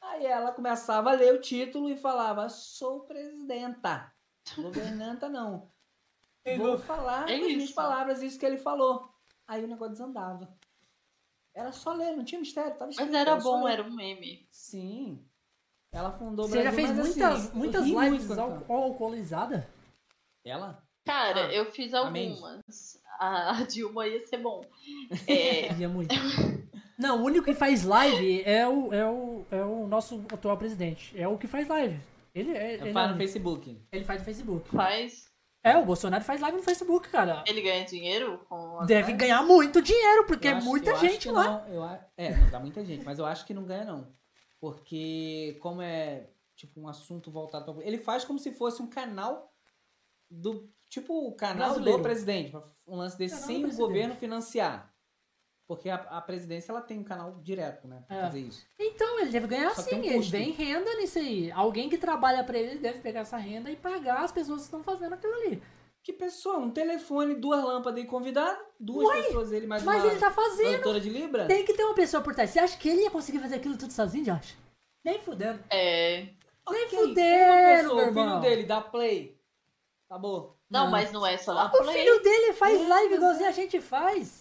Aí ela começava a ler o título e falava, sou presidenta. Governanta não. Vou falar É com as minhas palavras isso que ele falou. Aí o negócio desandava. Era só ler, não tinha mistério, tava Mas escrito. era só bom, era um meme. Sim. Ela fundou o Você já Brasil, fez mas, assim, muitas, muitas muito lives quando al tava. alcoolizada? Ela? Cara, Ah, eu fiz algumas. A, a Dilma ia ser bom. É, Ia muito. Não, o único que faz live é o, é o, é o nosso atual presidente. É o que faz live. Ele, é, Eu ele, é- no Facebook. ele faz no Facebook. faz. É, o Bolsonaro faz live no Facebook, cara. Ele ganha dinheiro com Deve lives? ganhar muito dinheiro, porque Eu é acho- muita eu acho gente que lá. Não, eu, é, não dá muita gente, mas eu acho que não ganha, não. Porque, como é tipo um assunto voltado para. Ele faz como se fosse um canal do. Tipo o canal Brasileiro. do presidente. Um lance desse Canal sem o governo financiar. Porque a, a presidência ela tem um canal direto, né? Pra É. fazer isso. Então, ele deve ganhar Só sim. um ele vem renda nisso aí. Alguém que trabalha pra ele deve pegar essa renda e pagar as pessoas que estão fazendo aquilo ali. Que pessoa? Um telefone, duas lâmpadas e convidado, duas pessoas, ele mais Mas uma ele tá fazendo. produtora de Libra. Tem que ter uma pessoa por trás. Você acha que ele ia conseguir fazer aquilo tudo sozinho, Josh? Nem fudendo. É. Nem Ok, fudendo, meu pessoa, o filho irmão. dele dá play. Acabou. Não, Não. mas não é só da O Play. filho dele faz É, live igualzinho a gente faz.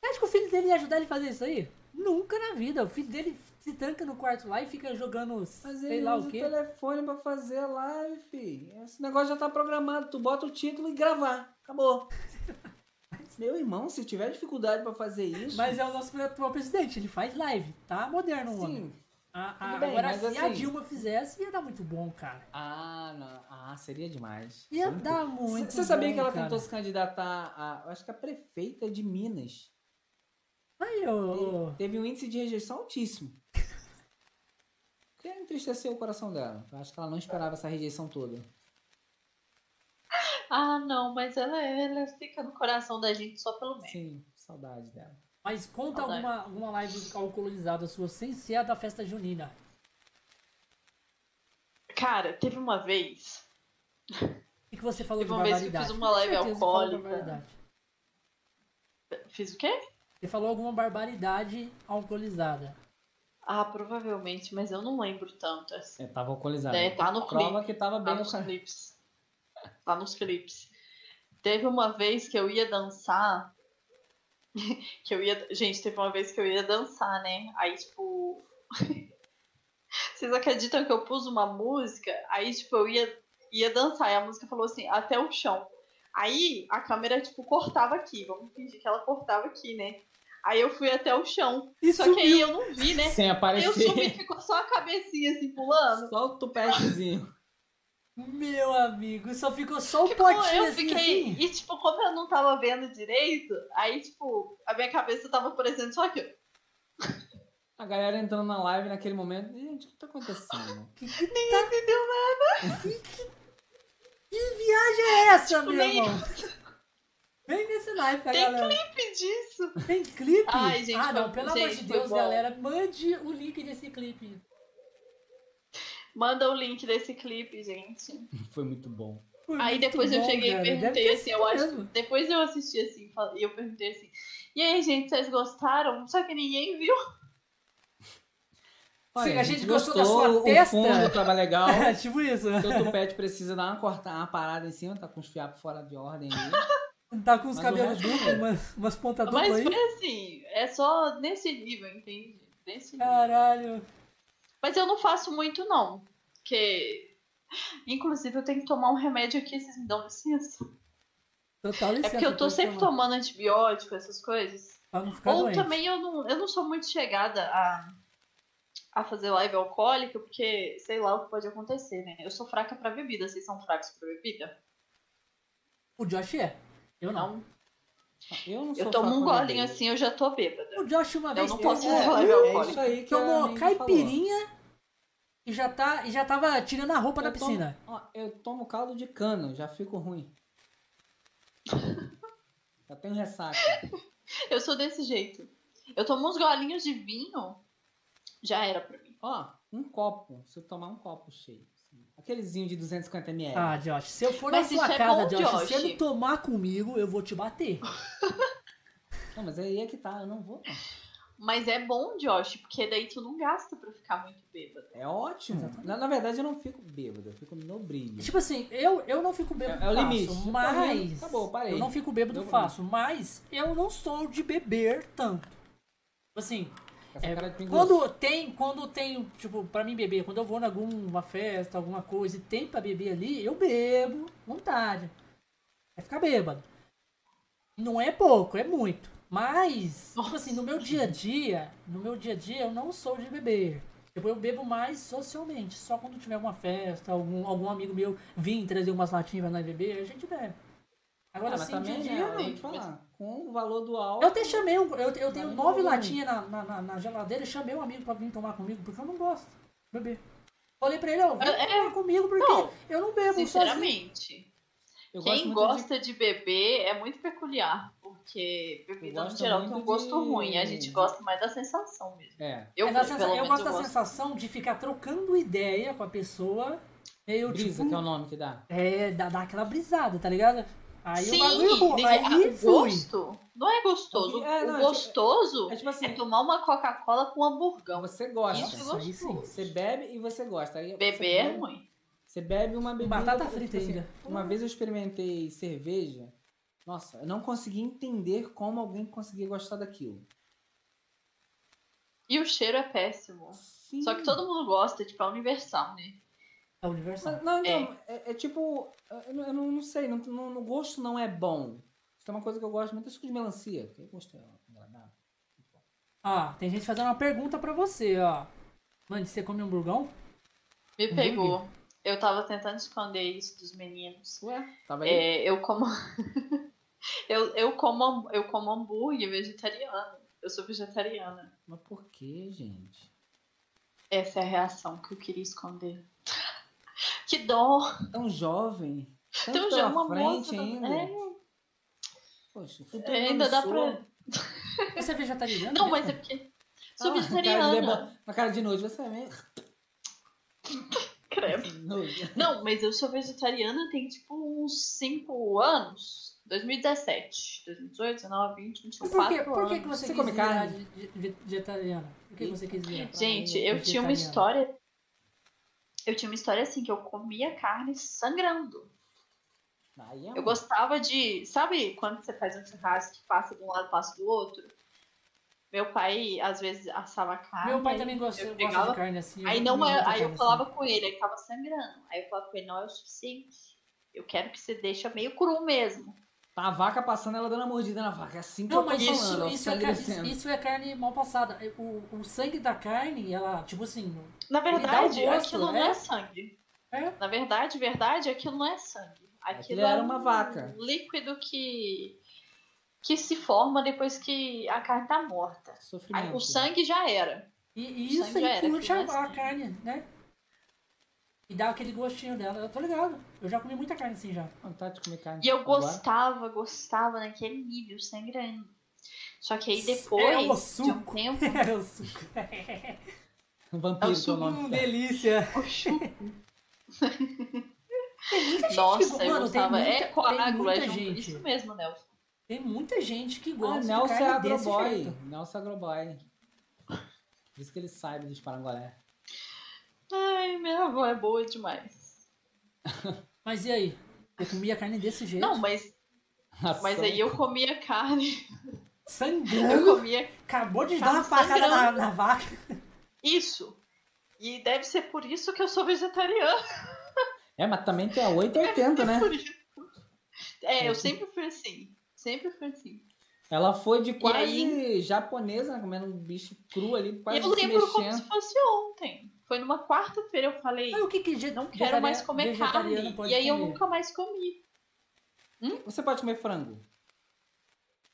Você acha que o filho dele ia ajudar ele a fazer isso aí? Nunca na vida. O filho dele se tranca no quarto lá e fica jogando Mas sei lá o o quê. telefone pra fazer a live, fi. Esse negócio já tá programado. Tu bota o título e gravar. Acabou. Meu irmão, se tiver dificuldade pra fazer isso. Mas é o nosso atual presidente, ele faz live. Tá moderno o homem. sim. A- a- bem, agora, se a assim- Dilma fizesse, ia dar muito bom, cara. Ah, não. Ah, seria demais. Ia Seria dar muito Você sabia bom, que ela cara. tentou se candidatar a. Acho que a prefeita de Minas. Aí, ô, Teve um índice de rejeição altíssimo. Que entristeceu o coração dela. Eu acho que ela não esperava essa rejeição toda. Ah, não, mas ela, ela fica no coração da gente só pelo meme. Sim, saudade dela. Mas conta Saudade. alguma, alguma live alcoolizada sua sem ser a da festa junina. Cara, teve uma vez. O que, que você falou Teve de uma vez que eu fiz uma live alcoólica. Fiz o quê? Você falou alguma barbaridade alcoolizada. Ah, provavelmente, mas eu não lembro tanto. Assim. É, tava alcoolizada. É, tá no Prova clipe. que tava Tá bem nos alcoolizada. clipes. Tá nos clipes. Teve uma vez que eu ia dançar. que eu ia. Gente, teve uma vez que eu ia dançar, né? Aí, tipo. Vocês acreditam que eu pus uma música? Aí, tipo, eu ia, ia dançar. E a música falou assim, até o chão. Aí a câmera, tipo, cortava aqui. Vamos fingir que ela cortava aqui, né? Aí eu fui até o chão. E só que aí eu não vi, né? Sem Aí eu aparecer. subi, ficou só a cabecinha assim pulando. Só o tupetezinho. Meu amigo, só ficou só o Ficou, potinho eu assim, fiquei. assim. E, tipo, como eu não tava vendo direito, aí, tipo, a minha cabeça tava parecendo só aqui. ó. A galera entrando na live naquele momento. Gente, o que tá acontecendo? Que, que, Ninguém entendeu nada. que viagem é essa, Tipo, meu nem- irmão? Vem nesse live, a Tem galera. clipe disso. Tem clipe? Ai, gente, ah, não, foi- pelo amor de gente, Deus, bom. galera, mande o link desse clipe. Manda o link desse clipe, gente. Foi muito bom. Foi Aí muito depois eu bom, cheguei cara. e perguntei assim, eu acho. Depois eu assisti assim, e eu perguntei assim. E aí, gente, vocês gostaram? Só que ninguém viu. Sim, a gente gostou da sua o testa. fundo tava legal. É, tipo isso. Seu tupete precisa dar uma, corta, uma parada em cima, tá com os fiapos fora de ordem ali. Tá com os Mas o cabelos resto- duplos, umas, umas pontas duplas Mas aí. foi assim, é só nesse nível, entende? Nesse nível. Caralho. Mas eu não faço muito, não. Porque. Inclusive, eu tenho que tomar um remédio aqui, vocês me dão licença? Total É licença. porque eu tô sempre tomar. tomando antibiótico, essas coisas. Pra não ficar Ou doente. também eu não, eu não sou muito chegada a, a fazer live alcoólica, porque sei lá o que pode acontecer, né? Eu sou fraca pra bebida, vocês são fracos pra bebida? O Josh é. Eu não. Não. Eu não sou Eu tomo um golinho assim, eu já tô bêbada. O Josh uma Eu vez não pegou- posso É, fazer live é alcoólica. isso aí que a tomou caipirinha e já, tá, e já tava tirando a roupa falou. da Eu tomo- piscina. ó, eu tomo caldo de cana, já fico ruim. Já tenho ressaca. Eu sou desse jeito. Eu tomo uns golinhos de vinho, já era pra mim. Ó, um copo. Se eu tomar um copo cheio. assim, Aquelezinho de 250ml. Ah, Josh, se eu for Mas na sua isso é casa, bom, Josh, Josh. se você não tomar comigo, eu vou te bater. Não, mas aí é que tá, eu não vou. não. Mas é bom, Josh, porque daí tu não gasta pra ficar muito bêbado. É ótimo. Na, na verdade, eu não fico bêbado, eu fico no brilho. Tipo assim, eu, eu não fico bêbado É- é o fácil, limite. Mas... acabou, parei. Eu não fico bêbado Deu fácil, mas eu não sou de beber tanto. Tipo Assim, essa é, cara de pingoço. quando tem, quando tem, tipo, pra mim beber, quando eu vou em alguma festa, alguma coisa e tem pra beber ali, eu bebo, vontade. É ficar bêbado. Não é pouco, é muito. Mas, tipo assim, no meu dia a dia, no meu dia a dia eu não sou de beber. Tipo, eu bebo mais socialmente. Só quando tiver alguma festa, algum, algum amigo meu vir trazer umas latinhas pra nós beber, a gente bebe. Agora Ah, assim, dia a né, dia, não. falar, com o valor do álcool... Eu até chamei, um, eu, eu tenho nove latinhas na, na, na- na geladeira, chamei um amigo pra vir tomar comigo, porque eu não gosto de beber. Falei pra ele, ó, vem É, tomar comigo, porque não, eu não bebo. Sinceramente. Quem gosta de... beber é muito peculiar, porque bebida no gosto geral tem um muito gosto de- ruim. A gente gosta mais da sensação mesmo. De... É, Eu, É sensa- eu gosto da gosto. sensação de ficar trocando ideia com a pessoa. Eu, brisa, tipo, que é o nome que dá. é, dá, dá aquela brisada, tá ligado? Aí Sim, o bagulho, aí o fui. gosto não é gostoso. É, não, o é gostoso É tipo assim, é tomar uma Coca-Cola com hamburgão. você gosta. Isso é Nossa, aí gostoso. Você bebe e você gosta. Aí você Beber é bebe- ruim. Você bebe uma bebida. Batata tipo frita assim, ainda. Uma vez eu experimentei cerveja. Nossa, eu não consegui entender como alguém conseguia gostar daquilo. E o cheiro é péssimo. Sim. Só que todo mundo gosta, tipo, é universal, né? É universal. Mas, Não, então, é, é tipo. Eu, não- eu não, sei, não, não, no gosto não é bom. Isso é uma coisa que eu gosto muito, é suco de melancia. Que gosto é agradável. Ah, tem gente fazendo uma pergunta pra você, ó. Mano, você come hamburgão? Me Hambúrguer? pegou. Eu tava tentando esconder isso dos meninos. Ué, tava aí. É, eu como. eu, eu, como, eu como hambúrguer vegetariano. Eu sou vegetariana. Mas por que, gente? Essa é a reação que eu queria esconder. Que dó! Tão jovem. Tanto já pela é uma frente moça. ainda. É, Poxa, é, ainda dá pra. Você é vegetariano? Não, mas mesmo? é porque. Sou Ah, Cara de vegetariana. Uma cara de nojo, você é mesmo. Credo. Não, mas eu sou vegetariana tem tipo uns 5 anos. 2017, 2018, 19, 20, 21, Por que, 4 por que, que você, Você quis come virar carne? vegetariana? Por que você quis virar? Gente, eu tinha uma vegetariana? história. Eu tinha uma história assim que eu comia carne sangrando. É Eu gostava de. Sabe quando você faz um churrasco que passa de um lado passa do outro? Meu pai, às vezes, assava carne. Meu pai também gosta, eu gosta pegava- de carne assim. eu Aí, não é, muita aí eu carne falava com ele, aí tava sangrando. Aí eu falava com ele, não é o suficiente. Eu quero que você deixe meio cru mesmo. Tá a vaca passando, ela dando a mordida na vaca. É assim que Não, eu tô mas isso, falando. ó, isso, é sangue carne, descendo. isso é carne mal passada. O, o sangue da carne, ela, tipo assim. Na verdade, gosto, aquilo não é? é sangue. É? Na verdade, verdade, aquilo não é sangue. Aquilo Aquilo é era um uma vaca. líquido que que se forma depois que a carne tá morta. Sofrimento. O sangue já era. E, e O isso aí era, curte a, é a carne, né? E dá aquele gostinho dela. Eu tô ligado. Eu já comi muita carne assim já. Vontade de comer carne. E eu agora. gostava, gostava naquele nível, sangrando. Só que aí É depois o de um suco. tempo, É o suco. Um É vampiro, é o suco. Hum, delícia. Poxa, Tem muita gente Nossa, que eu Mano, tem gostava. muita, é tem coágulo, é gente. isso mesmo, Nelson. Tem muita gente que Ah, gosta de Nelson é carne desse agroboy. Nelson é agroboy. Por isso que ele sabe dos parangolé. Ai, minha avó é boa demais. Mas e aí? Eu comia carne desse jeito? Não, mas, mas Ação. aí eu comia carne. Eu Sangrando. comia Acabou de dar uma facada na, na vaca. isso. E deve ser por isso que eu sou vegetariana. É, mas também tem a 880, né? Por isso. É, eu sempre fui assim. Sempre fui assim. Ela foi de quase aí- japonesa, né, comendo um bicho cru ali, quase eu lembro como mexendo. se fosse ontem. Foi numa quarta-feira, eu falei, Mas o que que não quero mais comer carne. E aí eu comer? nunca mais comi. Você pode comer frango?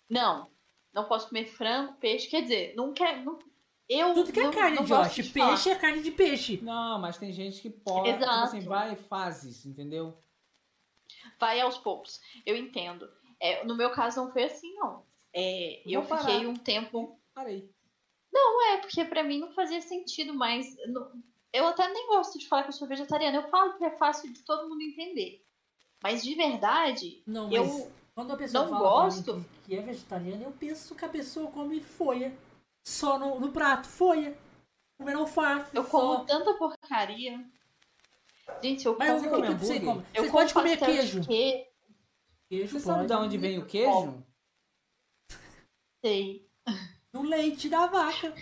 Não, não posso comer frango, peixe. Quer dizer, não quer. Não, eu Tudo que é não, carne, não Josh. Peixe é carne de peixe. Não, mas tem gente que pode, tipo Exato. assim, vai fases, entendeu? Vai aos poucos. Eu entendo. É, no meu caso não foi assim, não. É, eu parar. fiquei um tempo. Parei. Não é, porque pra mim não fazia sentido, mas não- eu até nem gosto de falar que eu sou vegetariana. Eu falo que é fácil de todo mundo entender. Mas de verdade, Não, eu mas quando a pessoa não fala gosto. que, que é vegetariana, eu penso que a pessoa come folha. Só no, no prato, folha. Comendo alface. Eu só. como tanta porcaria. Gente, eu Mas como. o que, você come? eu Você pode comer queijo. queijo, Queijo Você sabe pode. de onde vem o queijo? sei. Do leite da vaca.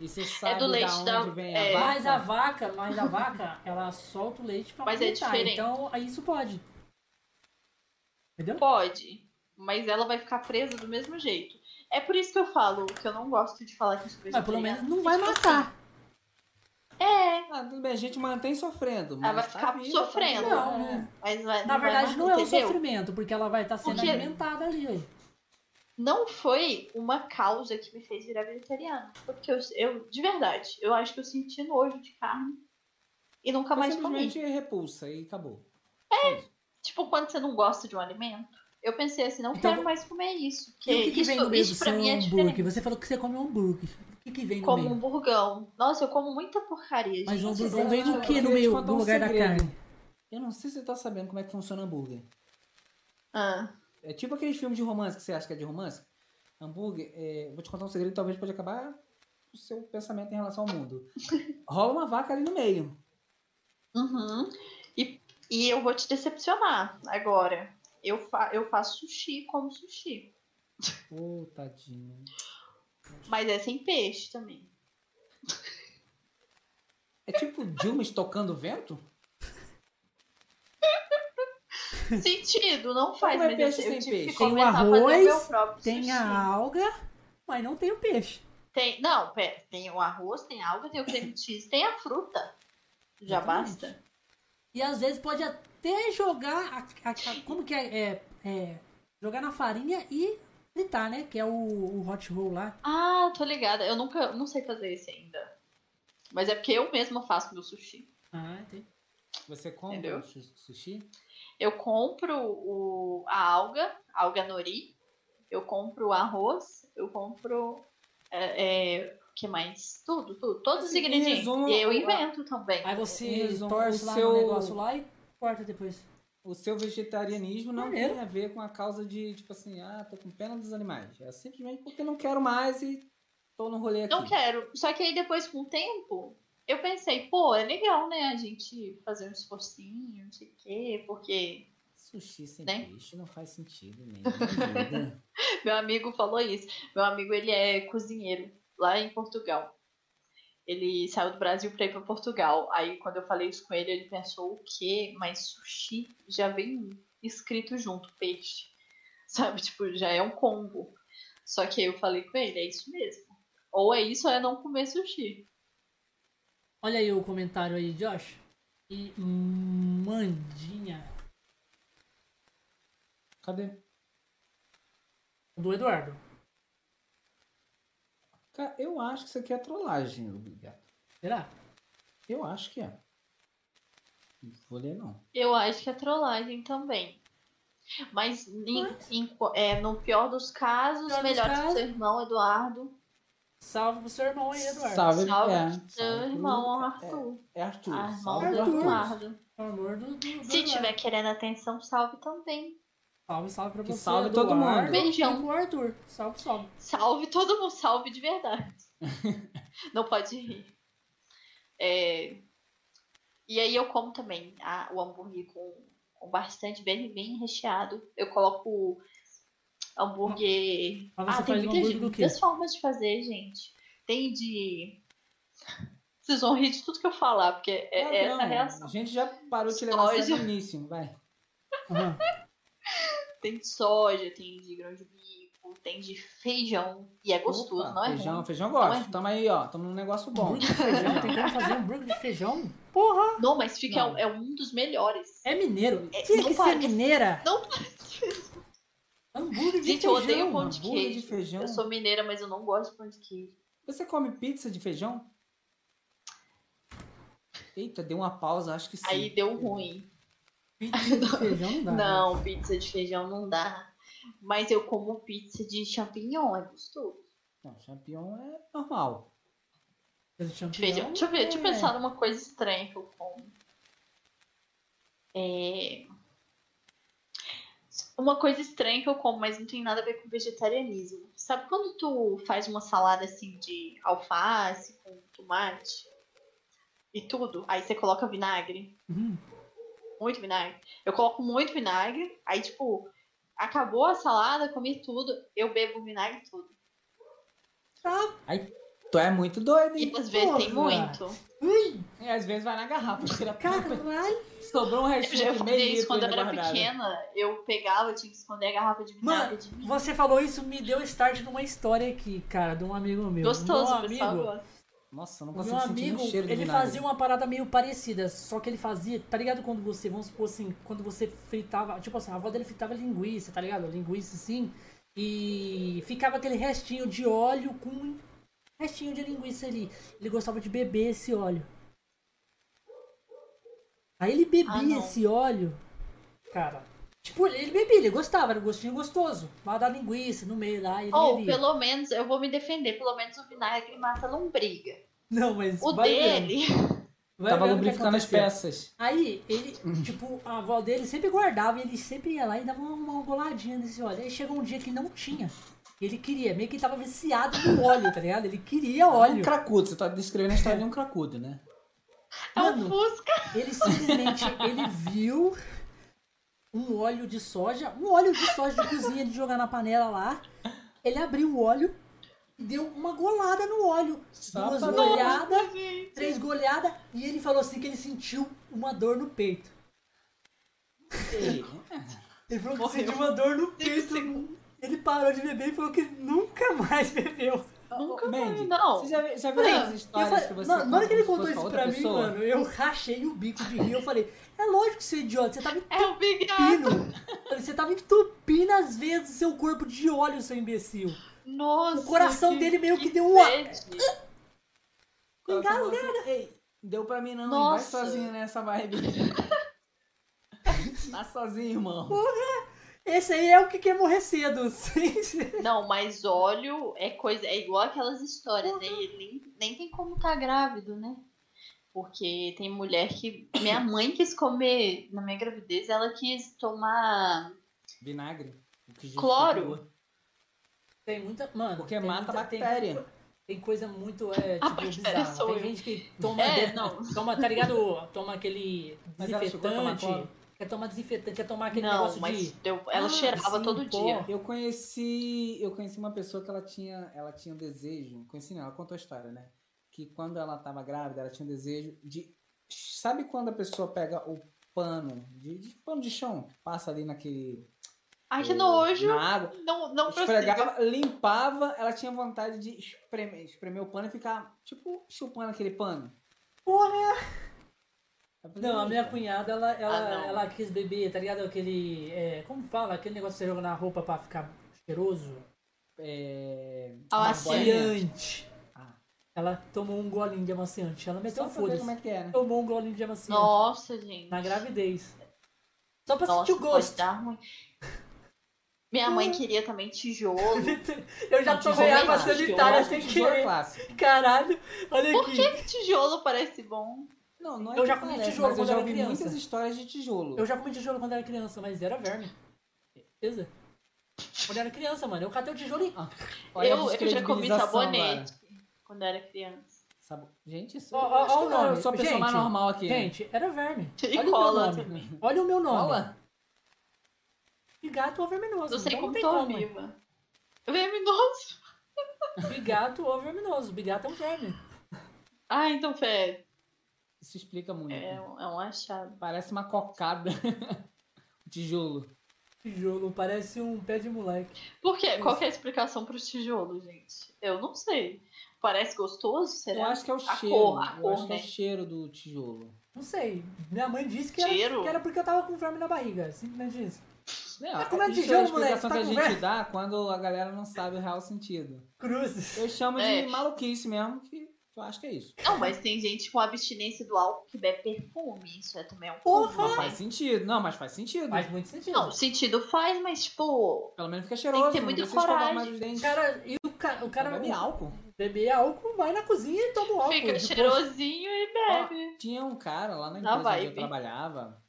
E você sabe do leite da onde da- vem é. a vaca? Mas a vaca, mas a vaca, ela solta o leite pra Mas é alimentar. diferente. Então, aí isso pode. Entendeu? Pode, mas ela vai ficar presa do mesmo jeito. É por isso que eu falo que eu não gosto de falar que sou Mas pelo menos não vai matar. É, Ah, tudo bem, a gente mantém sofrendo. Ela vai tá ficar viva, sofrendo. Tá Não, não. é. mas vai, Na vai verdade, matar, não é o entendeu? sofrimento, porque ela vai estar sendo Porque- alimentada ali. Não foi uma causa que me fez virar vegetariana. Porque eu, eu, de verdade, eu acho que eu senti nojo de carne e nunca Foi mais comi. simplesmente repulsa e acabou. É. Tipo, quando você não gosta de um alimento, eu pensei assim, não Então, quero mais comer isso. E Porque o que, que isso, vem no meio isso do pra mim é hambúrguer? diferente. Você falou que você come um hambúrguer. O que, que vem no Como meio? um burgão. Nossa, eu como muita porcaria, Mas o gente. hambúrguer vem eu que no meio do um lugar da segredo. carne? Eu não sei se você tá sabendo como é que funciona hambúrguer. Ah, É tipo aqueles filmes de romance que você acha que é de romance. Hambúrguer, é, vou te contar um segredo talvez pode acabar o seu pensamento em relação ao mundo. Rola uma vaca ali no meio. uhum. e, e eu vou te decepcionar agora. Eu, fa eu faço sushi como sushi. Ô, tadinho. Mas é sem peixe também. É tipo Dilma estocando vento? Sentido, não faz, Como é peixe eu, sem peixe? Tem o arroz, Tem sushi. a alga, mas não tem o peixe. Tem, não, pera, tem o arroz, tem a alga, tem o creme cheese, tem a fruta. Já Exatamente. basta. E às vezes pode até jogar. A, a- a- como que é, é, é, Jogar na farinha e fritar, né? Que é o, o hot roll lá. Ah, tô ligada. Eu nunca, não sei fazer esse ainda. Mas é porque eu mesma faço meu sushi. Ah, entendi. Você Entendeu? o su- sushi? Eu compro o, a alga, alga nori. Eu compro o arroz. Eu compro. É, é, o que mais? Tudo, tudo. Todos os Assim, em ingredientes. resumo, eu invento também. Aí você torce o lá seu- no negócio lá e corta depois. O seu vegetarianismo não Maneiro. tem a ver com a causa de, tipo assim, ah, tô com pena dos animais. É simplesmente porque não quero mais e tô no rolê aqui. Não quero. Só que aí depois, com o tempo, eu pensei, pô, é legal, né? A gente fazer um esforcinho, não sei o quê, porque Sushi sem Né? peixe não faz sentido nem. ajuda. meu amigo falou isso. Meu amigo, ele é cozinheiro lá em Portugal. Ele saiu do Brasil pra ir pra Portugal. Aí quando eu falei isso com ele, ele pensou o quê? Mas sushi já vem escrito junto, peixe. Sabe? Tipo, já é um combo. Só que aí eu falei com ele, é isso mesmo. Ou é isso ou é não comer sushi. Olha aí o comentário aí, Josh. E Mandinha. Cadê? Do Eduardo. Cara, eu acho que isso aqui é trollagem, obrigado. Será? Eu acho que é. Não vou ler, não. Eu acho que é trollagem também. Mas em- em- é, no pior dos casos, Pior dos melhor que casos. seu irmão, Eduardo. Salve pro seu irmão aí, Eduardo. Salve, Salve é, pro seu irmão, é- Arthur. É, Arthur. Ah, irmão salve do Arthur. Eduardo. Amor do, do, do Se Eduardo. tiver querendo atenção, salve também. Salve, salve pra Que você. salve todo Eduardo, mundo. Beijão. Pro Arthur. Salve, salve. Salve todo mundo, salve de verdade. Não pode rir. É, E aí eu como também a- o hambúrguer com, com bastante, bem, bem recheado. Eu coloco hambúrguer. Mas você ah, tem faz um muitas, hambúrguer formas de fazer, gente. Tem de. Vocês vão rir de tudo que eu falar, porque é, Ah, é essa a reação. A gente já parou de te levar Soja. no início, vai. Aham. Tem de soja, tem de grão de bico, tem de feijão. E é gostoso, Opa, não é feijão, ruim. feijão eu Não é gosto. ruim. Tamo aí, ó. Tamo num negócio bom. Hambúrguer de feijão. Tem como fazer hambúrguer de feijão? Porra! Não, mas fica, Não. é um dos melhores. É mineiro. É, Tinha não que ser parece. mineira. Não Hambúrguer de Gente, eu feijão. odeio pão de queijo. de feijão. Eu sou mineira, mas eu não gosto de pão de queijo. Você come pizza de feijão? Eita, deu uma pausa, acho que sim. Aí deu ruim. Pizza de feijão não dá. né? Não, pizza de feijão não dá. Mas eu como pizza de champignon, é gostoso. Não, champignon é normal. Champignon Feijão. Deixa eu ver, deixa eu é- pensar numa coisa estranha que eu como. É... Uma coisa estranha que eu como, mas não tem nada a ver com vegetarianismo. Sabe quando tu faz uma salada assim de alface com tomate e tudo? Aí você coloca vinagre. Uhum. muito vinagre. Eu coloco muito vinagre, aí, tipo, acabou a salada, comi tudo, eu bebo vinagre tudo. Tu é muito doido, E hein? às vezes tem muito. Ui, E às vezes vai na garrafa. Tira caralho. Sobrou um Eu restinho já de meio fazia isso quando eu era guardado. pequena, eu pegava, tinha que esconder a garrafa de vinagre Mano, de mim. você falou isso, me deu start numa história aqui, cara, de um amigo meu. Gostoso, meu o pessoal amigo, gosta. Nossa, eu não consigo meu amigo, cheiro de ele vinagre. fazia uma parada meio parecida, só que ele fazia, tá ligado quando você, vamos supor assim, quando você fritava, tipo assim, a avó dele fritava linguiça, tá ligado? Linguiça assim, e ficava aquele restinho de óleo com restinho de linguiça ali. Ele gostava de beber esse óleo. Aí ele bebia Ah, esse óleo, cara. Tipo, ele bebia, ele gostava, era um gostinho gostoso. Lá da linguiça, no meio lá, ele Ou, bebia. pelo menos, eu vou me defender, pelo menos o vinagre mata lombriga. Não, mas O dele, vai Tava lubrificando as peças. Aí, ele, tipo, a avó dele sempre guardava, e ele sempre ia lá e dava uma, uma goladinha nesse óleo. Aí chegou um dia que não tinha. Ele queria, meio que ele tava viciado no óleo, tá ligado? Ele queria Um óleo. cracudo, você tá descrevendo a história de um cracudo, né? é um Mano, fusca. ele simplesmente, ele viu um óleo de soja, um óleo de soja de cozinha de jogar na panela lá. Ele abriu o óleo e deu uma golada no óleo. Só Duas goleadas, três goleadas, e ele falou assim que ele sentiu uma dor no peito. Ei, Ele falou que Morreu. sentiu uma dor no peito. Ele parou de beber e falou que nunca mais bebeu. Nunca Mandy, mais, não. Você já, viu- já viu Falei, as histórias falei- que você na, na hora que ele contou isso pra mim, pessoa? mano, eu rachei o bico de rir. Eu falei, é lógico, seu idiota, você tava É o Big Apple. entupindo. Falei, Você tava entupindo as veias do seu corpo de óleo, seu imbecil. Nossa. O coração que- dele meio que deu uma- bad. Ela falou Engasgada. Ei, deu pra mim não? Nossa. vai sozinho nessa vibe. Tá sozinho, irmão. Esse aí é o que quer morrer cedo. Não, mas óleo é coisa. É igual aquelas histórias, né? Nem, nem tem como tá grávido, né? Porque tem mulher que. Minha mãe quis comer. Na minha gravidez, ela quis tomar. Vinagre. o que Cloro. Tem muita. Mano. Porque tem mata a muita- tem- bactéria. Tem, coisa muito. É, A tipo, bactéria bizarra. Tem eu. gente que toma. É, de- não. Toma, tá ligado? Toma aquele Mas ela chegou a tomar desinfetante. Quer tomar desinfetante, quer tomar aquele Não, negócio mas de. deu- ela Ah, cheirava sim, todo pó. dia. Eu conheci, eu conheci uma pessoa que ela tinha, ela tinha um desejo, conheci não, ela contou a história, né? que quando ela tava grávida, ela tinha um desejo de. Sabe quando a pessoa pega o pano, de, de pano de chão, passa ali naquele. Ai, que eh, nojo. Na água. Não, não prossiga. Esfregava, limpava, ela tinha vontade de espremer, espremer o pano e ficar, tipo, chupando aquele pano. Porra! Não, a minha cunhada, ela, ela, Ah, ela quis beber, tá ligado? Aquele. é, como fala? Aquele negócio que você joga na roupa pra ficar cheiroso. É... Amaciante. Ah, Ela tomou um golinho de amaciante. Ela meteu um foda-se. como é que é, né? Tomou um golinho de amaciante. Nossa, gente. Na gravidez. Só pra Nossa, sentir o pode gosto. dar ruim. Minha mãe queria também tijolo. Eu já Não, tomei água sanitária sem Tesoura querer. clássico. Caralho, olha Por aqui. que que tijolo parece bom? Não, não é Eu já comi parece, tijolo mas eu quando já era ouvi criança. muitas histórias de tijolo. Eu já comi tijolo quando era criança, mas era verme. Beleza? Quando era criança, mano, eu catei o tijolo e. Olha a eu, eu já comi sabonete quando era criança. Sabo- Gente, isso eu que o eu nome. sou a pessoa mais Gente, normal aqui. Gente, era verme. E Olha o meu cola nome. também. Olha o meu nome. Fala. Bigato ou verminoso. Não sei como tem tô como. viva. Venenoso. Bigato ou verminoso. Bigato é um verme. Ah, então, Fé, Isso explica muito. é, um- é um achado. Parece uma cocada. o tijolo. Tijolo parece um pé de moleque. Por quê? Qual que é a explicação pro tijolo, gente? Eu não sei. Parece gostoso? Será? Eu acho que é o A cheiro. cor, a eu cor, acho que é né? o cheiro do tijolo. Não sei. Minha mãe disse que era, que era porque eu tava com verme na barriga. Simplesmente isso. Não, Tá comendo isso é a tijolo, moleque, explicação tá que a gente dá quando a galera não sabe o real sentido. Cruzes. Eu chamo É. de maluquice mesmo, que eu acho que é isso. Não, mas tem gente com abstinência do álcool que bebe perfume. Isso é também um Porra! Mas faz sentido. Não, mas faz sentido. Faz muito sentido. Não, sentido faz, mas, tipo, Pelo menos fica cheiroso. ter não muita precisa escovar coragem. mais os dentes. Cara, e o cara, o cara Bebe álcool. beber álcool, vai na cozinha e toma o álcool. fica Depois- cheirosinho e bebe. Tinha um cara lá na Na empresa onde eu trabalhava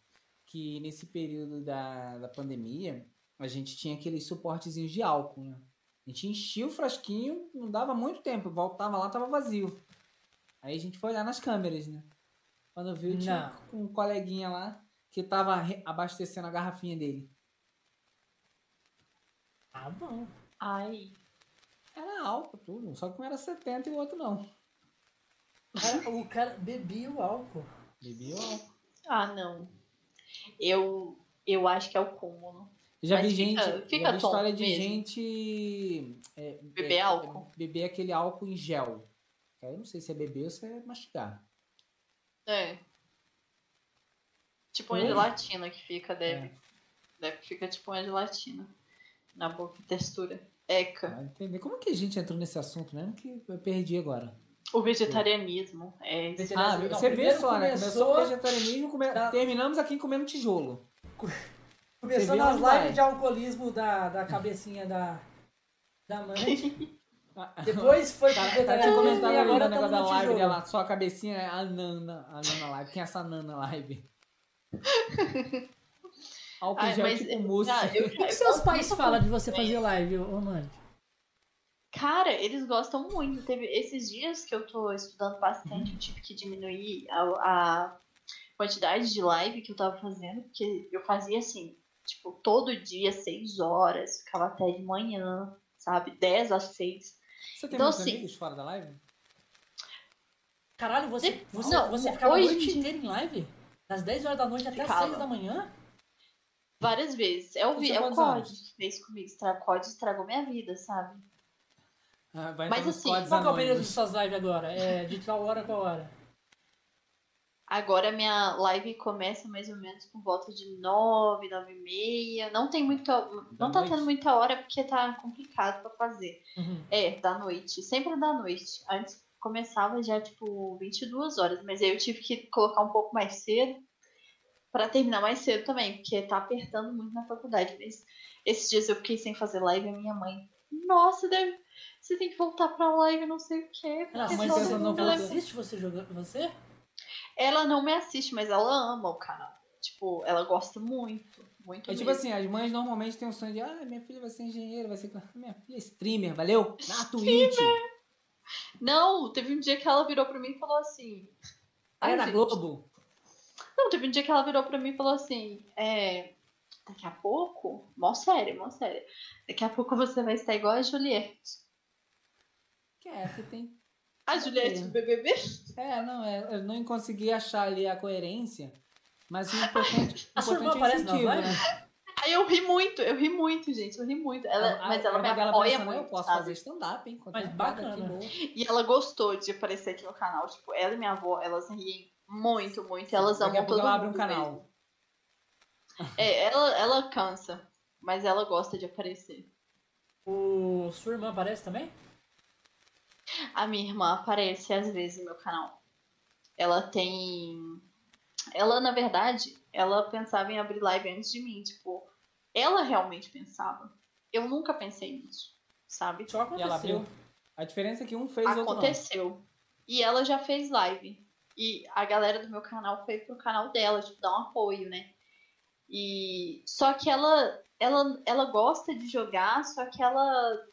que nesse período da, da pandemia a gente tinha aqueles suportezinhos de álcool, né? A gente enchia o frasquinho, não dava muito tempo, voltava lá, tava vazio. Aí a gente foi olhar nas câmeras, né? Quando viu, tinha um coleguinha lá que tava abastecendo a garrafinha dele. Ah, bom. Ai. Era álcool, tudo, só que um era 70 e o outro não. Cara, o cara bebia o álcool. Bebia o álcool. Ah, não. Eu, eu acho que é o cúmulo. Já Mas vi gente, fica- já fica vi história de mesmo. gente é, Beber é, álcool. beber aquele álcool em gel. Que aí eu não sei se é beber ou se é mastigar. É. Tipo uma Oi? gelatina que fica, deve. É, Deve que fica tipo uma gelatina. Na boca, textura. Eca. vai entender. Como que a gente entrou nesse assunto mesmo que eu perdi agora? O vegetarianismo. É Ah, Não, você vê só, né? começou- o vegetarianismo, come- Tá. terminamos aqui comendo tijolo. Começou nas lives de alcoolismo da, da cabecinha da, da mãe. Ah, Depois foi pro Tá, tá tinha vegetarianismo comentado e ali agora negócio da live dela, só a cabecinha é a Nana, a Nana Live. Quem é essa Nana Live? Álcool gel mas- tipo mousse. ah, eu- O que, que seus pais falam de você fazer live, ô mano? Cara, eles gostam muito. Teve esses dias que eu tô estudando bastante, eu tive que diminuir a, a quantidade de live que eu tava fazendo, porque eu fazia assim, tipo, todo dia, seis horas, ficava até de manhã, sabe? 10 às 6. Você tem Então, muitos assim- amigos fora da live? Caralho, você, De- você, não, você ficava a noite dia- inteira em live? Das 10 horas da noite até as Ficava. 6 da manhã? Várias vezes. É o, Você vi- é o quantos COD que fez comigo. Estra- COD estragou minha vida, sabe? Ah, Mas assim, Qual é o período de suas lives agora? É de tal hora a qual hora? Agora minha live começa mais ou menos por volta de 9, 9 e meia. Não tem muita. Não tá noite? tendo muita hora porque tá complicado pra fazer. Uhum. É, da noite. Sempre da noite. Antes começava já, tipo, 22 horas. Mas aí eu tive que colocar um pouco mais cedo pra terminar mais cedo também. Porque tá apertando muito na faculdade. Mas esses dias eu fiquei sem fazer live e a minha mãe. Nossa, deve... você tem que voltar pra live, não sei o quê. Pensa no mundo ela leva- assiste você jogando? Você? Ela não me assiste, mas ela ama o canal. Tipo, ela gosta muito. Muito É tipo mesmo. assim, as mães normalmente têm um sonho de ah, minha filha vai ser engenheira, vai ser. Minha filha é streamer, valeu? Na Twitch. Não, teve um dia que ela virou pra mim e falou assim. Aí Ai, na gente. Globo. Não, teve um dia que ela virou pra mim e falou assim: é, daqui a pouco, mó sério, mó sério. Daqui a pouco você vai estar igual a Juliette. Que é, que tem. A Juliette do BBB? É, não, é, eu não consegui achar ali a coerência, mas o importante, A sua irmã importante é o aparece na incentivo, live? né? Aí eu ri muito, eu ri muito, gente. Eu ri muito. Ela, A- mas ela a me apoia pensa, "Não, muito. Eu posso sabe? fazer stand-up, hein? Mas bacana. E ela gostou de aparecer aqui no canal. Tipo, ela e minha avó, elas riem muito, muito. E elas amam todo ela abre um mundo canal. mesmo. É, ela, ela cansa, mas ela gosta de aparecer. O sua irmã aparece também? A minha irmã aparece às vezes no meu canal. Ela tem. Ela, na verdade, ela pensava em abrir live antes de mim. Tipo, ela realmente pensava. Eu nunca pensei nisso, sabe? Só E aconteceu. ela abriu. A diferença é que um fez, outro não. Aconteceu. E ela já fez live. E a galera do meu canal foi pro canal dela, tipo, dar um apoio, né? E só que ela ela ela gosta de jogar, só que ela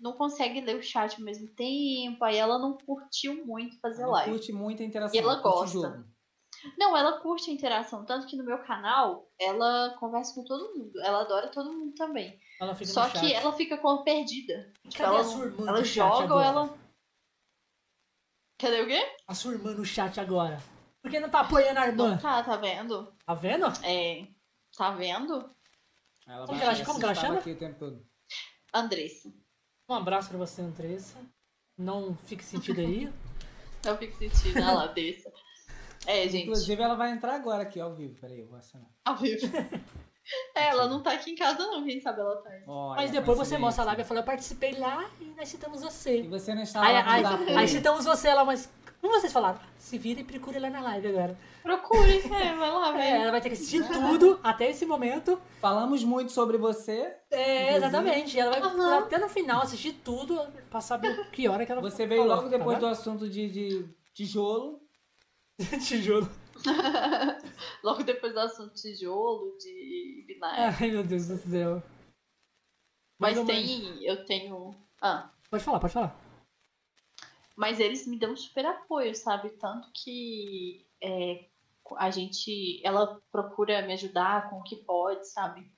não consegue ler o chat ao mesmo tempo, aí ela não curtiu muito fazer Ela live. curte muito a interação. E ela gosta. jogo. Não, ela curte a interação, tanto que no meu canal ela conversa com todo mundo. Ela adora todo mundo também. Ela fica Só no chat. que ela fica como perdida. Tipo, Cadê ela, a sua irmã ela joga ou ela. Cadê o quê? A sua irmã no chat agora. Por que não tá apoiando a irmã? Não tá, tá vendo? Tá vendo? É. Tá vendo? Ela Como vai que ela- como que ela chama? aqui o tempo todo. Andressa. Um abraço pra você, Andressa. Não fique sentido aí. Eu fico sentindo a lá, dessa. É, gente. Inclusive, ela vai entrar agora aqui ao vivo. Peraí, eu vou assinar. Ao vivo. É, ela não tá aqui em casa, não. Quem sabe ela tá. Olha, Mas depois você coincidência. mostra a live e fala, eu participei lá e nós citamos E você. você não está Aí, lá aí, apoio. aí citamos você lá, mas como vocês falaram? Se vira e procure lá na live agora. Procure, é, vai lá, É, velho. ela vai ter que assistir tudo até esse momento. Falamos muito sobre você. É, exatamente. Ela vai ficar até no final assistir tudo pra saber que hora que ela Você veio falou, logo depois tá do assunto de, de tijolo. Tijolo. Logo depois do assunto tijolo, de binário. Ai, meu Deus do céu. Mas mais ou tem. Eu tenho. Ah. Pode falar, pode falar. Mas eles me dão super apoio, sabe? Tanto que é, a gente. Ela procura me ajudar com o que pode, sabe?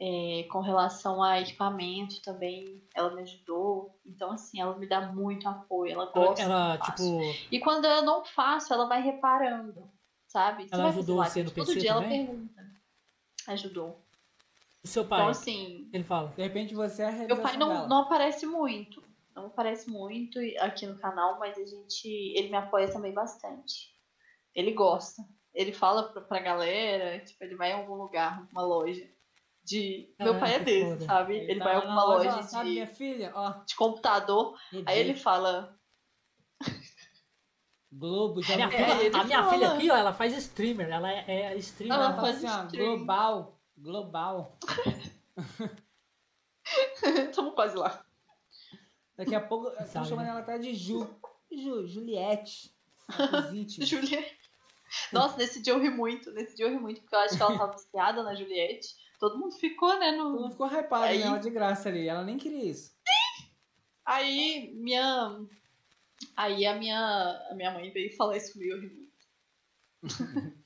É, com relação a equipamento também, ela me ajudou. Então, assim, ela me dá muito apoio, ela gosta. ela, tipo, E quando eu não faço, ela vai reparando, sabe? Ela ajudou você no Todo PC dia ela também? pergunta. Ajudou. o seu pai, Então, assim, ele fala. De repente você é a meu pai não, dela. não aparece muito. Não aparece muito aqui no canal, mas a gente. Ele me apoia também bastante. Ele gosta. Ele fala pra, pra galera, tipo, ele vai em algum lugar, uma loja. De. meu pai é desse, foda. sabe? Ele, tá vai em alguma loja, ó, Sabe, de, minha filha? Ó, de computador. Aí ele fala. Globo, já Minha ouviu É, filha- ele a minha fala. filha aqui, ó, ela faz streamer. Ela é, é streamer. Ela Ela faz assim, stream. global, global. Tamo quase lá. Daqui a pouco, Sabe, chamando né? ela até de Ju. Ju, Juliette. Juliette. Nossa, nesse dia eu ri muito. Nesse dia eu ri muito, porque eu acho que ela tava viciada na Juliette. Todo mundo ficou, né? Todo No... mundo ficou hypado Aí- nela de graça ali. Ela nem queria isso. Aí minha. Aí a minha, a minha mãe veio falar isso comigo, eu ri.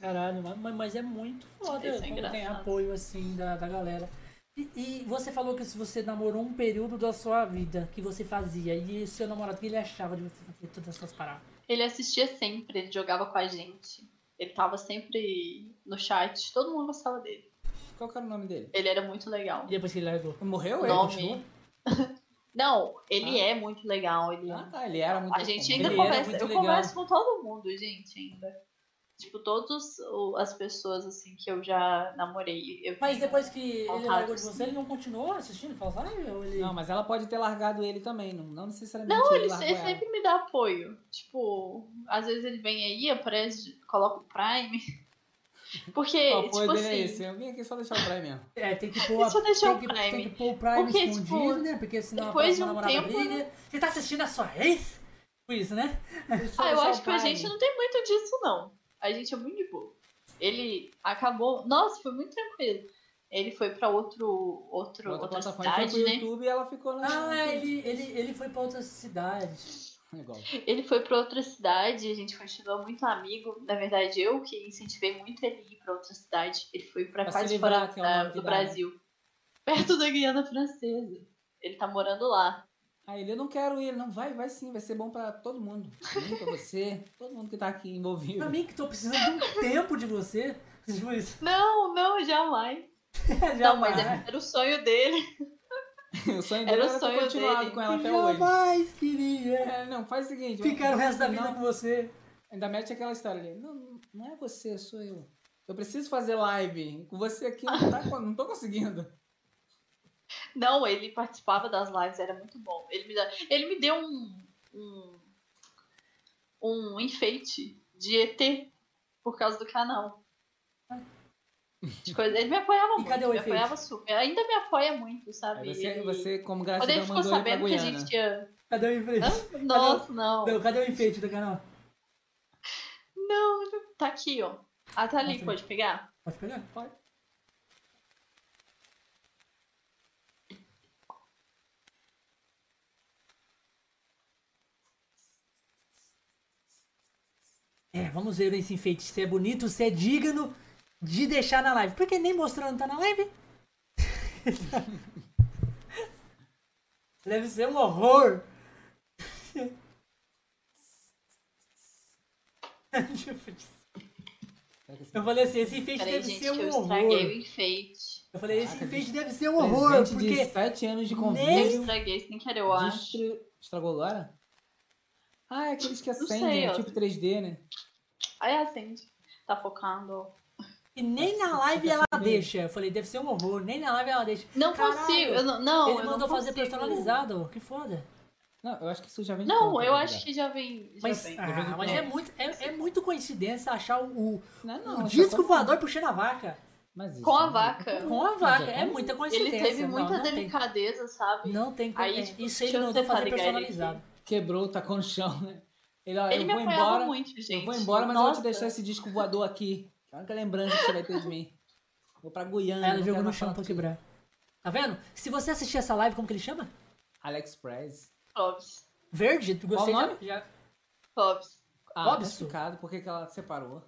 Caralho, mas, mas é muito foda é quando tem apoio assim da, da galera. E, e você falou que se você namorou um período da sua vida que você fazia, e o seu namorado, o que ele achava de você fazer todas essas paradas? Ele assistia sempre, ele jogava com a gente. Ele tava sempre no chat, todo mundo gostava dele. Qual que era o nome dele? Ele era muito legal. E depois que ele largou? Morreu O ele? nome. Não, ele Ah. é muito legal. Ele... Ah, tá. Ele era muito A gente ainda conversa. Eu legal. converso com todo mundo, gente, ainda. Tipo, todas as pessoas assim que eu já namorei. Eu Mas depois que ele largou de você, ele não continuou assistindo? Ou ele... Não, mas ela pode ter largado ele também. Não, não necessariamente Não, ele ele, ele sempre me dá apoio. Tipo, às vezes ele vem aí, aparece, coloca o Prime. Porque, O tipo dele é assim. esse. Eu vim aqui só deixar o Prime mesmo. É, tem que pôr, Deixa eu deixar tem o que, Prime. tem que pôr o Prime Porque, escondido, tipo, né? Porque senão a depois de um namorada tempo, briga. Você tá assistindo a sua ex? Por isso, né? Deixa Ah, eu acho que a gente não tem muito disso, não. A gente é muito de boa. Ele acabou. Nossa, foi muito tranquilo. Ele foi pra outro, outro, Outra outra plataforma. Ele cidade, foi pro né? YouTube e ela ficou na... Ah, ele, ele, ele foi pra outra cidade. Igual. Ele foi pra outra cidade, a gente continuou muito amigo. Na verdade, eu que incentivei muito ele a ir pra outra cidade. Ele foi pra Pra quase fora é da- do né? Brasil. Perto da Guiana Francesa. Ele tá morando lá. Aí ele, eu não quero ir. Não, vai, vai sim, vai ser bom pra todo mundo. Pra mim, pra você, todo mundo que tá aqui envolvido. Pra mim que tô precisando de um tempo de você. Tipo isso. Não, não, jamais. Já Não, mas vai. era, era o sonho dele. o sonho Era dele o era ter sonho continuado dele. com ela até hoje. Jamais queria É, não, faz o seguinte. ficar o resto da vida não, com você. Ainda mete aquela história ali. Não, não é você, sou eu. Eu preciso fazer live. Com você aqui não, tá, não tô conseguindo. Não, ele participava das lives, era muito bom. Ele me, dá- ele me deu um, um, um enfeite de ET por causa do canal. De coisa- Ele me apoiava muito, cadê o me enfeite? apoiava super. Ainda me apoia muito, sabe? Você, você, como Quando ele gratidão, ficou mandou ele pra sabendo que a gente tinha. Cadê o enfeite? Hã? Nossa, não. Não, cadê o enfeite do canal? Não, tá aqui, ó. Ah, tá ali, Mostra. pode pegar? Pode pegar? Pode. É, vamos ver esse enfeite. Se é bonito, se é digno de deixar na live. Porque nem mostrando tá na live. Deve ser um horror. Eu falei assim, esse enfeite Peraí, deve gente, ser eu um estraguei o horror. enfeite. Eu falei, esse Caraca, enfeite de- deve ser um horror, Presente porque de 7 anos de Eu convívio. estraguei sem querer, eu acho. Estragou agora? Ah, é aqueles que sei, acendem, ó. tipo 3D, né? Aí acende. Tá focando. E nem na live ela deixa. Eu falei, deve ser um horror. Nem na live ela deixa. Não Caralho, consigo. Eu não, não, Ele eu mandou não fazer consigo. personalizado. Que foda. Não, eu acho que isso já vem Não, pronto, eu acho que já vem. Já Mas, vem. ah, mas é, muito, é, é muito coincidência achar o, o, Não, o não, só disco voador puxando a vaca. Mas isso Com a é- vaca. Com a vaca. é É muita Ele coincidência. teve não, muita não tem- delicadeza, sabe? Não tem como. Aí, é, tipo, isso ele mandou fazer ligar ele personalizado. Quebrou, tacou no chão, né? Ele, ó, Ele eu me vou embora. muito, gente. Eu vou embora, mas eu vou te Nossa. deixar esse disco voador aqui. Que é a única lembrança que você vai ter de mim. Vou pra Guiana. Ela jogou no chão pra quebrar. Tá vendo? Se você assistir essa live, como que ele chama? Alex Prez. Clóvis. Verde? Tu gostei Qual o nome? já. Clóvis. Ah, Robson. tá explicado por que que ela separou.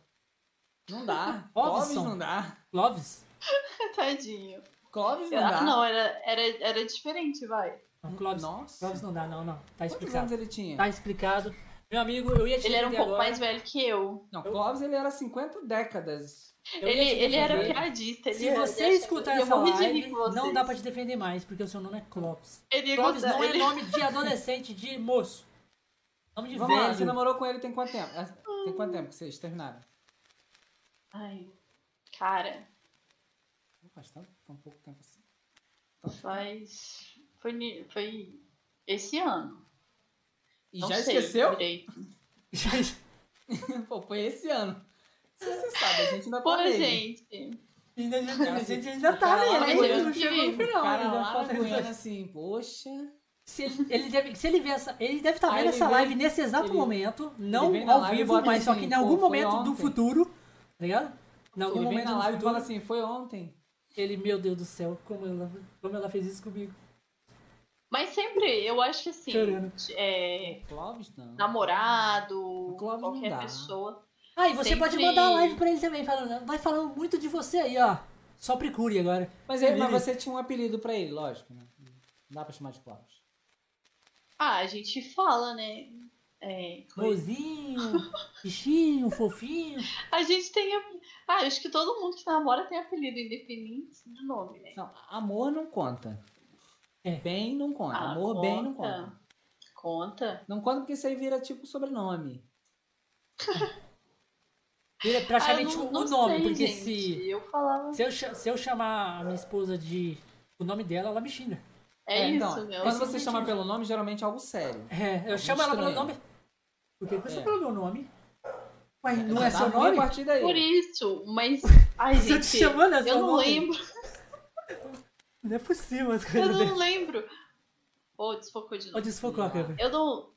Não dá. Clóvis não dá. Clóvis? Tadinho. Clóvis não dá. Ah, não, era, era, era diferente, vai. Não, Clóvis. Nossa. Clóvis não dá, não, não. Tá Quantos anos explicado. ele tinha? Tá explicado. Meu amigo, eu ia te Ele era um pouco agora. mais velho que eu. Não, Clóvis ele era 50 décadas. Eu Ele, ele era piadista. Ele Se era- você ele- escutar essa live, não dá pra te defender mais, porque o seu nome é Clóvis. Ele Clóvis contar- não é ele- nome de adolescente, de moço. Nome de Vamos lá, você velho. namorou com ele tem quanto tempo? Ah, Tem quanto tempo que vocês terminaram? Ai, cara, Faz tanto, tão pouco tempo assim. faz. Foi, foi esse ano. E Não já sei esqueceu? direito. Pô, foi esse ano. Se você sabe, a gente ainda Pô, tá nele. gente. Ainda- a gente ainda O tá cara nele, na ainda não chegou no O final. cara ainda lá na dois. assim, poxa... Se ele, ele deve, se ele ver essa, ele deve estar Aí vendo essa vem- live nesse exato ele- momento, não vem na ao vivo, mas só assim, que em pô, algum momento do ontem. futuro, tá ligado? Em algum Ele vem momento na do live e futuro, fala assim, foi ontem. ele, meu Deus do céu, como ela, como ela fez isso comigo. Mas sempre, eu acho que assim, é, Clóvis, não. namorado, Clóvis não qualquer dá. pessoa. Ah, e você Sempre- pode mandar a live pra ele também, falando, vai falando muito de você aí, ó. Só procure agora. Mas, ele, mas você tinha um apelido pra ele, lógico, né? Não dá pra chamar de Clóvis. Ah, a gente fala, né? É, coisa. Mozinho, bichinho, fofinho. a gente tem. Ah, acho que todo mundo que namora tem apelido independente do nome, né? Não, amor não conta. É. Bem não conta. Ah, amor, bem não conta. Conta. Não conta porque isso aí vira tipo sobrenome. Ele é praticamente Ah, o não- não nome, sei, porque gente. se, Eu falava. se, eu, se eu chamar a minha esposa de o nome dela, ela me xinga. É, isso, então, meu. Quando você chama pelo nome, geralmente é algo sério. É, eu chamo ela pelo estranho. nome. Por que você É. falou meu nome? Ué, não é Tá seu nome? A partir daí. Por isso, mas. Ai, Se eu te gente. chamando é Eu não nome. lembro. Não é possível as Eu não dele. lembro. Ô, desfocou de novo. desfocou a câmera. Eu não.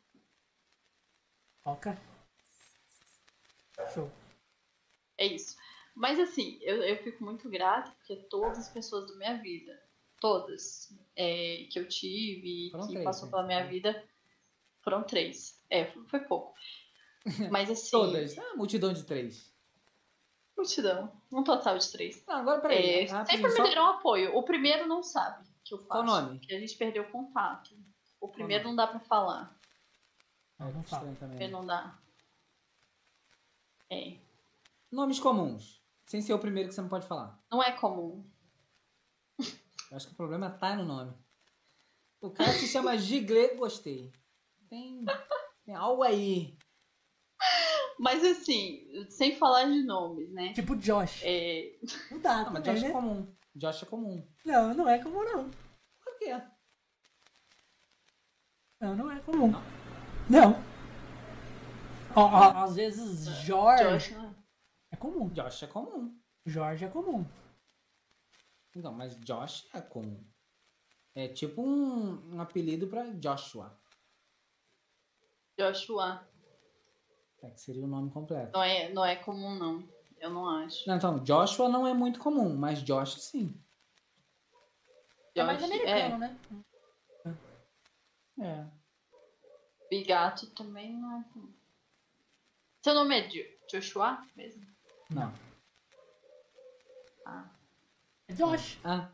Foca. Show. É isso. Mas assim, eu, eu fico muito grata porque todas as pessoas da minha vida, todas é, que eu tive, Foram que três, passou né? pela minha vida, foram três. É, foi foi pouco. Mas assim. Todas. Ah, multidão de três. Multidão. Um total de três. Não, agora peraí. É, sempre me deram apoio. O primeiro não sabe que eu faço. Qual nome? Que a gente perdeu o contato. O primeiro não dá pra falar. Não, não fala. Estranho O também. primeiro não dá. É. Nomes comuns. Sem ser o primeiro que você não pode falar. Não é comum. Eu acho que o problema tá no nome. O cara se chama Gigle, gostei. Tem, tem algo aí. Mas assim, sem falar de nomes, né? Tipo Josh. É, Não dá, Não, mas também, Josh é né? comum. Josh é comum. Não, não é comum, não. Por quê? Não, não é comum. Não. Ó, ó, às vezes Jorge Josh, né? é comum. Josh é comum. Jorge é comum. Então, mas Josh é comum. É tipo um, um apelido pra Joshua. Joshua. É, que seria o nome completo. Não é, não é comum, não. Eu não acho. Não, então, Joshua não é muito comum, mas Josh sim. É mais Josh- americano, é, né? É. Bigato também não é comum. Seu nome é Jo- Joshua mesmo? Não. Ah, É Josh. Ah,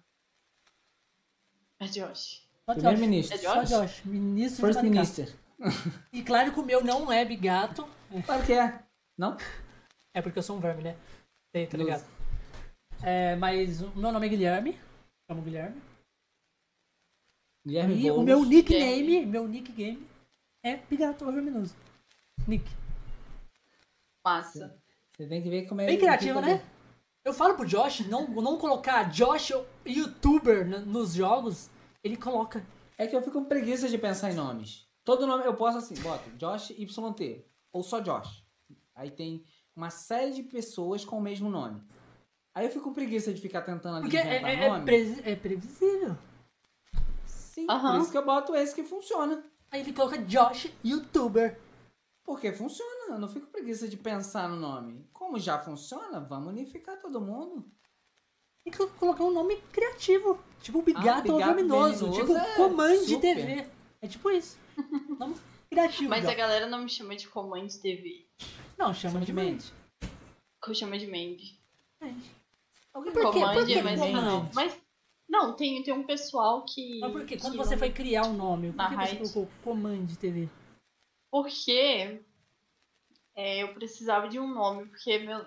é Josh. Josh. primeiro-ministro. É Só Josh? Josh. Ministro First. Minister. E claro que o meu não é bigato. Claro que é. Não? É porque eu sou um verme, né? Sei, tá ligado? É, mas o meu nome é Guilherme. Chamo Guilherme. Guilherme E o meu nickname, Guilherme. meu nickname é Bigato Verminoso. Nick. Massa. Você tem que ver como é... Bem criativo, né? Eu falo pro Josh não, não colocar Josh youtuber nos jogos. Ele coloca. É que eu fico com preguiça de pensar em nomes. Todo nome eu posso assim, boto Josh YT. Ou só Josh. Aí tem uma série de pessoas com o mesmo nome. Aí eu fico com preguiça de ficar tentando ali Porque é, inventar é- é nome. presi- é previsível. Sim, Aham. por isso que eu boto esse que funciona. Aí ele coloca Josh youtuber. Porque funciona. Eu não fico com preguiça de pensar no nome. Como já funciona, vamos unificar todo mundo. Tem que colocar um nome criativo. Tipo Bigato, Ah, Bigato Verminoso. Verminoso Tipo é. TV. É tipo isso. Nome criativo. Mas a galera não me chama de Command TV. Não, chama de Chama de mente. Eu chamo de Mandy. Alguém Por quê? Por que mas, Command? mas. Não, tem, tem um pessoal que. Mas por quê? Quando que você não- foi criar o nome, por Na que você colocou Command TV? Porque é, eu precisava de um nome, porque meu,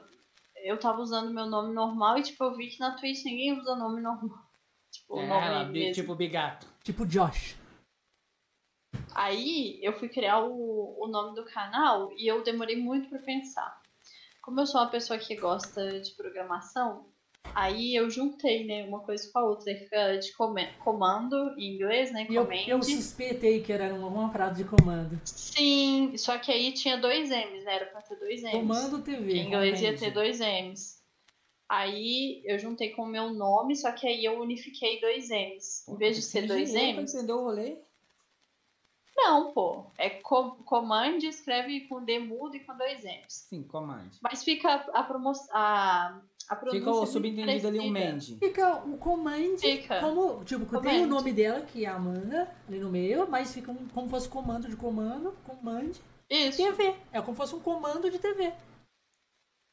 eu tava usando meu nome normal e tipo, eu vi que na Twitch ninguém usa nome normal. Tipo, o É, nome ela, mesmo. tipo Bigato. Tipo Josh. Aí eu fui criar o, o nome do canal e eu demorei muito pra pensar. Como eu sou uma pessoa que gosta de programação, aí eu juntei, né, uma coisa com a outra. Fica de comando em inglês, né? Eu, eu suspeitei que era alguma frase de comando. Sim, só que aí tinha dois M's, né? Era pra ter dois M's. Comando TV. Em inglês ia ter dois M's. Aí eu juntei com o meu nome, só que aí eu unifiquei dois M's. Em vez de ser dois M's. Entendeu o rolê? Não, pô. É co command, escreve com D mudo e com dois M's. Sim, command. Mas fica a, promo a. Fica o subentendido ali um parecida. Mandy. Fica o command Fica. como. Tipo, Command. tem o nome dela, que é Amanda, ali no meio, mas fica um- como fosse comando de comando, command Isso. TV. É como fosse um comando de TV.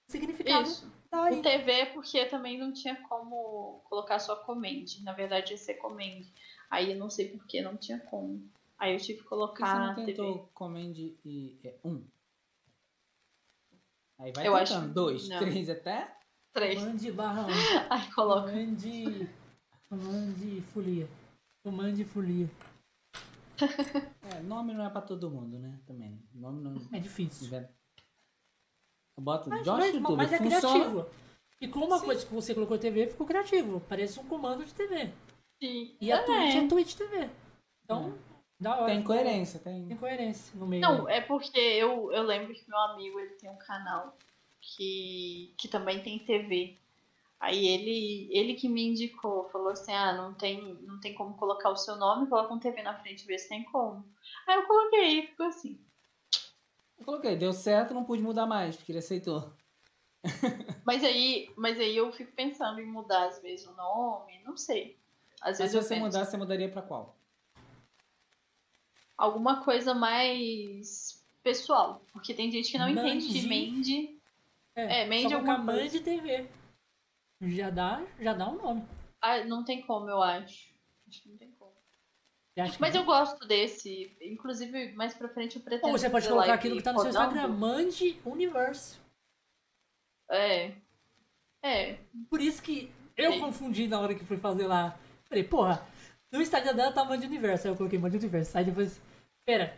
Significado Isso. tá aí. O TV porque também não tinha como colocar só command. Na verdade ia ser command. Aí eu não sei por que não tinha como. Aí eu tive que Por que você colocar não TV. tentou command e é, um? Aí vai Eu acho tentando. que Dois, não. três até. Três. Command barra 1. Aí coloca. Command. Command folia. Command folia. É, nome não é pra todo mundo, né? Também. Nome não. É difícil. Eu boto Mas, Josh mas, YouTube. mas é Funciona. criativo. E como uma Sim. coisa que você colocou TV ficou criativo. Parece um comando de TV. Sim. E a É. Twitch é Twitch TV. Então, da hora. Tem coerência, tem. Tem coerência no meio. Não, é porque eu, eu lembro que meu amigo ele tem um canal que, que também tem TV. Aí ele, ele que me indicou, falou assim, ah, não tem, não tem como colocar o seu nome, coloca um TV na frente, vê se tem como. Aí eu coloquei e ficou assim. Eu coloquei, deu certo, não pude mudar mais, porque ele aceitou. Mas aí, mas aí eu fico pensando em mudar às vezes o nome, não sei. Às Mas vezes se eu você penso mudar, você mudaria pra qual? Alguma coisa mais pessoal. Porque tem gente que não entende que Mandy. Mandy É, É, Mandy alguma coisa. Mandy TV. Já dá, já dá um nome. Ah, não tem como, eu acho. Acho que não tem como. Mas eu gosto desse. Inclusive, mais pra frente eu pretendo. Ou você pode colocar aquilo que tá no seu Instagram. Mande Universo. É. É. Por isso que eu confundi na hora que fui fazer lá. Falei, porra, no Instagram dela tá Mande Universo. Aí eu coloquei Mande Universo. Aí depois. Pera.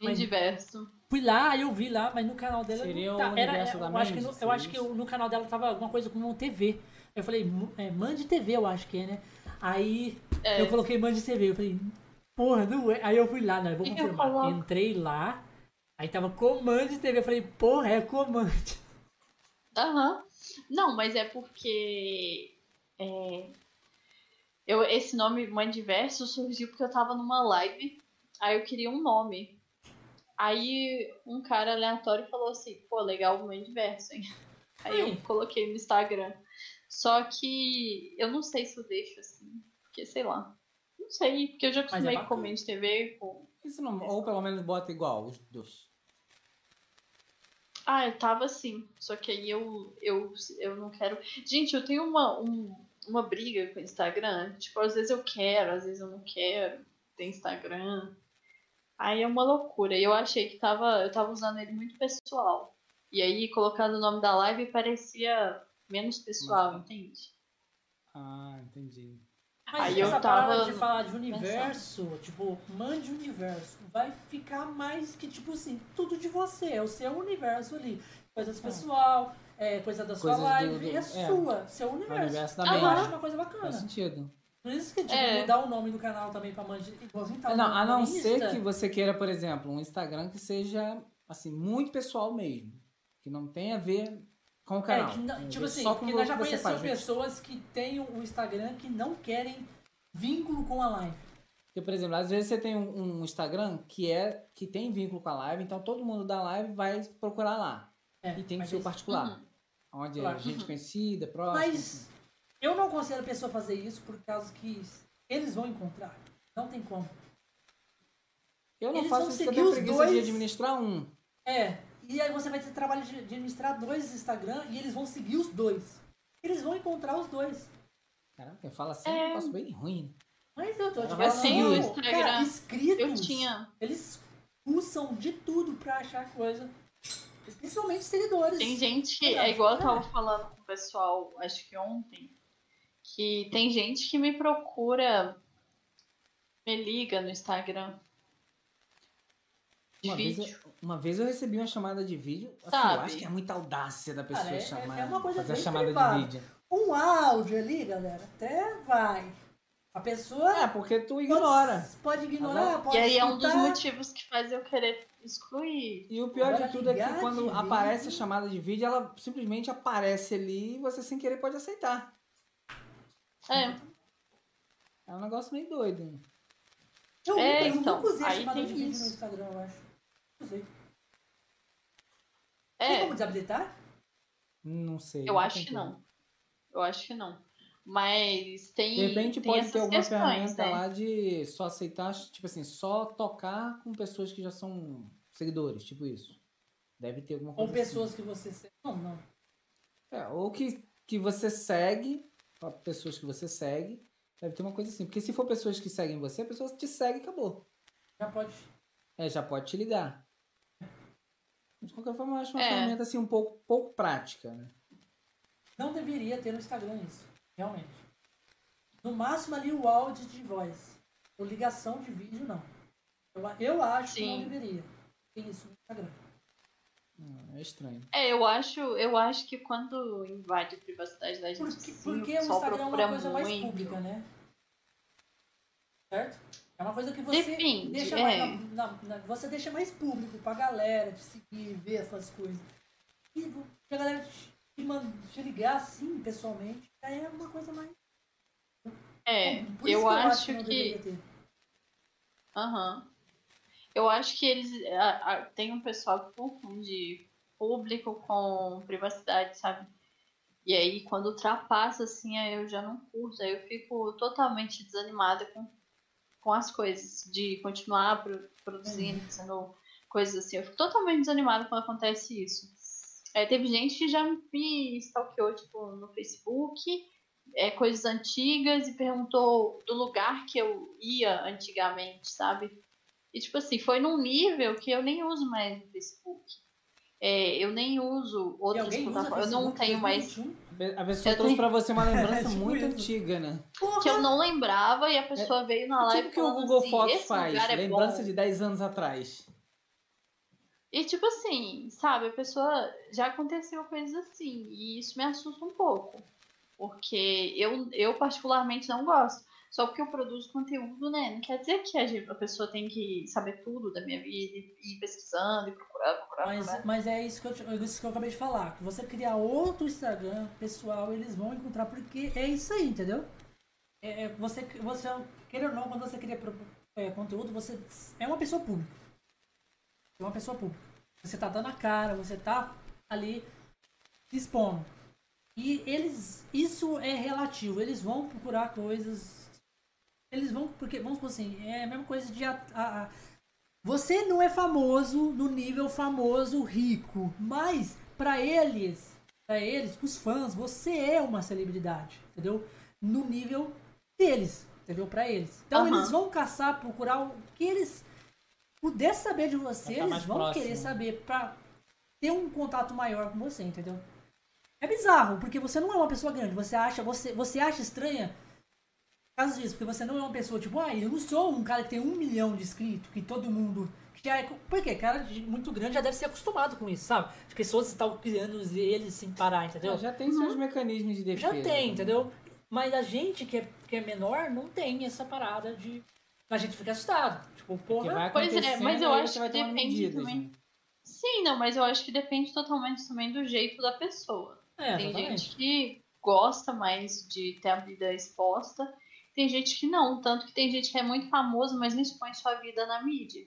Universo. Fui lá, eu vi lá, mas no canal dela. Seria não tá. o Era, universo eu, da eu acho que no, eu acho que no canal dela tava alguma coisa como um TV. Eu falei, é, Mande TV, eu acho que é, né? Aí É. eu coloquei Mande TV. Eu falei, porra, não é. Aí eu fui lá, né? Eu vou Que que eu confirmar. Entrei lá, aí tava Comande TV. Eu falei, porra, é Comande. Aham. Não, mas é porque. é, eu, esse nome Mãe Diverso surgiu porque eu tava numa live, aí eu queria um nome. Aí um cara aleatório falou assim, pô, legal Mãe Diverso, hein? Aí eu Aí. coloquei no Instagram. Só que eu não sei se eu deixo assim, porque sei lá. Não sei, porque eu já é acostumei com bacana. Comende TV, com Isso não, ou pelo menos bota igual, os dois. Ah, eu tava assim. Só que aí eu, eu, eu não quero. Gente, eu tenho uma, um- uma briga com o Instagram. Tipo, às vezes eu quero, às vezes eu não quero ter Instagram. Aí é uma loucura. E eu achei que tava, eu tava usando ele muito pessoal. E aí, colocando o nome da live, parecia menos pessoal, entende? Ah, entendi. Mas Aí eu essa tava parada de falar de universo, tipo, mande universo, vai ficar mais que, tipo assim, tudo de você, é o seu universo ali. Coisas pessoal, é, coisa da sua Coisas do- live, do- é, é. sua, seu O universo. universo da eu mente. acho uma coisa Faz bacana. sentido. Por isso que, tipo, É. mudar o nome do canal também pra mande, igualzinho tá É, não, a não Insta. ser que você queira, por exemplo, um Instagram que seja, assim, muito pessoal mesmo. Que não tenha a ver com o canal. É, que não- Tem a tipo ver assim, só com porque nós já conhecemos pessoas que têm um Instagram que não querem vínculo com a live. Porque, por exemplo, às vezes você tem um, um Instagram que é que tem vínculo com a live, então todo mundo da live vai procurar lá. É, E tem o seu particular. Uhum. Onde é Claro. gente Uhum. conhecida, próxima. Mas eu não aconselho a pessoa a fazer isso por causa que eles vão encontrar. Não tem como. Eu não eles faço vão isso porque eu seguir tenho os preguiça de dois. administrar um. É, e aí você vai ter trabalho de administrar dois Instagram e eles vão seguir os dois. Eles vão encontrar os dois. Caraca, quem fala assim É. eu passo bem ruim. né? Mas eu tô te falando, seguir o Instagram. cara, inscritos, Eu tinha. eles usam de tudo pra achar coisa. Principalmente seguidores. Tem gente é igual eu É. tava falando com o pessoal, acho que ontem, que tem gente que me procura, me liga no Instagram. De Uma vez, eu, uma vez eu recebi uma chamada de vídeo. Assim, Sabe? eu acho que é muita audácia da pessoa Cara, é- chamar. é uma coisa fazer a bem chamada privada. de vídeo. Um áudio ali, galera, até vai. A pessoa É, porque tu pode- ignora. Pode, ignorar, Agora- pode E aí é um dos escutar. motivos que faz eu querer excluir. E o pior Agora de tudo é que quando aparece a vídeo- chamada de vídeo, ela simplesmente aparece ali e você sem querer pode aceitar. É, É um negócio meio doido. Eu, É, eu então, nunca usei aí tem de vídeo isso. no Instagram, eu acho. Não. Tem é, como desabilitar? Não sei. eu não acho tem que não. Eu acho que não. Mas tem. De repente tem pode essas ter alguma questões, ferramenta né? lá de só aceitar, tipo assim, só tocar com pessoas que já são seguidores, tipo isso. Deve ter alguma Ou coisa pessoas que você... se- Não, não. assim. É, ou que, que você segue, pessoas que você segue, deve ter uma coisa assim. Porque se for pessoas que seguem você, a pessoa te segue e acabou. Já pode... É, já pode te ligar. De qualquer forma, eu acho uma É. ferramenta assim um pouco, pouco prática, né? Não deveria ter no Instagram isso. Realmente. No máximo ali o áudio de voz. Ou ligação de vídeo, não. Eu, eu acho que não Sim. deveria. Tem isso no Instagram. Hum, É estranho. É, eu acho, eu acho que quando invade a privacidade da gente, Porque, sim, porque o Instagram é uma coisa mais muito. pública, né? Certo? É uma coisa que você Depende, deixa é. mais na- na- na- você deixa mais público pra galera te seguir, ver as suas coisas. E a galera te, te, te ligar assim, pessoalmente, já é uma coisa mais. É, eu que acho que. que. Eu acho que eles. a- a- tem um pessoal que confunde público com privacidade, sabe? E aí, quando ultrapassa, assim, aí eu já não curto. Aí eu fico totalmente desanimada com, com as coisas, de continuar pro- produzindo, fazendo coisas assim. Eu fico totalmente desanimada quando acontece isso. É, teve gente que já me stalkeou, tipo, no Facebook é, coisas antigas e perguntou do lugar que eu ia antigamente, sabe? E tipo assim, foi num nível que eu nem uso mais o Facebook. É, eu nem uso outras plataformas. Eu não tenho mais. A pessoa trouxe tenho... pra você uma lembrança é, muito antiga, né? Que eu não lembrava e a pessoa é, veio na live. Tipo que o Google assim, Fotos faz, é lembrança de 10 anos atrás. E tipo assim, sabe, a pessoa já aconteceu coisas assim, e isso me assusta um pouco. Porque eu, eu particularmente não gosto. Só porque eu produzo conteúdo, né? Não quer dizer que a, pessoa tem que saber tudo da minha vida e ir pesquisando e procurando, procurando. Mas, né? mas é isso que, eu, isso que eu acabei de falar. Que você criar outro Instagram pessoal, eles vão encontrar, porque é isso aí, entendeu? É, é você, você, querendo ou não, quando você cria é, conteúdo, você é uma pessoa pública. É uma pessoa pública. Você tá dando a cara, você tá ali expondo. E eles, isso é relativo. Eles vão procurar coisas eles vão, porque, vamos supor assim, é a mesma coisa de. A, a, você não é famoso no nível famoso rico, mas para eles, para eles, os fãs, você é uma celebridade, entendeu? No nível deles, entendeu? Para eles. Então uhum. eles vão caçar, procurar o que eles puder saber de você, tá eles vão próximo. querer saber para ter um contato maior com você, entendeu? É bizarro, porque você não é uma pessoa grande, você acha, você, você acha estranha caso disso, porque você não é uma pessoa tipo, ah, eu não sou um cara que tem um milhão de inscritos, que todo mundo. Já é, porque cara muito grande já deve ser acostumado com isso, sabe? As pessoas estão criando eles sem parar, entendeu? Já tem seus uhum. mecanismos de defesa. Já tem, entendeu? Mas a gente que é, que é menor não tem essa parada de. A gente fica assustado. Tipo, porra. Pois é, mas eu acho que depende medida, também. Gente. Sim, não, mas eu acho que depende totalmente também do jeito da pessoa. É, tem exatamente. gente que gosta mais de ter a vida exposta tem gente que não, tanto que tem gente que é muito famoso, mas não expõe sua vida na mídia.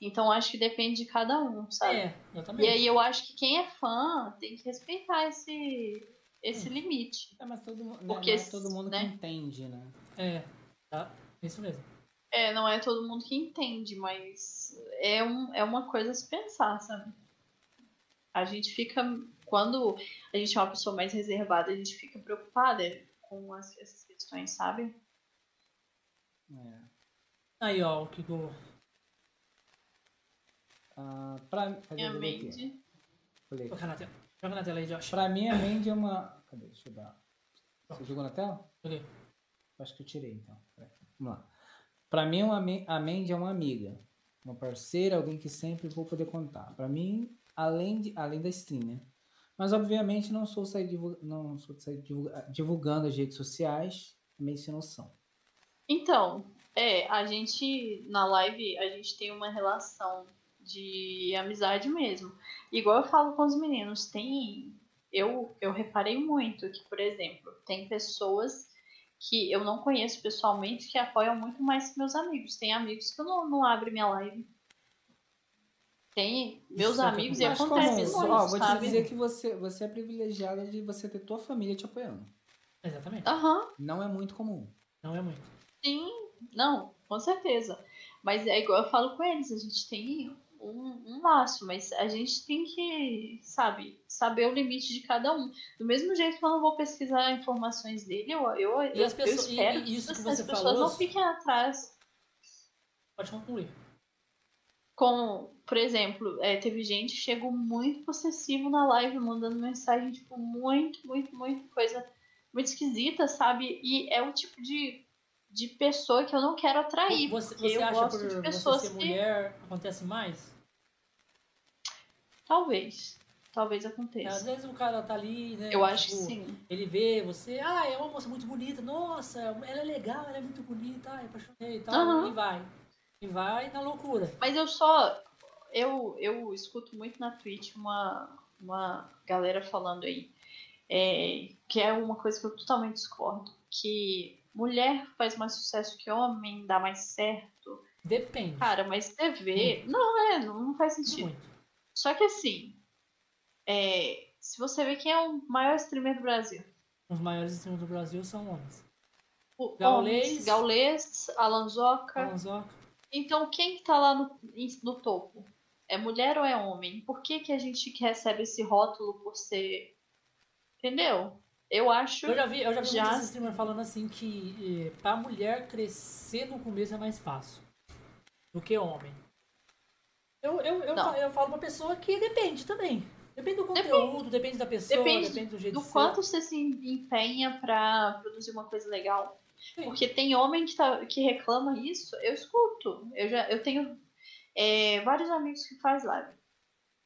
Então acho que depende de cada um, sabe? É, exatamente. E aí eu acho que quem é fã tem que respeitar esse, esse hum. limite. É, mas todo, né, Porque, não é todo mundo né? que entende, né? É, tá. Isso mesmo. É, não é todo mundo que entende, mas é, um, é uma coisa a se pensar, sabe? A gente fica. Quando a gente é uma pessoa mais reservada, a gente fica preocupada com as, essas questões, sabe? É. Aí, ó, o que go. Ah, pra, cadê, é a Mandy. Joga na tela. Joga na tela aí, Josh. Pra mim, a Mandy é uma. Cadê? Deixa eu dar. Você jogou na tela? Joguei. Acho que eu tirei, então. Vamos lá. Pra mim, uma, a Mandy é uma amiga. Uma parceira, alguém que sempre vou poder contar. Pra mim, além, de, além da stream, né? Mas, obviamente, não sou sair, divulga, não sou sair divulgando as redes sociais, meio sem noção. Então, é, a gente na live a gente tem uma relação de amizade mesmo. Igual eu falo com os meninos, tem eu eu reparei muito que, por exemplo, tem pessoas que eu não conheço pessoalmente que apoiam muito mais que meus amigos. Tem amigos que eu não, não abrem minha live. Tem meus Isso é amigos é e acontece isso. Ó, vou te dizer que você, você é privilegiada de você ter tua família te apoiando. Exatamente. Uhum. Não é muito comum. Não é muito. Sim, não, com certeza. Mas é igual eu falo com eles, a gente tem um, um laço, mas a gente tem que, sabe, saber o limite de cada um. Do mesmo jeito que eu não vou pesquisar informações dele, eu, eu, eu, eu espero e, isso que, que as pessoas falou, não fiquem atrás. Pode concluir. Com, por exemplo, é, teve gente que chegou muito possessivo na live, mandando mensagem, tipo, muito, muito, muito coisa muito esquisita, sabe? E é o tipo de de pessoa que eu não quero atrair. Você, você eu acha gosto por de pessoas você ser que... mulher acontece mais? Talvez. Talvez aconteça. Às vezes o cara tá ali, né? Eu acho tipo, que sim. Ele vê você, ah, é uma moça muito bonita, nossa, ela é legal, ela é muito bonita, ai, apaixonei e tal, uhum. e vai. E vai na loucura. Mas eu só. Eu, eu escuto muito na Twitch uma, uma galera falando aí. É, que é uma coisa que eu totalmente discordo. Que mulher faz mais sucesso que homem, dá mais certo. Depende. Cara, mas TV. Muito. Não, é, não, faz sentido. Muito. Só que assim. É, se você vê quem é o maior streamer do Brasil. Os maiores streamers do Brasil são homens. O, Gaulês. Gaulês, Alanzoca. Alanzoca. Então quem tá lá no, no topo? É mulher ou é homem? Por que, que a gente recebe esse rótulo por ser. Entendeu? Eu acho. Eu já vi, eu já vi Já- muitos streamers falando assim que eh, pra mulher crescer no começo é mais fácil do que homem. Eu, eu, eu, fa- eu falo pra pessoa que depende também. Depende do conteúdo, depende, da pessoa, Depende depende, do jeito do de ser. quanto você se empenha pra produzir uma coisa legal. Sim. Porque tem homem que, tá, que reclama isso, eu escuto. Eu, já, eu tenho é, vários amigos que faz live.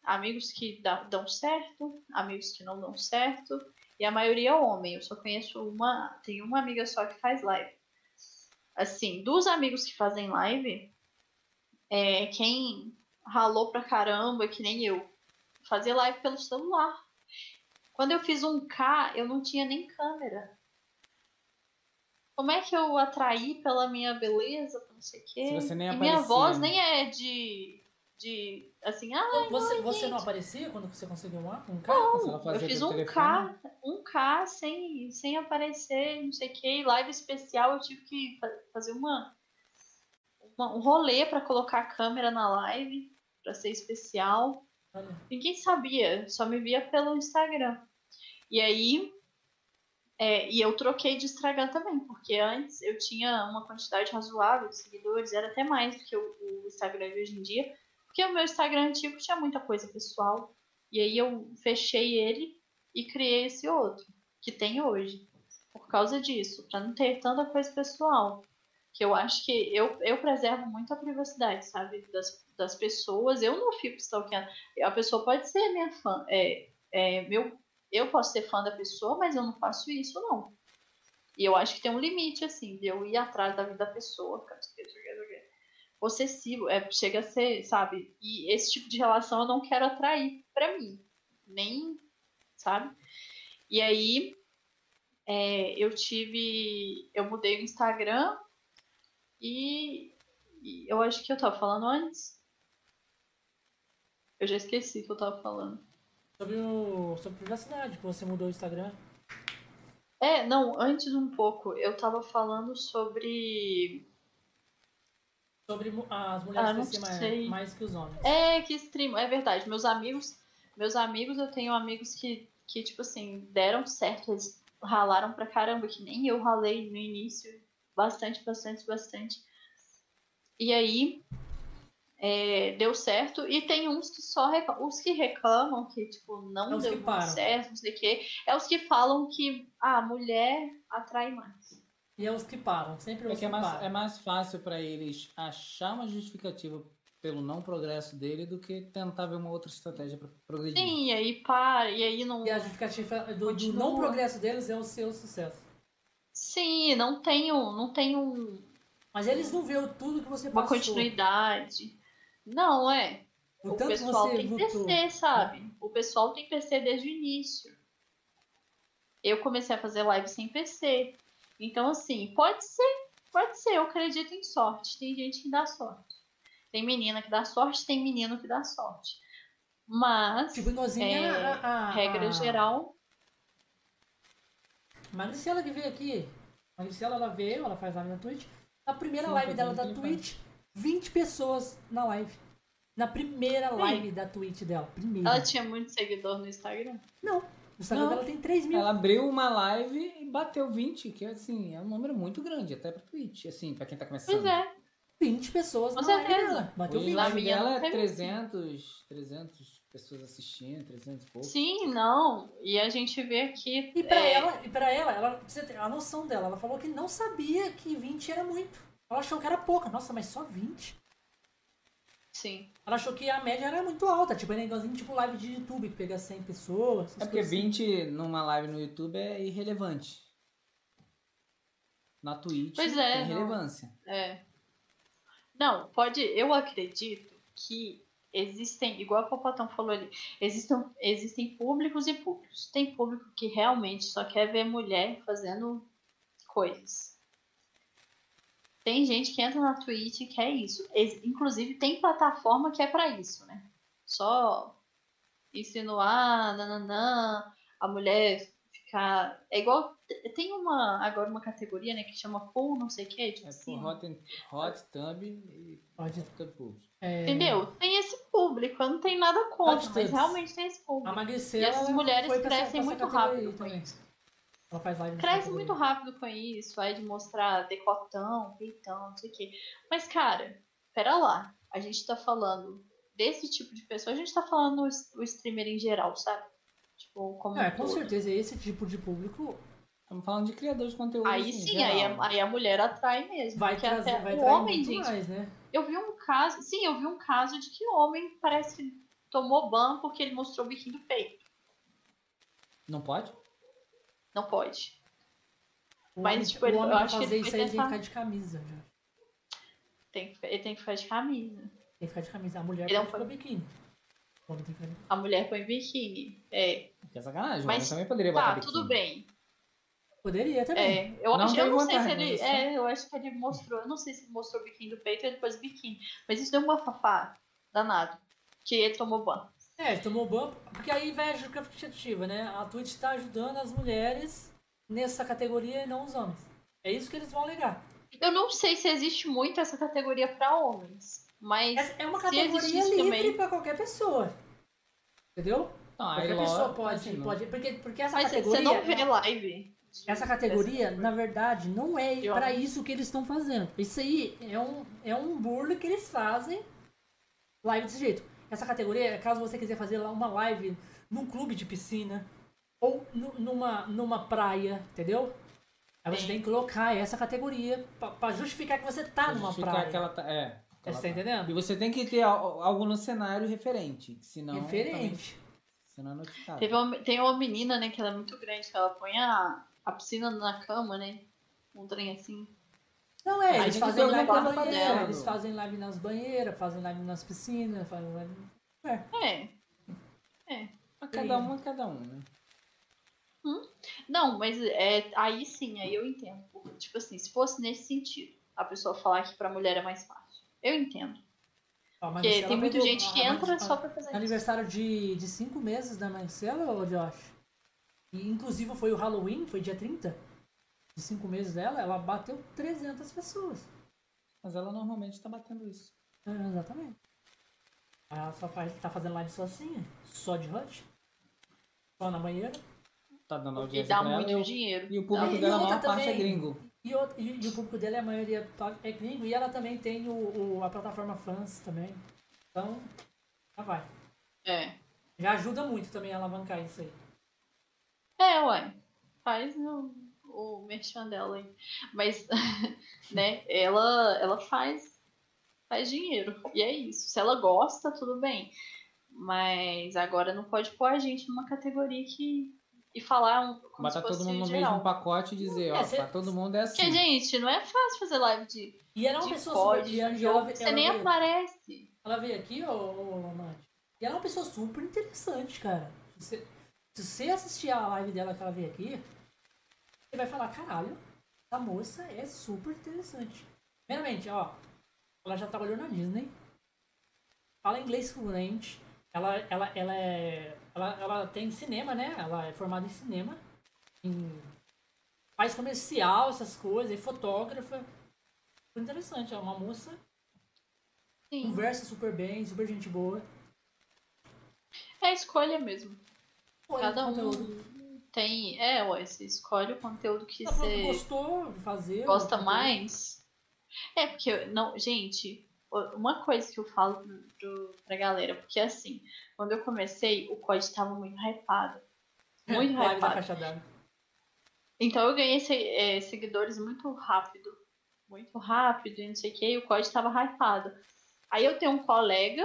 Amigos que dá- dão certo, amigos que não dão certo. E a maioria é homem. Eu só conheço uma. Tem uma amiga só que faz live. Assim, dos amigos que fazem live, é, quem ralou pra caramba, que nem eu, fazer live pelo celular. Quando eu fiz um K, eu não tinha nem câmera. Como é que eu atraí pela minha beleza, não sei o quê? Se você nem e minha voz né? nem é de. De. assim, ah, Você, oi, você não aparecia quando você conseguiu um, um? Você não Eu fiz um telefone? K, um K sem, sem aparecer, não sei o que. Live especial, eu tive que fa- fazer uma, uma- um rolê pra colocar a câmera na live, pra ser especial. Olha. Ninguém sabia, só me via pelo Instagram. E aí, é, e eu troquei de Instagram também, porque antes eu tinha uma quantidade razoável de seguidores, era até mais do que o, o Instagram de hoje em dia, porque o meu Instagram antigo tinha muita coisa pessoal. E aí eu fechei ele e criei esse outro, que tem hoje. Por causa disso, pra não ter tanta coisa pessoal. Que eu acho que eu, eu preservo muito a privacidade, sabe? Das, das pessoas. Eu não fico stalkeando. A pessoa pode ser minha fã. É, é, meu, eu posso ser fã da pessoa, mas eu não faço isso, não. E eu acho que tem um limite, assim, de eu ir atrás da vida da pessoa. cara, Possessivo, é, chega a ser, sabe? E esse tipo de relação eu não quero atrair pra mim. Nem, sabe? E aí, é, eu tive. Eu mudei o Instagram e, e eu acho que eu tava falando antes. Eu já esqueci o que eu tava falando. Sobre, o, sobre privacidade, que você mudou o Instagram. É, não, antes um pouco, eu tava falando sobre. Sobre as Ah, mulheres crescer mais, mais que os homens. É, que stream, é verdade. Meus amigos, meus amigos, eu tenho amigos que, que tipo assim, deram certo, eles ralaram pra caramba, que nem eu ralei no início, bastante, bastante, bastante. E aí, é, deu certo. E tem uns que só reclamam, os que reclamam que, tipo, não É deu certo, não sei o quê, é os que falam que a mulher atrai mais. E é os que param, sempre É os que que é mais, param. é mais fácil pra eles achar uma justificativa pelo não progresso dele do que tentar ver uma outra estratégia pra progredir. Sim, e aí para, e aí não. E a justificativa do, Continua. não progresso deles é o seu sucesso. Sim, não tem um, não tem um, Mas eles não veem tudo que você uma passou. continuidade. Não, é. O O que pessoal você tem lutou. PC, sabe? O pessoal tem PC desde o início. Eu comecei a fazer live sem PC. Então, assim, pode ser, pode ser, eu acredito em sorte. Tem gente que dá sorte. Tem menina que dá sorte, tem menino que dá sorte. Mas, Tipo, É, a, a, regra a- geral, Magricela que veio aqui. Magricela, ela veio, ela faz live na Twitch. Na primeira Sim, live dela da Twitch, 20 pessoas na live. Na primeira live da Twitch dela. Primeira. ela tinha muito seguidor no Instagram. Não. O Instagram Não. dela tem 3 mil. Ela abriu uma live e bateu 20, que assim, é um número muito grande, até pra Twitch, assim, pra quem tá começando. Pois é. 20 pessoas Com na live certeza. dela. Bateu Hoje 20. a Na live dela é teve 300, 300 pessoas assistindo, 300 e pouco. Sim, não. E a gente vê aqui. E pra é, ela, e pra ela, ela, você ter a noção dela, ela falou que não sabia que 20 era muito. Ela achou que era pouca. Nossa, mas só 20? Sim. Ela achou que a média era muito alta, tipo, era igualzinho tipo live de YouTube, que pega 100 pessoas. É porque coisas assim. 20 numa live no YouTube é irrelevante. Na Twitch Pois é, tem não. relevância. É. Não, pode. Eu acredito que existem, igual a Popotão falou ali, existem, existem públicos e públicos. Tem público que realmente só quer ver mulher fazendo coisas. Tem gente que entra na Twitch e quer isso. Inclusive, tem plataforma que é pra isso, né? Só insinuar, nananã, a mulher ficar. É igual. Tem uma agora uma categoria, né, que chama pool, não sei o que, tipo É assim. Hot, hot Tub e Pode- Tub Pubs. É, Entendeu? Tem esse público, eu não tenho nada contra, Hot mas tubs. realmente tem esse A público. Magricela E essas mulheres crescem muito rápido com isso. Ela faz live Cresce muito rápido com isso, aí de mostrar decotão, peitão, não sei o quê. Mas, cara, pera lá. A gente tá falando desse tipo de pessoa, a gente tá falando o, streamer em geral, sabe? Tipo, como É, um com todo. certeza, esse tipo de público Estamos falando de criadores de conteúdo. Aí assim, sim, aí a, aí a mulher atrai mesmo. vai trazer, até vai o trazer homem, muito gente. mais, né? Eu vi um caso, sim, eu vi um caso de que o homem parece que tomou ban porque ele mostrou o biquíni do peito. Não pode? Não pode. O Mas, homem, tipo, ele- eu acho que fazer ele isso aí tem que tentar- ficar de camisa, já. Tem que, ele tem que ficar de camisa. Tem que ficar de camisa. A mulher Ele não pode ficar biquíni. O homem tem que ficar de A mulher põe biquíni. É. Que é sacanagem. Mas, também poderia botar Tá, biquíni. tudo bem. Poderia também. É, eu, Não acho, eu não sei se ele. É, eu acho que ele mostrou. Eu não sei se ele mostrou o biquíni do peito e depois o biquíni. Mas isso deu um bafafá danado. Que ele tomou ban. É, ele tomou ban, porque aí inveja cativa, né? A Twitch tá ajudando as mulheres nessa categoria e não os homens. É isso que eles vão alegar. Eu não sei se existe muito essa categoria pra homens. Mas. É é uma categoria livre também- pra qualquer pessoa. Entendeu? Aí Qualquer logo, pessoa pode, assim, pode. Porque, porque essa Mas você categoria. não vê live. Essa categoria, na verdade, não é homens. isso que eles estão fazendo. Isso aí é um, é um burla que eles fazem live desse jeito. Essa categoria é caso você quiser fazer lá uma live num clube de piscina ou nu- numa, numa praia, entendeu? Aí você Sim. tem que colocar essa categoria pra, pra justificar que você tá pra numa justificar praia. que ela tá- é. que Você tá tá. entendendo? E você tem que ter al- algo no cenário referente. Senão, Diferente. senão é notificado. Teve uma, tem uma menina, né, que ela é muito grande, que ela põe a, a piscina na cama, né? Um trem assim. Não é, Aí eles fazem live na banheira, eles fazem live nas banheiras, fazem live nas piscinas, fazem live... É. Mas cada um é cada um, né? Não, mas é, aí sim, aí eu entendo. Tipo assim, se fosse nesse sentido, a pessoa falar que pra mulher é mais fácil. Eu entendo. Porque tem muita gente que a- entra a- só pra fazer isso. Aniversário de, de cinco meses da Marcela, ô Josh. E inclusive foi o Halloween, foi dia 30. De cinco meses dela, ela bateu 300 pessoas. Mas ela normalmente tá batendo isso. É, exatamente. Aí Ela só faz, tá fazendo live sozinha, só de hut. Só na banheira. Tá dando E audiência dá pra ela. muito e o- dinheiro. E o público e dela, a maior parte é também. gringo. E, o- e- e o público dela, a maioria é gringo. E ela também tem o, o- a plataforma fãs também. Então, já vai. É. Já ajuda muito também a alavancar isso aí. É, ué. Faz no, o merchan dela aí. Mas, né, ela, ela faz, faz dinheiro. E é isso. Se ela gosta, tudo bem. Mas agora não pode pôr a gente numa categoria que. E falar um, como se fosse todo mundo no geral. mesmo pacote e dizer, É, ó, cê- pra todo mundo é assim. Porque, gente, não é fácil fazer live de, E ela é uma de pessoa COD, super. Você nem veio- aparece. Ela veio aqui, ô, ô Mate. E ela é uma pessoa super interessante, cara. Você, se você assistir a live dela que ela veio aqui, você vai falar, caralho, essa moça é super interessante. Primeiramente, ó, ela já trabalhou na Disney. Fala inglês fluente. Ela, ela, ela é. Ela, ela tem cinema, né? Ela é formada em cinema. Em, faz comercial, essas coisas, é fotógrafa. Super interessante, é uma moça Sim. conversa super bem, super gente boa. É escolha mesmo. Cada um. Tem. É, ué, você escolhe o conteúdo que você gostou de fazer. gosta mais. É, porque, não, gente, uma coisa que eu falo pro, pro, pra galera, porque assim, quando eu comecei, o COD tava muito hypado. Muito hypado. Então eu ganhei é, seguidores muito rápido. Muito rápido e não sei o que, e o COD tava hypado. Aí eu tenho um colega,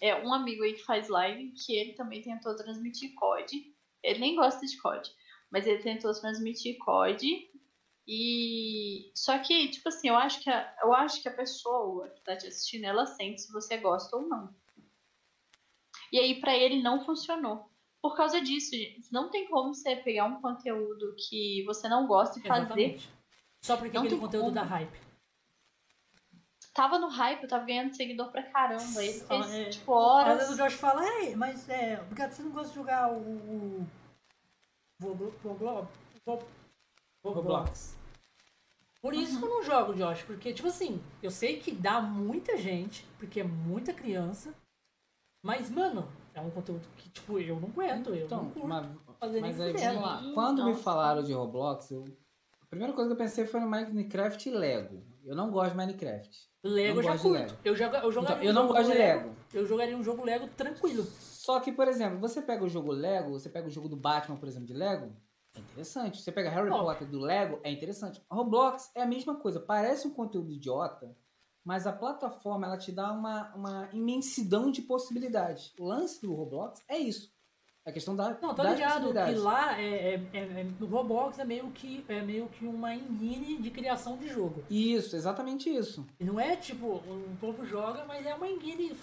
é um amigo aí que faz live, que ele também tentou transmitir COD. Ele nem gosta de COD, mas ele tentou transmitir COD. E só que, tipo assim, eu acho que a, eu acho que a pessoa que tá te assistindo, ela sente se você gosta ou não. E aí pra ele não funcionou. Por causa disso, gente, não tem como você pegar um conteúdo que você não gosta e fazer. Exatamente. Só porque Não aquele conteúdo como. da hype. Tava no hype, eu tava ganhando seguidor pra caramba. Ele fez, Ah, é. tipo, Às vezes horas. o Josh fala, ei, mas é. Obrigado, você não gosta de jogar o. o. Roblox. Por isso que eu não jogo, Josh, porque, tipo assim, eu sei que dá muita gente, porque é muita criança, mas, mano, é um conteúdo que, tipo, eu não aguento, eu Então, não curto. mas fazer Mas aí, fudendo. vamos lá. Quando me nossa. falaram de Roblox, eu... a primeira coisa que eu pensei foi no Minecraft e Lego. Eu não gosto de Minecraft. Lego Não eu já curto. Lego. Eu, joga, eu Então, eu um não jogo gosto de Lego. Eu jogaria um jogo Lego tranquilo. Só que, por exemplo, você pega o jogo Lego, você pega o jogo do Batman, por exemplo, de Lego, é interessante. Você pega Harry Bom. Potter do Lego, é interessante. Roblox é a mesma coisa, parece um conteúdo idiota, mas a plataforma ela te dá uma, uma imensidão de possibilidades. O lance do Roblox é isso. É a questão da, Não, tô das ligado que lá é, é, é, é- no Roblox é meio que é meio que uma engine de criação de jogo. Isso, exatamente isso. E não é tipo, o povo joga, mas é uma engine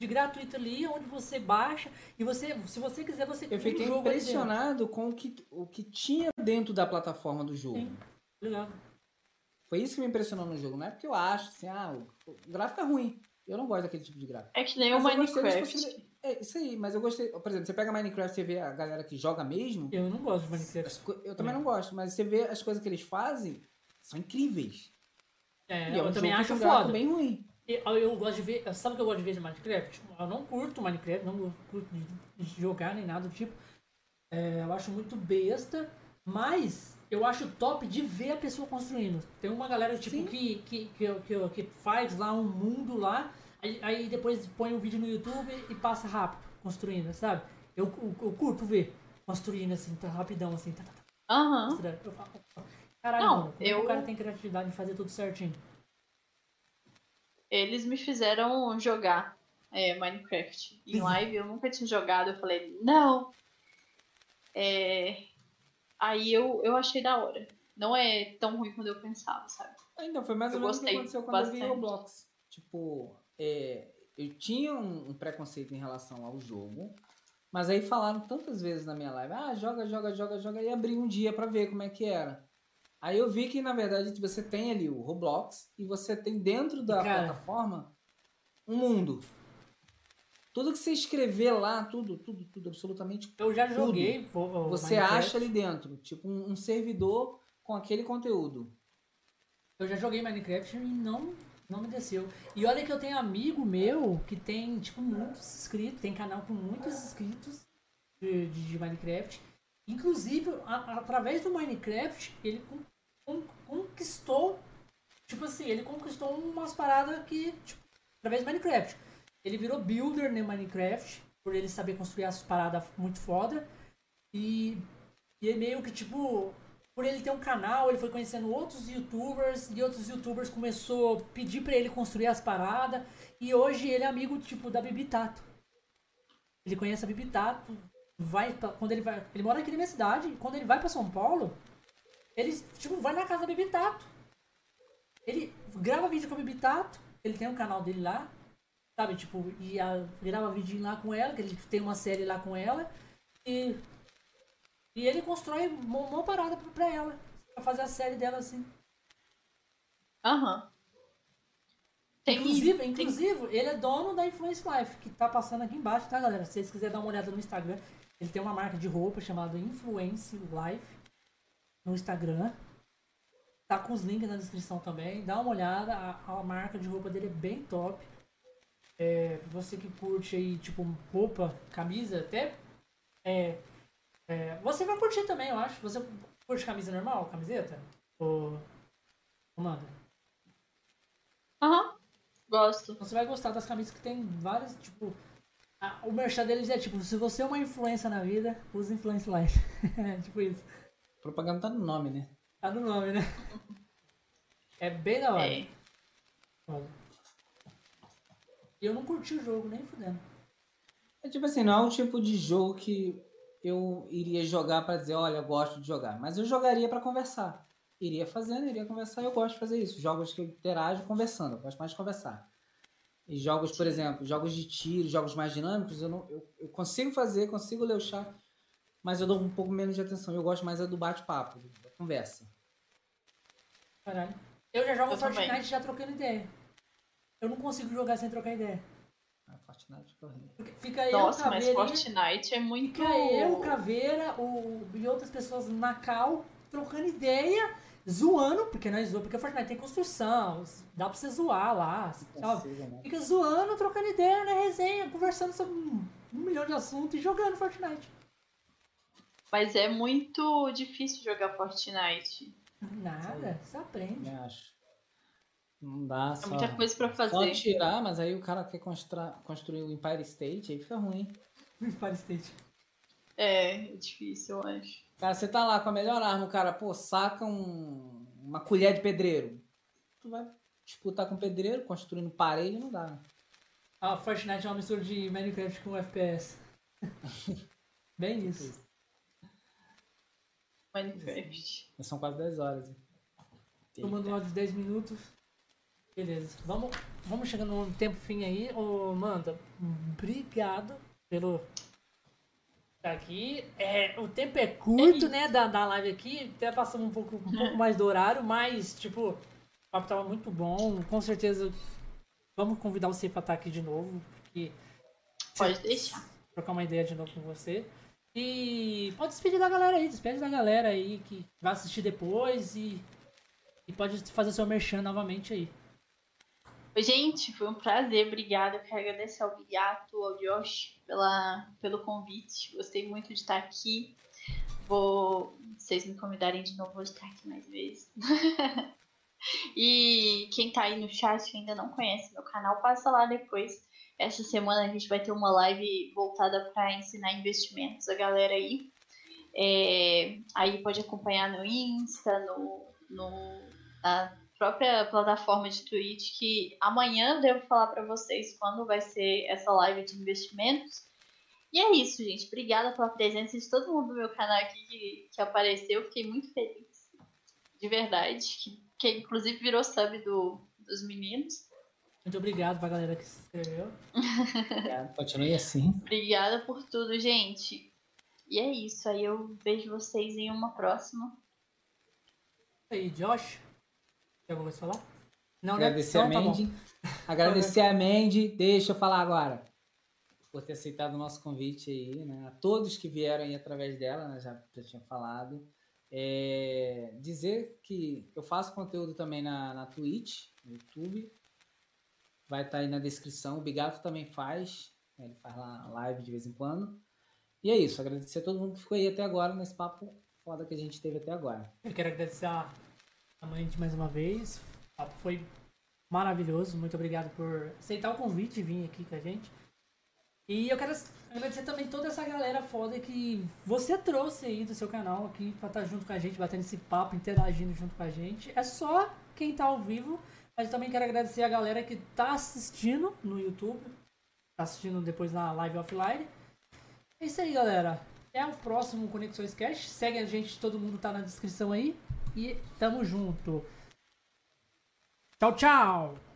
de gratuito ali, onde você baixa e você, se você quiser, você Eu cria um fiquei jogo ali impressionado com o que, o que tinha dentro da plataforma do jogo. Sim. Ligado? Foi isso que me impressionou no jogo. Não é porque eu acho assim, ah, o, o gráfico é ruim. Eu não gosto daquele tipo de gráfico. É que nem o Mas das Minecraft. É isso aí, mas eu gostei. Por exemplo, você pega Minecraft e vê a galera que joga mesmo. Eu não gosto de Minecraft. eu também não gosto, mas você vê as coisas que eles fazem, são incríveis. É, é eu um também jogo acho foda. bem ruim. Eu, eu gosto de ver. Sabe o que eu gosto de ver de Minecraft? Eu não curto Minecraft, não curto de, de jogar nem nada do tipo. É, eu acho muito besta, mas eu acho top de ver a pessoa construindo. Tem uma galera tipo Sim. que, que, que, que, que faz lá um mundo lá, aí, aí depois põe um vídeo no YouTube e passa rápido, construindo, sabe? Eu, eu, eu curto ver construindo assim, tá rapidão, assim, tá, tá, tá, Aham. mostrando. Eu falo, caralho, Não, mano, é eu- o cara tem criatividade de fazer tudo certinho. Eles me fizeram jogar é, Minecraft. Em Uhum. live eu nunca tinha jogado. Eu falei, não. É, Aí eu, eu achei da hora. Não é tão ruim quanto eu pensava, sabe? Então, foi mais ou Eu menos o que aconteceu quando eu vi bastante. Tipo, é, eu tinha um, um preconceito em relação ao jogo, mas aí falaram tantas vezes na minha live, ah, joga, joga, joga, joga, e abri um dia pra ver como é que era. Aí eu vi que, na verdade, você tem ali o Roblox e você tem dentro da Cara. plataforma um mundo. Tudo que você escrever lá, tudo, tudo, tudo, absolutamente Eu já joguei. o você acha ali dentro, tipo um, um servidor com aquele conteúdo. Eu já joguei Minecraft e não, não me desceu. E olha que eu tenho amigo meu que tem, tipo, muitos inscritos, tem canal com muitos inscritos de, de- de Minecraft. Inclusive, a- através do Minecraft, ele con- con- conquistou, tipo assim, ele conquistou umas paradas que, tipo, através do Minecraft. Ele virou builder no Minecraft, por ele saber construir as paradas muito foda. E, e é meio que, tipo, por ele ter um canal, ele foi conhecendo outros youtubers e outros youtubers começou a pedir pra ele construir as paradas e hoje ele é amigo tipo da Bibi Tato. Ele conhece a Bibi Tato, vai pra- quando ele vai, ele mora aqui na minha cidade, quando ele vai pra São Paulo, ele tipo vai na casa da Bibi Tato. Ele grava vídeo com a Bibi Tato, ele tem um canal dele lá, sabe, tipo, e a, grava vídeo lá com ela, que ele tem uma série lá com ela e e ele constrói uma, uma parada pra- ela. Pra fazer a série dela assim. Aham. Tem, inclusive, tem- inclusive, ele é dono da Influence Life, que tá passando aqui embaixo, tá, galera? Se vocês quiserem dar uma olhada no Instagram, ele tem uma marca de roupa chamada Influence Life no Instagram. Tá com os links na descrição também. Dá uma olhada, a, a marca de roupa dele é bem top. É, você que curte aí, tipo, roupa, camisa, até. É, é, você vai curtir também, eu acho. Você curte camisa normal, camiseta? Ou. Comanda? Aham. Gosto. Você vai gostar das camisas que tem várias, tipo. a- o merchan deles é tipo, se você é uma influência na vida, use Influence Life. É, tipo isso. Propaganda tá no nome, né? Tá no nome, né? É bem da hora. É. E eu não curti o jogo, nem fudendo. É tipo assim, não é um tipo de jogo que eu iria jogar pra dizer, olha, eu gosto de jogar. Mas eu jogaria pra conversar. Iria fazendo, iria conversar, eu gosto de fazer isso. Jogos que eu interajo conversando, eu gosto mais de conversar. E jogos, por exemplo, jogos de tiro, jogos mais dinâmicos, eu, não, eu, eu consigo fazer, consigo ler o chat, mas eu dou um pouco menos de atenção. Eu gosto mais é do bate-papo, da conversa. Caralho. Eu já jogo Eu Fortnite também. já trocando ideia. Eu não consigo jogar sem trocar ideia. Ah, Fortnite. Porque Fica eu, Nossa, mas Caveirinha, Fortnite é muito. Fica eu, Caveira o, e outras pessoas na cal trocando ideia, zoando, porque nós zoamos, porque Fortnite tem construção, dá pra você zoar lá, né? Fica zoando, trocando ideia na resenha, conversando sobre um, um milhão de assuntos e jogando Fortnite. Mas é muito difícil jogar Fortnite. Nada, você aprende. Eu acho. Não dá É só. muita coisa pra Só fazer. tirar, mas aí o cara quer constra- construir o Empire State, aí fica ruim. Empire State. É, é difícil, eu acho. Cara, você tá lá com a melhor arma, o cara, pô, saca um- uma colher de pedreiro. Tu vai disputar com o pedreiro, construindo parede, não dá. Ah, Fortnite é uma mistura de Minecraft com FPS. Bem isso. Minecraft. São quase 10 horas. Tomando um áudio de 10 minutos. Beleza. Vamos, vamos chegando no tempo fim aí. Ô, Manda, obrigado pelo. Tá aqui. É, o tempo é curto, né, da, da live aqui. Até passamos um pouco, um pouco mais do horário, mas, tipo, o papo tava muito bom. Com certeza vamos convidar você pra estar aqui de novo. Porque Pode deixar. trocar uma ideia de novo com você. E pode despedir da galera aí, despede da galera aí que vai assistir depois e, e pode fazer seu merchan novamente aí. Gente, foi um prazer, obrigada. Eu quero agradecer ao Bigato, ao Josh pela, pelo convite. Gostei muito de estar aqui. Vou. Se vocês me convidarem de novo, vou estar aqui mais vezes. e quem tá aí no chat que ainda não conhece meu canal, passa lá depois. Essa semana a gente vai ter uma live voltada para ensinar investimentos a galera aí. É, aí pode acompanhar no Insta, no, no, na própria plataforma de Twitch, que amanhã eu devo falar para vocês quando vai ser essa live de investimentos. E é isso, gente. Obrigada pela presença de todo mundo do meu canal aqui que, que apareceu. Fiquei muito feliz. De verdade. Que, que inclusive virou sub do, dos meninos. Muito obrigado pra galera que se inscreveu. Obrigado. Continue assim. Obrigada por tudo, gente. E é isso. Aí eu vejo vocês em uma próxima. E aí, Josh? Tem alguma coisa falar? Não, Agradecer né? a Então, tá bom. Mandy. Agradecer a Mandy. Deixa eu falar agora. Por ter aceitado o nosso convite aí, né? A todos que vieram aí através dela, né? já, já tinha falado. É, dizer que eu faço conteúdo também na, na Twitch, no YouTube. Vai estar aí na descrição. O Bigato também faz. né, Ele faz lá live de vez em quando. E é isso. Agradecer a todo mundo que ficou aí até agora nesse papo foda que a gente teve até agora. Eu quero agradecer a a mãe de mais uma vez. O papo foi maravilhoso. Muito obrigado por aceitar o convite e vir aqui com a gente. E eu quero agradecer também toda essa galera foda que você trouxe aí do seu canal aqui pra estar junto com a gente, batendo esse papo, interagindo junto com a gente. É só quem tá ao vivo, mas eu também quero agradecer a galera que tá assistindo no YouTube, tá assistindo depois na live offline. É isso aí, galera. Até o próximo Conexões Cash. Segue a gente, todo mundo tá na descrição aí. E tamo junto. Tchau, tchau!